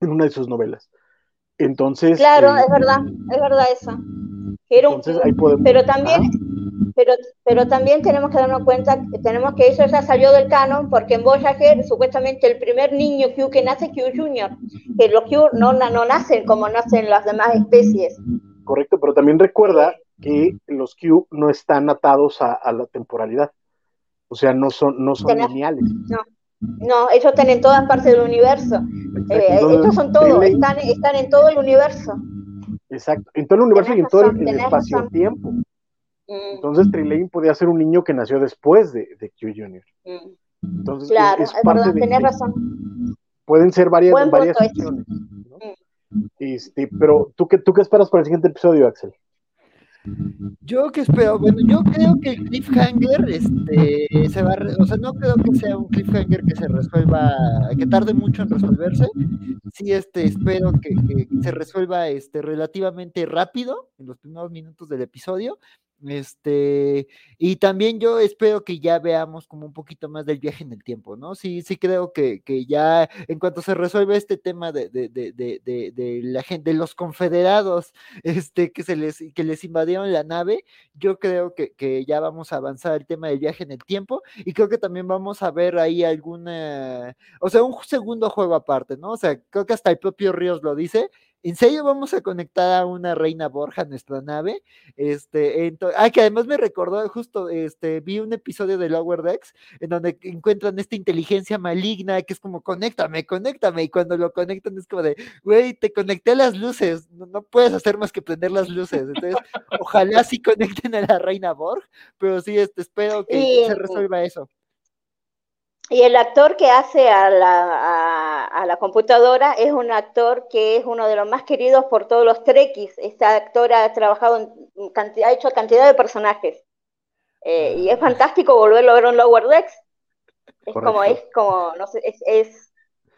en una de sus novelas. Entonces. Claro, eh, es verdad, es verdad eso. Que Era un Entonces Q. ahí podemos. Pero también, pero, pero también tenemos que darnos cuenta que tenemos que eso ya salió del canon, porque en Voyager supuestamente el primer niño Q que nace es Q Junior, que los Q no, no nacen como nacen las demás especies. Correcto, pero también recuerda que los Q no están atados a, a la temporalidad. O sea, no son, no son Tenés- lineales. No, ellos están en todas partes del universo. Eh, estos son todos, están, están en todo el universo. Exacto, en todo el universo y en todo el, el espacio-tiempo. Mm, Entonces, Trilane podía ser un niño que nació después de, de Q Junior. mm. Entonces, Claro, es, parte verdad, de, tenés razón. pueden ser varias, Buen varias ese. opciones. ¿no? Este, pero, ¿tú qué, ¿tú qué esperas para el siguiente episodio, Axel? Yo que espero, bueno, yo creo que el cliffhanger, este, se va, o sea, no creo que sea un cliffhanger que se resuelva, que tarde mucho en resolverse. Sí, este, espero que, que se resuelva, este, relativamente rápido en los primeros minutos del episodio. Este, y también yo espero que ya veamos como un poquito más del viaje en el tiempo, ¿no? Sí, sí creo que, que ya en cuanto se resuelve este tema de, de, de, de, de, la gente, de los confederados, (laughs) este, que se les, que les invadieron la nave, yo creo que, que ya vamos a avanzar el tema del viaje en el tiempo, y creo que también vamos a ver ahí alguna, o sea, un segundo juego aparte, ¿no? O sea, creo que hasta el propio Ríos lo dice. ¿En serio vamos a conectar a una reina Borja a nuestra nave? Este, ah, que además me recordó justo, este, vi un episodio de Lower Decks en donde encuentran esta inteligencia maligna que es como, conéctame, conéctame, y cuando lo conectan es como de, güey, te conecté a las luces, no, no puedes hacer más que prender las luces. Entonces, ojalá sí conecten a la reina Borg, pero sí, este, espero que Y- se resuelva eso. Y el actor que hace a la, a, a la computadora es un actor que es uno de los más queridos por todos los trekkies. Este actor ha trabajado en cantidad, ha hecho cantidad de personajes. Eh, y es fantástico volverlo a ver en Lower Decks. Es como, es como, no sé, es, es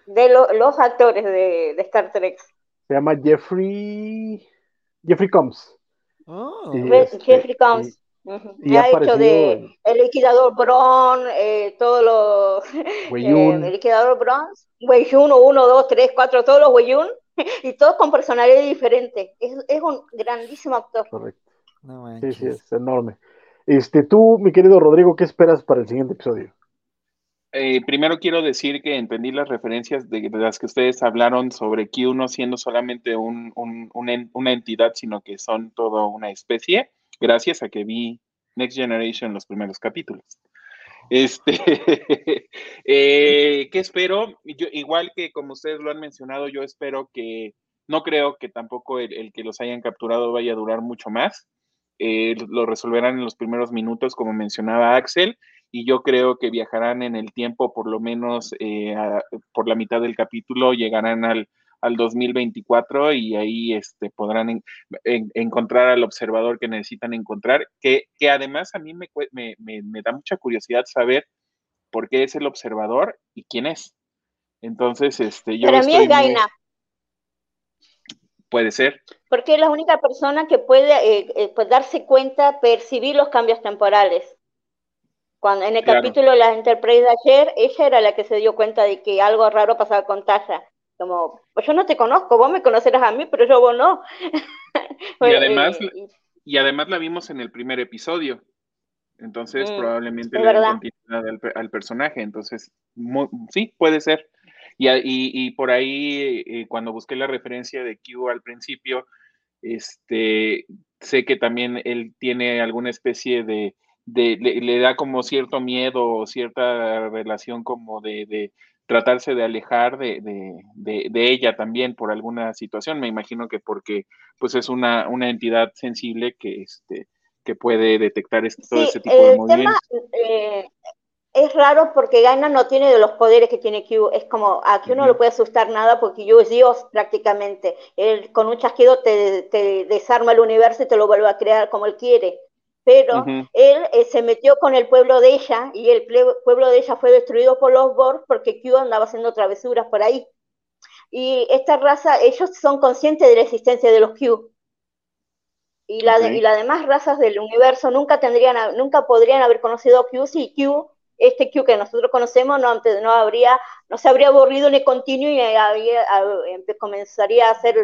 de lo- los actores de, de Star Trek. Se llama Jeffrey. Jeffrey Combs. Oh, Sí. Re- este, Jeffrey Combs. Ujú. y ha ha hecho de El Liquidador Bron, eh, todos los. (laughs) Weyun. Eh, el liquidador Bronze, Weiyun 1, 2, 3, 4, todos los Weiyun, (laughs) y todos con personalidad diferente. Es, es un grandísimo actor. Correcto. no Sí, sí, es enorme. Este, tú, mi querido Rodrigo, ¿qué esperas para el siguiente episodio? Eh, primero quiero decir que entendí las referencias de, de las que ustedes hablaron sobre Q no siendo solamente un, un- un en- una entidad, sino que son toda una especie, gracias a que vi Next Generation los primeros capítulos. Este, (laughs) eh, ¿qué espero? Yo, igual que como ustedes lo han mencionado, yo espero que, no creo que tampoco el, que los hayan capturado vaya a durar mucho más. Eh, lo resolverán en los primeros minutos, como mencionaba Axel, y yo creo que viajarán en el tiempo por lo menos eh, por la mitad del capítulo, llegarán al, al 2024 y ahí este, podrán en- en- encontrar al observador que necesitan encontrar, que, que además a mí me, me, me- me da mucha curiosidad saber por qué es el observador y quién es. Entonces, este, yo Para mí es muy- Gaina, puede ser, porque es la única persona que puede eh, eh, pues darse cuenta, percibir los cambios temporales. Cuando en el Claro. capítulo de las Enterprise de ayer, ella era la que se dio cuenta de que algo raro pasaba con Tasha. Como, pues yo no te conozco, vos me conocerás a mí, pero yo vos no. (laughs) Bueno, además- eh, y- y además la vimos en el primer episodio. Entonces, Mm, probablemente le den continuidad al, al personaje. Entonces, sí, puede ser. Y, y- y por ahí, eh, cuando busqué la referencia de Q al principio, este, sé que también él tiene alguna especie de, le, da como cierto miedo o cierta relación como de, tratarse de alejar de, ella también por alguna situación. Me imagino que porque pues es una, una entidad sensible que, este, que puede detectar este, todo ese tipo de movimientos. Eh, es raro porque Gaina no tiene de los poderes que tiene Q. Es como, a Q no le puede asustar nada porque Q es Dios prácticamente. Él con un chasquido te, desarma el universo y te lo vuelve a crear como él quiere. Pero él eh, se metió con el pueblo de ella y el pueblo de ella fue destruido por los Borg porque Q andaba haciendo travesuras por ahí. Y esta raza, ellos son conscientes de la existencia de los Q. Y, la y las demás razas del universo nunca tendrían, nunca podrían haber conocido a Q si Q este Q que nosotros conocemos no, no habría, no se habría aburrido ni continuo y había, comenzaría a hacer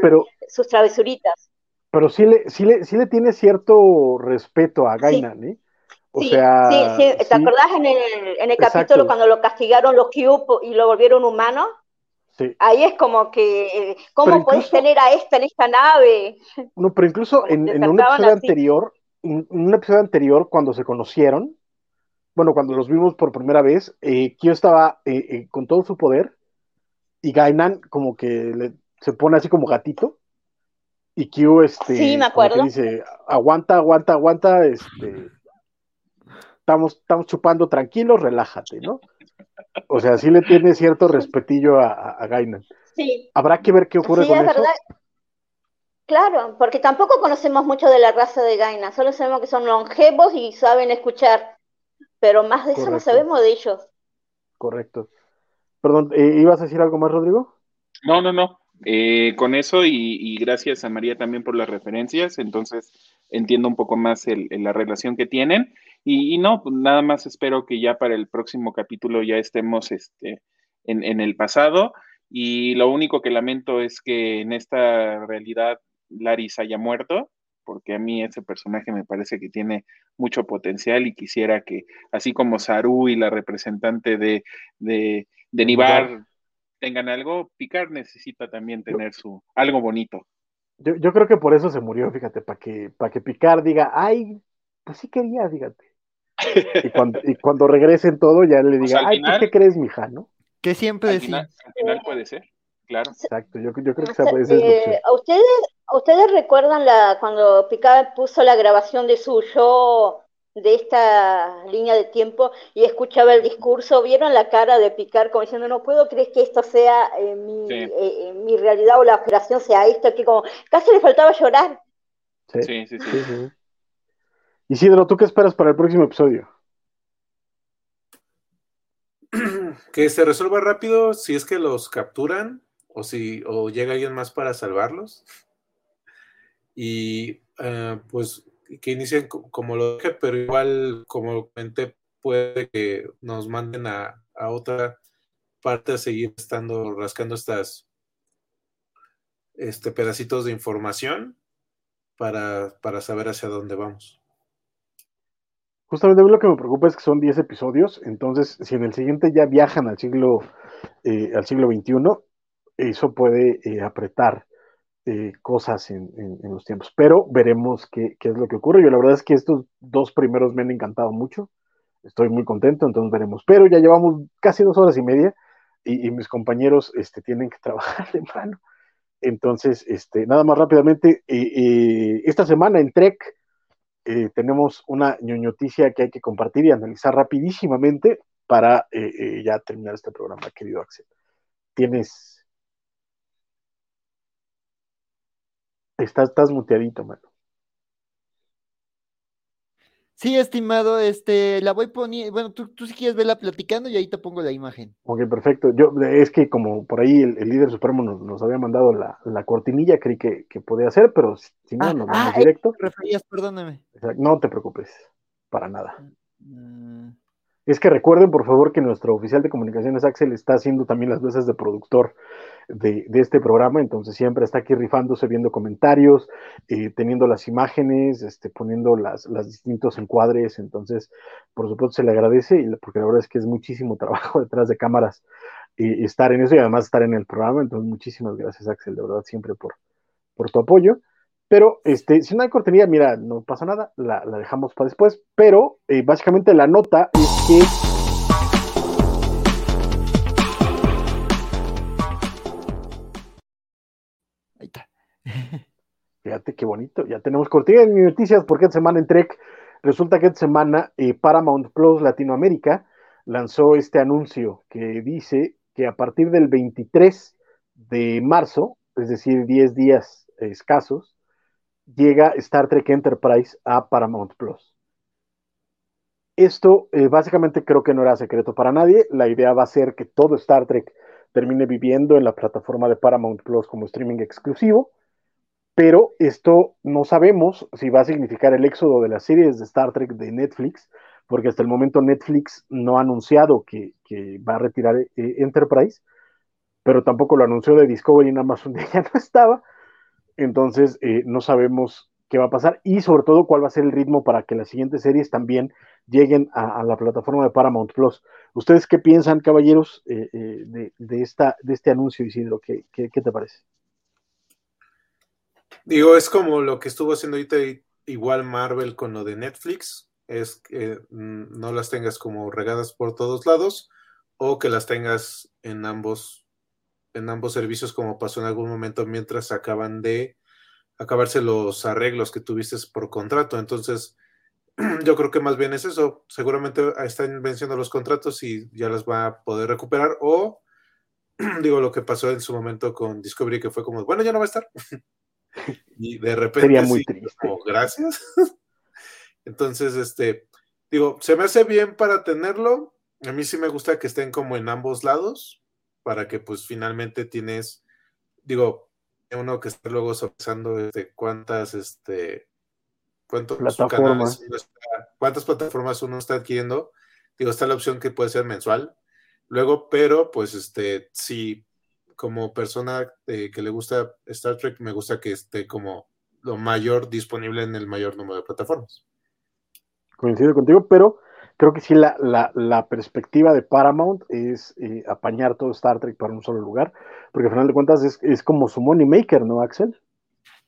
sus travesuritas. Pero sí le, sí le, sí le tiene cierto respeto a Gainan, ¿eh? O sea, sí, sí, ¿te acordás en el, en el capítulo cuando lo castigaron los Q y lo volvieron humano? Sí. Ahí es como que, ¿cómo puedes tener a esta en esta nave? No, pero incluso en, en, un episodio anterior, en un episodio anterior, cuando se conocieron, bueno, cuando los vimos por primera vez, eh, Kyo estaba eh, eh, con todo su poder y Gainan como que se pone así como gatito y Kyo este, dice, aguanta, aguanta, aguanta, este, estamos, estamos chupando tranquilos, relájate, ¿no? O sea, sí le tiene cierto respetillo a, a, Gainan. Sí. Habrá que ver qué ocurre con eso. Claro, porque tampoco conocemos mucho de la raza de Gainan, solo sabemos que son longevos y saben escuchar pero más de eso no sabemos de ellos. Correcto. Perdón, eh, ¿ibas a decir algo más, Rodrigo? No, no, no. Eh, con eso y, gracias a María también por las referencias, entonces entiendo un poco más la relación que tienen. Y, no, pues nada más espero que ya para el próximo capítulo ya estemos este, en, en el pasado. Y lo único que lamento es que en esta realidad Laris haya muerto, porque a mí ese personaje me parece que tiene mucho potencial y quisiera que, así como Saru y la representante de, de, Nibar tengan algo, Picard necesita también tener su algo bonito. Yo, yo creo que por eso se murió, fíjate, para que, para que Picard diga, ay, pues sí quería, fíjate. Y (laughs) cuando, y cuando regresen todo, ya le diga, ay, ¿tú qué crees, mija, no? Que siempre decía. al final puede ser, claro. Exacto, yo, yo creo que esa puede ser. Eh, ¿A ustedes ¿Ustedes recuerdan la, cuando Picard puso la grabación de su show de esta línea de tiempo y escuchaba el discurso? ¿Vieron la cara de Picard como diciendo, no puedo creer que esto sea eh, mi, eh, eh, mi, realidad o la operación sea esto? Que como casi le faltaba llorar. Sí, sí, sí. sí. sí. Isidro, ¿tú qué esperas para el próximo episodio? (clears throat) Que se resuelva rápido si es que los capturan o si o llega alguien más para salvarlos y pues que inicien como lo dije, pero igual, como comenté, puede que nos manden a, otra parte a seguir estando rascando estas este, pedacitos de información para, para saber hacia dónde vamos. Justamente lo que me preocupa es que son 10 episodios, entonces si en el siguiente ya viajan al siglo, eh, al siglo XXI, eso puede eh, apretar eh, cosas en, los tiempos. Pero veremos qué, es lo que ocurre. Yo la verdad es que estos dos primeros me han encantado mucho. Estoy muy contento, entonces veremos. Pero ya llevamos casi dos horas y media y, mis compañeros este, tienen que (laughs) trabajar de mano. Entonces, este, nada más rápidamente, eh, eh, esta semana en Trek tenemos una noticia que hay que compartir y analizar rapidísimamente para ya terminar este programa, querido Axel. Tienes Estás, estás muteadito, mano. Sí, estimado, este, la voy poniendo, bueno, tú, tú si quieres verla platicando y ahí te pongo la imagen. Ok, perfecto. Yo, es que como por ahí el, líder supremo nos, había mandado la, cortinilla, creí que, podía hacer, pero si no, ah, nos vamos ah, directo. Referías, perdóname. No te preocupes, para nada. Mm. Es que recuerden, por favor, que nuestro oficial de comunicaciones, Axel, está haciendo también las veces de productor de, este programa, entonces siempre está aquí rifándose, viendo comentarios, eh, teniendo las imágenes, este, poniendo las, distintos encuadres, entonces, por supuesto, se le agradece, porque la verdad es que es muchísimo (laughs) trabajo detrás de cámaras eh, estar en eso y además estar en el programa, entonces muchísimas gracias, Axel, de verdad, siempre por, por tu apoyo. Pero este, si no hay cortinilla, mira, no pasa nada, la, dejamos para después. Pero eh, básicamente la nota es que. Ahí está. (laughs) Fíjate qué bonito. Ya tenemos cortinilla de noticias porque esta semana en Trek resulta que esta semana eh, Paramount Plus Latinoamérica lanzó este anuncio que dice que a partir del 23 de marzo, es decir, 10 días escasos, llega Star Trek Enterprise a Paramount Plus. Esto eh, básicamente creo que no era secreto para nadie. La idea va a ser que todo Star Trek termine viviendo en la plataforma de Paramount Plus como streaming exclusivo, pero esto no sabemos si va a significar el éxodo de las series de Star Trek de Netflix, porque hasta el momento Netflix no ha anunciado que, va a retirar eh, Enterprise, pero tampoco lo anunció de Discovery en Amazon, (laughs) ya no estaba. Entonces, eh, no sabemos qué va a pasar y sobre todo cuál va a ser el ritmo para que las siguientes series también lleguen a, la plataforma de Paramount Plus. ¿Ustedes qué piensan, caballeros, eh, eh, de, esta, de este anuncio, Isidro? ¿Qué, qué, te parece? Digo, es como lo que estuvo haciendo ahorita igual Marvel con lo de Netflix, es que mm, no las tengas como regadas por todos lados o que las tengas en ambos en ambos servicios como pasó en algún momento mientras acaban de acabarse los arreglos que tuviste por contrato. Entonces, (clears throat) yo creo que más bien es eso. Seguramente están venciendo los contratos y ya las va a poder recuperar. O, (clears throat) digo, lo que pasó en su momento con Discovery, que fue como, bueno, ya no va a estar. (laughs) y de repente, Sería muy triste. gracias. (laughs) Entonces, este, digo, se me hace bien para tenerlo. A mí sí me gusta que estén como en ambos lados, para que pues finalmente tienes, digo, uno que está luego sopesando este, cuántas, este, cuántos plataformas. cuántas plataformas uno está adquiriendo. Digo, está la opción que puede ser mensual. Luego, pero pues este, si como persona eh, que le gusta Star Trek, me gusta que esté como lo mayor disponible en el mayor número de plataformas. Coincido contigo, pero creo que sí la, la, perspectiva de Paramount es eh, apañar todo Star Trek para un solo lugar, porque al final de cuentas es, es como su money maker, ¿no, Axel?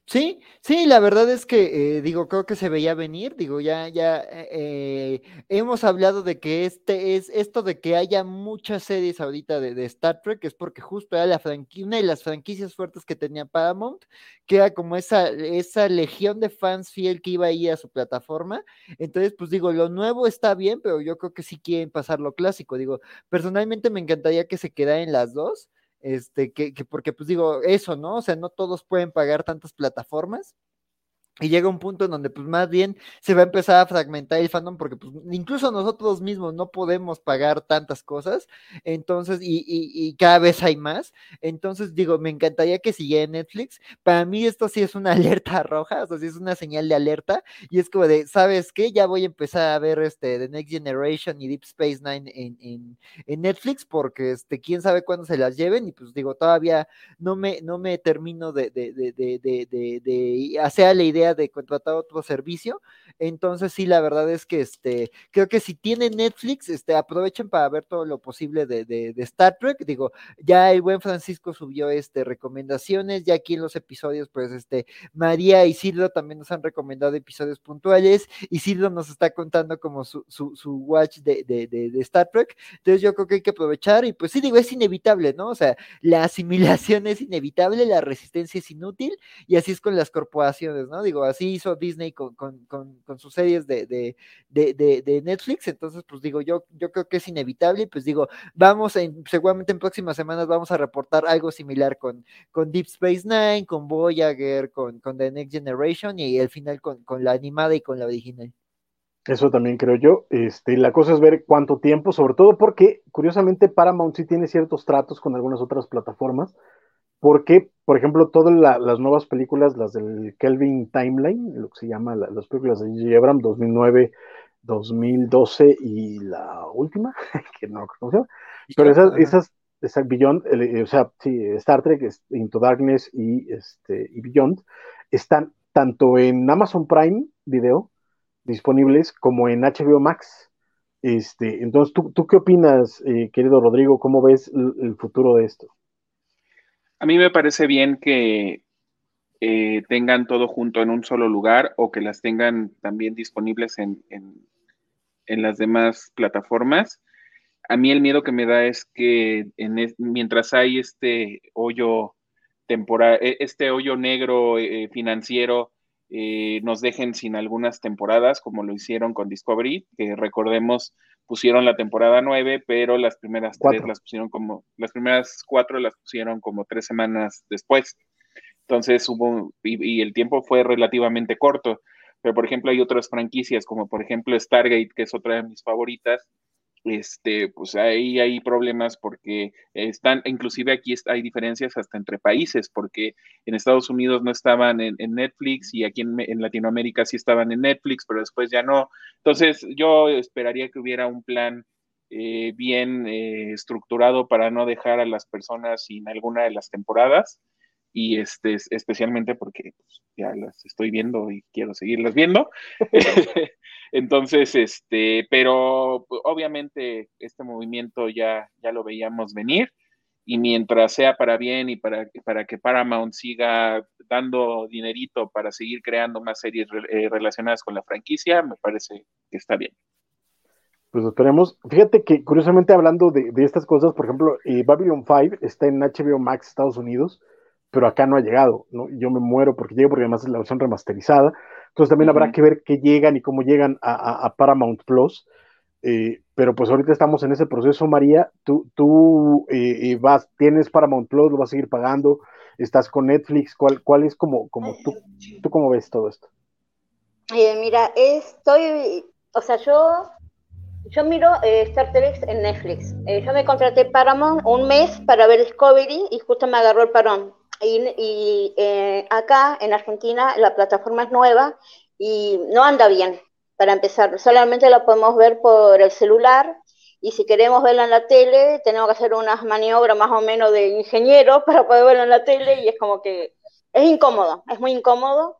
Sí, sí, la verdad es que, eh, digo, creo que se veía venir, digo, ya, ya eh, hemos hablado de que este es esto de que haya muchas series ahorita de, Star Trek, es porque justo era la franquicia, una de las franquicias fuertes que tenía Paramount, que era como esa, esa legión de fans fiel que iba a ir a su plataforma. Entonces, pues digo, lo nuevo está bien, pero yo creo que sí quieren pasar lo clásico. Digo, personalmente me encantaría que se quedara en las dos este, que, que porque pues digo, eso, ¿no? O sea, no todos pueden pagar tantas plataformas. Y llega un punto en donde pues más bien se va a empezar a fragmentar el fandom porque pues incluso nosotros mismos no podemos pagar tantas cosas, entonces, y, y, cada vez hay más, entonces digo, me encantaría que siguiera Netflix, para mí esto sí es una (laughs) alerta roja, o sea, sí es una señal de alerta, y es como de, ¿sabes qué? Ya voy a empezar a ver este The Next Generation y Deep Space Nine en, en, en Netflix, porque este, quién sabe cuándo se las lleven, y pues digo, todavía no me, no me termino de, de, de, de, de hacer la idea de contratar otro servicio. Entonces, sí, la verdad es que este, creo que si tienen Netflix, este, aprovechen para ver todo lo posible de, de, Star Trek. Digo, ya el buen Francisco subió este recomendaciones, ya aquí en los episodios, pues este, María y Silvio también nos han recomendado episodios puntuales, y Silvio nos está contando como su, su, su watch de, de, Star Trek. Entonces yo creo que hay que aprovechar, y pues sí, digo, es inevitable, ¿no? O sea, la (laughs) asimilación es inevitable, la resistencia es inútil, y así es con las corporaciones, ¿no? Así hizo Disney con, sus series de, Netflix, entonces pues digo, yo, yo creo que es inevitable, pues digo, vamos, en, seguramente en próximas semanas vamos a reportar algo similar con, con Deep Space Nine, con Voyager, con, con The Next Generation y al final con, la animada y con la original. Eso también creo yo. Este, la cosa es ver cuánto tiempo, sobre todo porque, curiosamente, Paramount sí tiene ciertos tratos con algunas otras plataformas porque, por ejemplo, todas las nuevas películas, las del Kelvin Timeline, lo que se llama las películas de J. Abram, 2009, 2012 y la última, (laughs) que no llama, pero esas, esas, esas Beyond, o sea, sí, Star Trek, Into Darkness y, este, y Beyond, están tanto en Amazon Prime Video disponibles como en HBO Max. Este, entonces, ¿tú, tú qué opinas, eh, querido Rodrigo? ¿Cómo ves el futuro de esto? A mí me parece bien que eh, tengan todo junto en un solo lugar o que las tengan también disponibles en, las demás plataformas. A mí el miedo que me da es que mientras hay este hoyo temporal, e, este hoyo negro eh, financiero, eh, nos dejen sin algunas temporadas, como lo hicieron con Discovery, que recordemos pusieron la temporada nueve, pero las primeras tres las pusieron como, las primeras cuatro las pusieron como tres semanas después. Entonces hubo, y, el tiempo fue relativamente corto. Pero, por ejemplo, hay otras franquicias, como por ejemplo Stargate, que es otra de mis favoritas, este, pues ahí hay problemas porque están, inclusive aquí hay diferencias hasta entre países, porque en Estados Unidos no estaban en, Netflix y aquí en, Latinoamérica sí estaban en Netflix, pero después ya no. Entonces yo esperaría que hubiera un plan eh, bien eh, estructurado para no dejar a las personas sin alguna de las temporadas y este, especialmente porque pues, ya las estoy viendo y quiero seguirlas viendo. (laughs) (laughs) Entonces, este, pero pues, obviamente este movimiento ya, ya lo veíamos venir y mientras sea para bien y para, para que Paramount siga dando dinerito para seguir creando más series eh, relacionadas con la franquicia, me parece que está bien. Pues esperemos. Fíjate que curiosamente hablando de, estas cosas, por ejemplo, eh, Babylon 5 está en HBO Max Estados Unidos, pero acá no ha llegado, ¿no? Yo me muero porque llega porque además es la versión remasterizada. Entonces también habrá que ver qué llegan y cómo llegan a, Paramount Plus. Eh, pero pues ahorita estamos en ese proceso, María. Tú, tú eh, eh, vas, tienes Paramount Plus, lo vas a seguir pagando, estás con Netflix. ¿Cuál, cuál es como, como tú, tú cómo ves todo esto? mira, estoy, o sea, yo, yo miro Star Trek en Netflix. yo me contraté Paramount un mes para ver Discovery y justo me agarró el parón y, eh, acá en Argentina la plataforma es nueva y no anda bien para empezar. Solamente la podemos ver por el celular y si queremos verla en la tele tenemos que hacer unas maniobras más o menos de ingeniero (laughs) para poder verla en la tele y es como que es incómodo, es muy incómodo.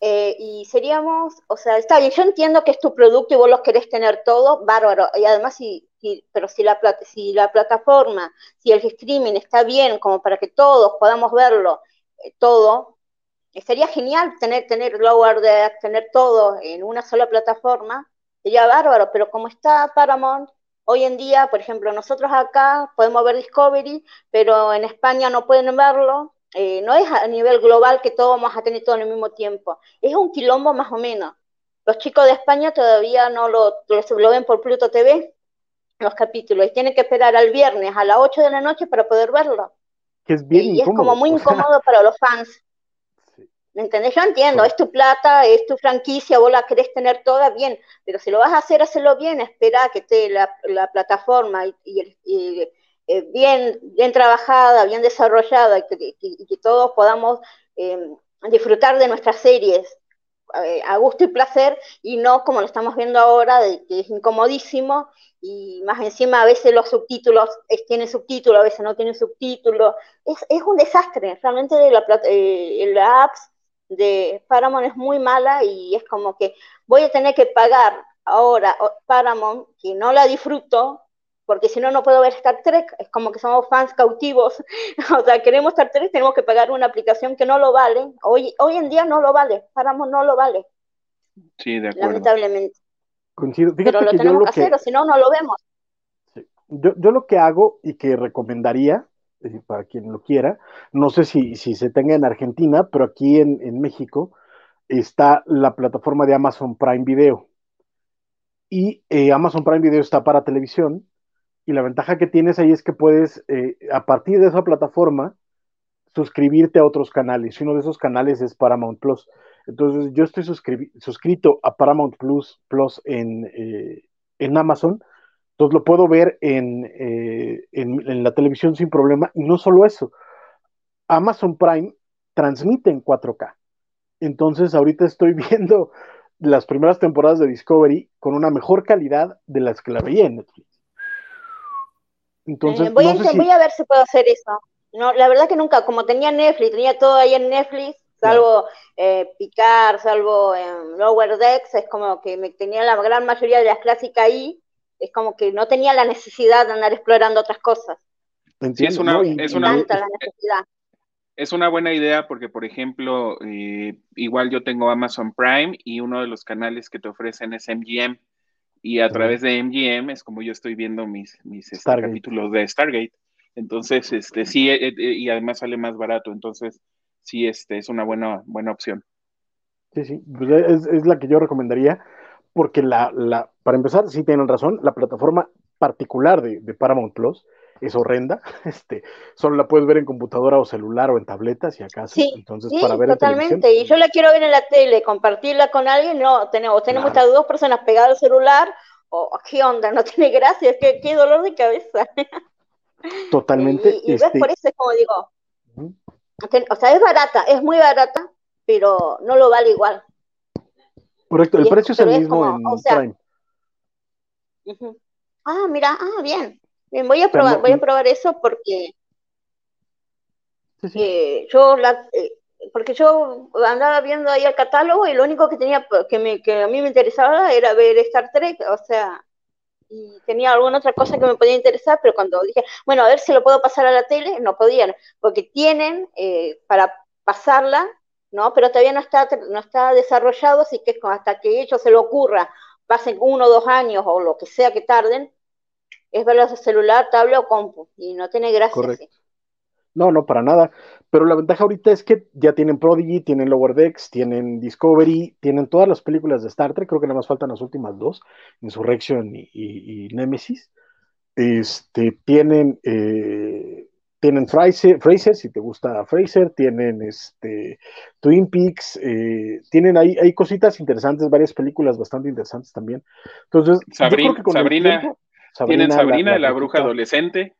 Eh, y seríamos, o sea, está bien, yo entiendo que es tu producto y vos los querés tener todo, bárbaro. Y además, si, pero si la, si la plataforma, si el streaming está bien como para que todos podamos verlo eh, todo, sería genial tener, tener Lower Deck, tener todo en una sola plataforma, sería bárbaro, pero como está Paramount, hoy en día, por ejemplo, nosotros acá podemos ver Discovery, pero en España no pueden verlo, eh, no es a nivel global que todos vamos a tener todo en el mismo tiempo, es un quilombo más o menos. Los chicos de España todavía no lo, lo, ven por Pluto TV, los capítulos, y tienen que esperar al viernes a las 8 de la noche para poder verlo. Que es bien y es como muy (laughs) incómodo para los fans. ¿Me entendés? Yo entiendo, es tu plata, es tu franquicia, vos la querés tener toda bien, pero si lo vas a hacer, hazlo bien, espera que esté la, la plataforma y, y, eh, bien, bien trabajada, bien desarrollada y que, todos podamos eh, disfrutar de nuestras series a gusto y placer y no como lo estamos viendo ahora, de que es incomodísimo y más encima a veces los subtítulos tienen subtítulos, a veces no tienen subtítulos. Es, es un desastre, realmente la, la apps de Paramount es muy mala y es como que voy a tener que pagar ahora Paramount, que no la disfruto, porque si no, no puedo ver Star Trek, es como que somos fans cautivos, (laughs) o sea, queremos Star Trek, tenemos que pagar una aplicación que no lo vale, hoy, hoy en día no lo vale, Paramount no lo vale. Sí, de acuerdo. Lamentablemente. Pero lo tenemos que hacer, o si no, no lo vemos. Yo, yo lo que hago y que recomendaría, eh, para quien lo quiera, no sé si, si se tenga en Argentina, pero aquí en, en México está la plataforma de Amazon Prime Video. Y eh, Amazon Prime Video está para televisión, y la ventaja que tienes ahí es que puedes, eh, a partir de esa plataforma, suscribirte a otros canales. Uno de esos canales es Paramount Plus. Entonces, yo estoy suscrito a Paramount Plus, Plus en, eh, en Amazon. Entonces, lo puedo ver en, eh, en, en, la televisión sin problema. Y no solo eso, Amazon Prime transmite en 4K. Entonces, ahorita estoy (laughs) viendo las primeras temporadas de Discovery con una mejor calidad de las que la veía en Netflix. Entonces, voy, a, voy a ver si puedo hacer eso. No, la verdad que nunca, como tenía Netflix, tenía todo ahí en Netflix, salvo eh, Picar, salvo en Lower Decks, es como que me tenía la gran mayoría de las clásicas ahí, es como que no tenía la necesidad de andar explorando otras cosas. Sí, es una, es una, es una buena idea porque, por ejemplo, eh, igual yo tengo Amazon Prime y uno de los canales que te ofrecen es MGM. Y a través de MGM es como yo estoy viendo mis, mis este, capítulos de Stargate. Entonces, este, sí, eh, eh, y además sale más barato. Entonces, sí, este, es una buena, buena opción. Sí, sí, pues es, es la que yo recomendaría, porque la, la, para empezar, sí tienen razón, la plataforma particular de, de Paramount Plus es horrenda. (laughs) Este, solo la puedes ver en computadora o celular o en tableta, si acaso. Sí, Entonces, para ver totalmente. y yo la quiero ver en la tele, compartirla con alguien, no, tenemos, tenemos dos personas pegadas al celular, o qué onda, no tiene gracia, qué, qué dolor de cabeza. (laughs) Totalmente. Y, ves, este por eso es como digo, o sea, es barata, es muy barata, pero no lo vale igual. Correcto, el precio es el mismo en Prime. Ah, mira, ah, bien. Bien, voy a probar, voy a probar eso porque eh, yo la, eh, porque yo andaba viendo ahí el catálogo y lo único que tenía que, me, que a mí me interesaba era ver Star Trek, o sea, y tenía alguna otra cosa que me podía interesar, pero cuando dije, bueno, a ver si lo puedo pasar a la tele, no podían, porque tienen eh, para pasarla, ¿no? Pero todavía no está, no está desarrollado, así que hasta que ellos se lo ocurra, pasen uno o dos años o lo que sea que tarden, es verlo celular, tablet o compu, y no tiene gracia. Correcto. No, no, para nada. Pero la ventaja ahorita es que ya tienen Prodigy, tienen Lower Decks, tienen Discovery, tienen todas las películas de Star Trek, creo que nada más faltan las últimas dos, Insurrection y, y, Nemesis. Este, tienen, eh, tienen Fraser, Fraser, si te gusta Fraser, tienen este, Twin Peaks, eh, tienen ahí, hay cositas interesantes, varias películas bastante interesantes también. Entonces, Sabrina, Sabrina tienen Sabrina, la, bruja adolescente.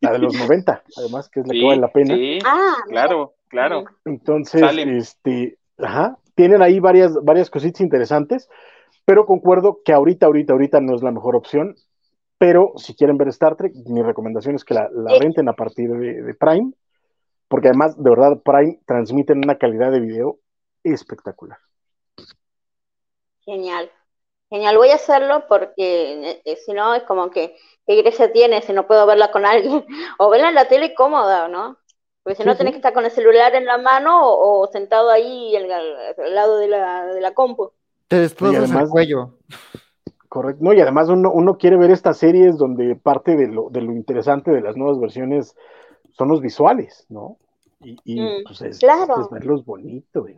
La de los 90, además, que es la que vale la pena. Sí, ah, claro, claro. Entonces, este, ajá, tienen ahí varias, varias cositas interesantes, pero concuerdo que ahorita, ahorita, ahorita no es la mejor opción. Pero si quieren ver Star Trek, mi recomendación es que la, la renten a partir de, de Prime, porque además, de verdad, Prime transmiten una calidad de video espectacular. Genial. Genial, voy a hacerlo porque eh, eh, si no es como que, ¿qué iglesia tiene si no puedo verla con alguien? (laughs) O verla en la tele cómoda, ¿no? Porque si no tenés que estar con el celular en la mano o, sentado ahí al, lado de la, de la compu. Te destrozas el cuello. Correcto. No, y además uno, uno quiere ver estas series donde parte de lo, de lo interesante de las nuevas versiones son los visuales, ¿no? Y, y mm, pues es, claro. es verlos bonitos,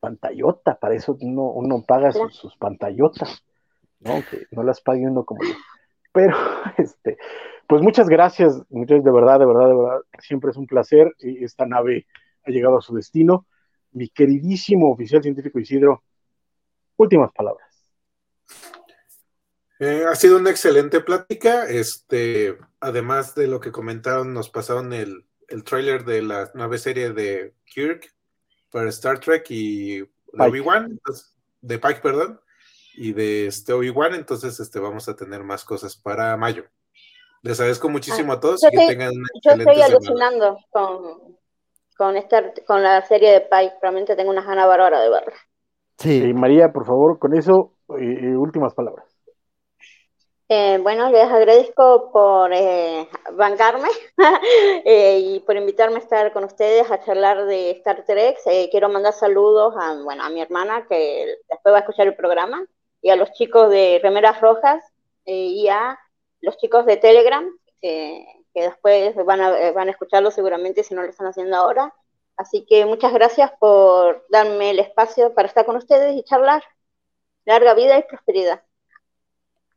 pantallota, para eso uno, uno paga sus, pantallotas, ¿no? Que no las pague uno como yo. Pero, (laughs) este, pues muchas gracias, muchas de verdad, de verdad, de verdad, siempre es un placer. y Esta nave ha llegado a su destino. Mi queridísimo oficial científico Isidro, últimas palabras. Eh, ha sido una excelente plática. Este, además de lo que comentaron, nos pasaron el, el tráiler de la nueva serie de Kirk, para Star Trek y Obi-Wan, de Pike, perdón, y de este Obi-Wan, entonces este, vamos a tener más cosas para mayo. Les agradezco muchísimo a todos y que tengan Yo estoy alucinando con, con, con la serie de Pike, realmente tengo una ganas bárbara de verla. Sí. María, por favor, con eso, eh, últimas palabras. Eh, bueno, les agradezco por eh, bancarme (laughs) eh, y por invitarme a estar con ustedes a charlar de Star Trek. Eh, quiero mandar saludos a, bueno, a mi hermana que después va a escuchar el programa y a los chicos de Remeras Rojas y a los chicos de Telegram que después van a, van a escucharlo seguramente si no lo están haciendo ahora. Así que muchas gracias por darme el espacio para estar con ustedes y charlar. Larga vida y prosperidad.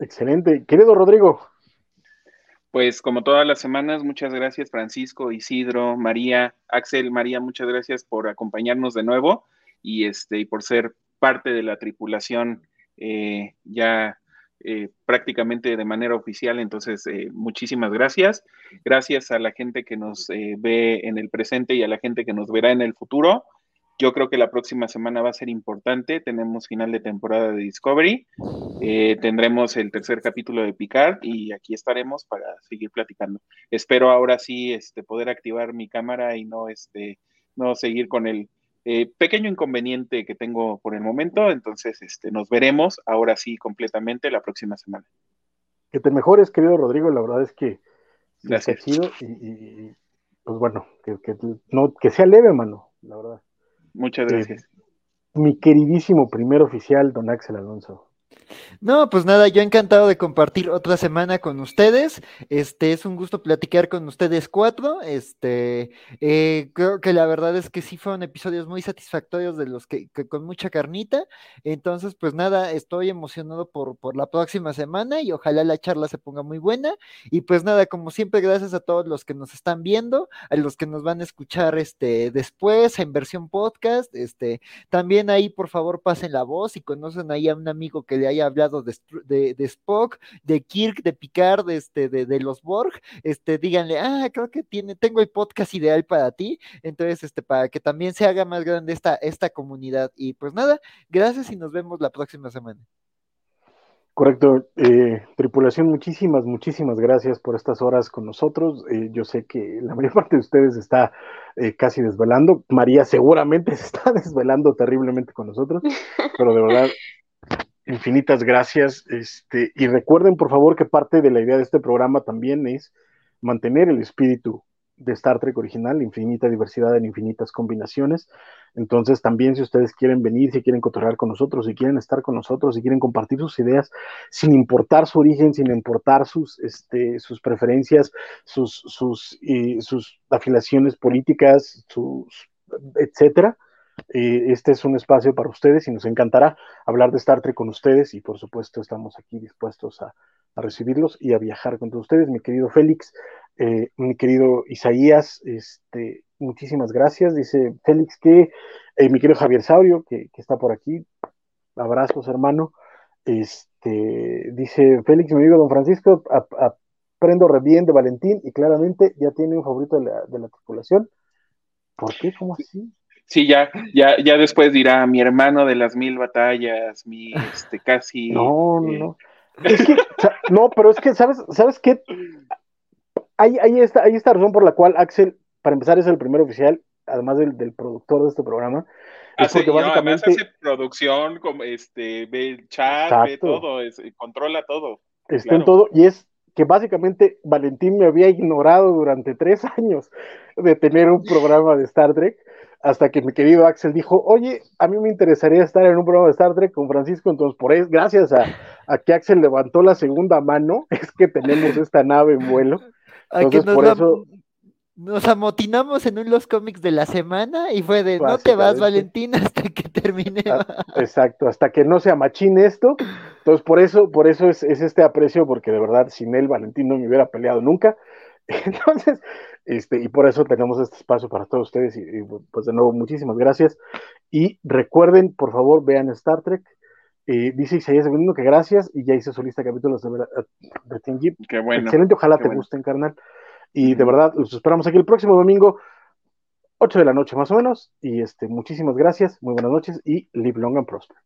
Excelente. Querido Rodrigo. Pues como todas las semanas, muchas gracias Francisco, Isidro, María, Axel, María, muchas gracias por acompañarnos de nuevo y este y por ser parte de la tripulación eh, ya eh, prácticamente de manera oficial. Entonces, eh, muchísimas gracias. Gracias a la gente que nos ve en el presente y a la gente que nos verá en el futuro. Yo creo que la próxima semana va a ser importante. Tenemos final de temporada de Discovery. Eh, tendremos el tercer capítulo de Picard y aquí estaremos para seguir platicando. Espero ahora sí este, poder activar mi cámara y no, este, no seguir con el eh, pequeño inconveniente que tengo por el momento. Entonces, este, nos veremos ahora sí completamente la próxima semana. Que te mejores, querido Rodrigo. La verdad es que Gracias. y, pues bueno, que, no, que sea leve, mano, la verdad. Muchas gracias. mi queridísimo primer oficial, don Axel Alonso. No, pues nada, yo encantado de compartir otra semana con ustedes. Este es un gusto platicar con ustedes cuatro. Este, eh, creo que la verdad es que sí fueron episodios muy satisfactorios de los que, con mucha carnita. Entonces, pues nada, estoy emocionado por, por la próxima semana y ojalá la charla se ponga muy buena. Y pues nada, como siempre, gracias a todos los que nos están viendo, a los que nos van a escuchar este después en versión podcast. Este, también ahí, por favor, pasen la voz y conocen ahí a un amigo que le haya hablado de, Spock, de Kirk, de Picard, este, de, de, los Borg, este, díganle, ah, creo que tiene, tengo el podcast ideal para ti, entonces, este, para que también se haga más grande esta, esta comunidad. Y pues nada, gracias y nos vemos la próxima semana. Correcto. Eh, tripulación, muchísimas, muchísimas gracias por estas horas con nosotros. Eh, yo sé que la mayor parte de ustedes está eh, casi desvelando. María seguramente (laughs) se está desvelando terriblemente con nosotros, pero de verdad, infinitas gracias. Este, y recuerden, por favor, que parte de la idea de este programa también es mantener el espíritu de Star Trek original, infinita diversidad en infinitas combinaciones. Entonces, también si ustedes quieren venir, si quieren cotorrear con nosotros, si quieren estar con nosotros, si quieren compartir sus ideas, sin importar su origen, sin importar sus, este, sus preferencias, sus, sus, sus afiliaciones políticas, sus, etcétera, eh, este es un espacio para ustedes y nos encantará hablar de Star Trek con ustedes y por supuesto estamos aquí dispuestos a, recibirlos y a viajar con todos ustedes. Mi querido Félix, eh, mi querido Isaías, este, muchísimas gracias. Dice Félix que eh, mi querido Javier Saurio, que, está por aquí, abrazos hermano. Este, dice Félix, mi amigo don Francisco, aprendo re bien de Valentín y claramente ya tiene un favorito de la, de la tripulación. ¿Por qué? ¿Cómo así? Sí, ya, ya, ya después dirá mi hermano de las mil batallas, mi este casi. No, (laughs) no, no. Eh, es que, no, pero es que, ¿sabes, ¿sabes qué? Hay, hay, esta, hay esta razón por la cual Axel, para empezar, es el primer oficial, además del, del productor de este programa. Hace, básicamente... hace producción, este, ve el chat, ve todo, controla todo. Está en todo, y es que básicamente Valentín me había ignorado durante tres (laughs) años de tener un programa de Star Trek hasta que mi querido Axel dijo, oye, a mí me interesaría estar en un programa de Star Trek con Francisco, entonces por eso, gracias a, que Axel levantó la segunda mano, (laughs) es que tenemos esta nave en vuelo. Entonces, nos, por eso... nos amotinamos en un los cómics de la semana y fue de no te vas, Valentín, (laughs) hasta que termine. Ah, exacto, hasta que no se amachine esto. Entonces, por eso, por eso es, es este aprecio, porque de verdad, sin él, Valentín no me hubiera peleado nunca. (laughs) Entonces, este, y por eso tenemos este espacio para todos ustedes. Y, pues de nuevo, muchísimas gracias. Y recuerden, por favor, vean Star Trek. Eh, dice Isaías Segundo que gracias y ya hice su lista de capítulos de, de Qué bueno. Excelente, ojalá te gusten, carnal. Y de verdad, los esperamos aquí el próximo domingo, 8 de la noche más o menos. Y este, muchísimas gracias, muy buenas noches y live long and prosper.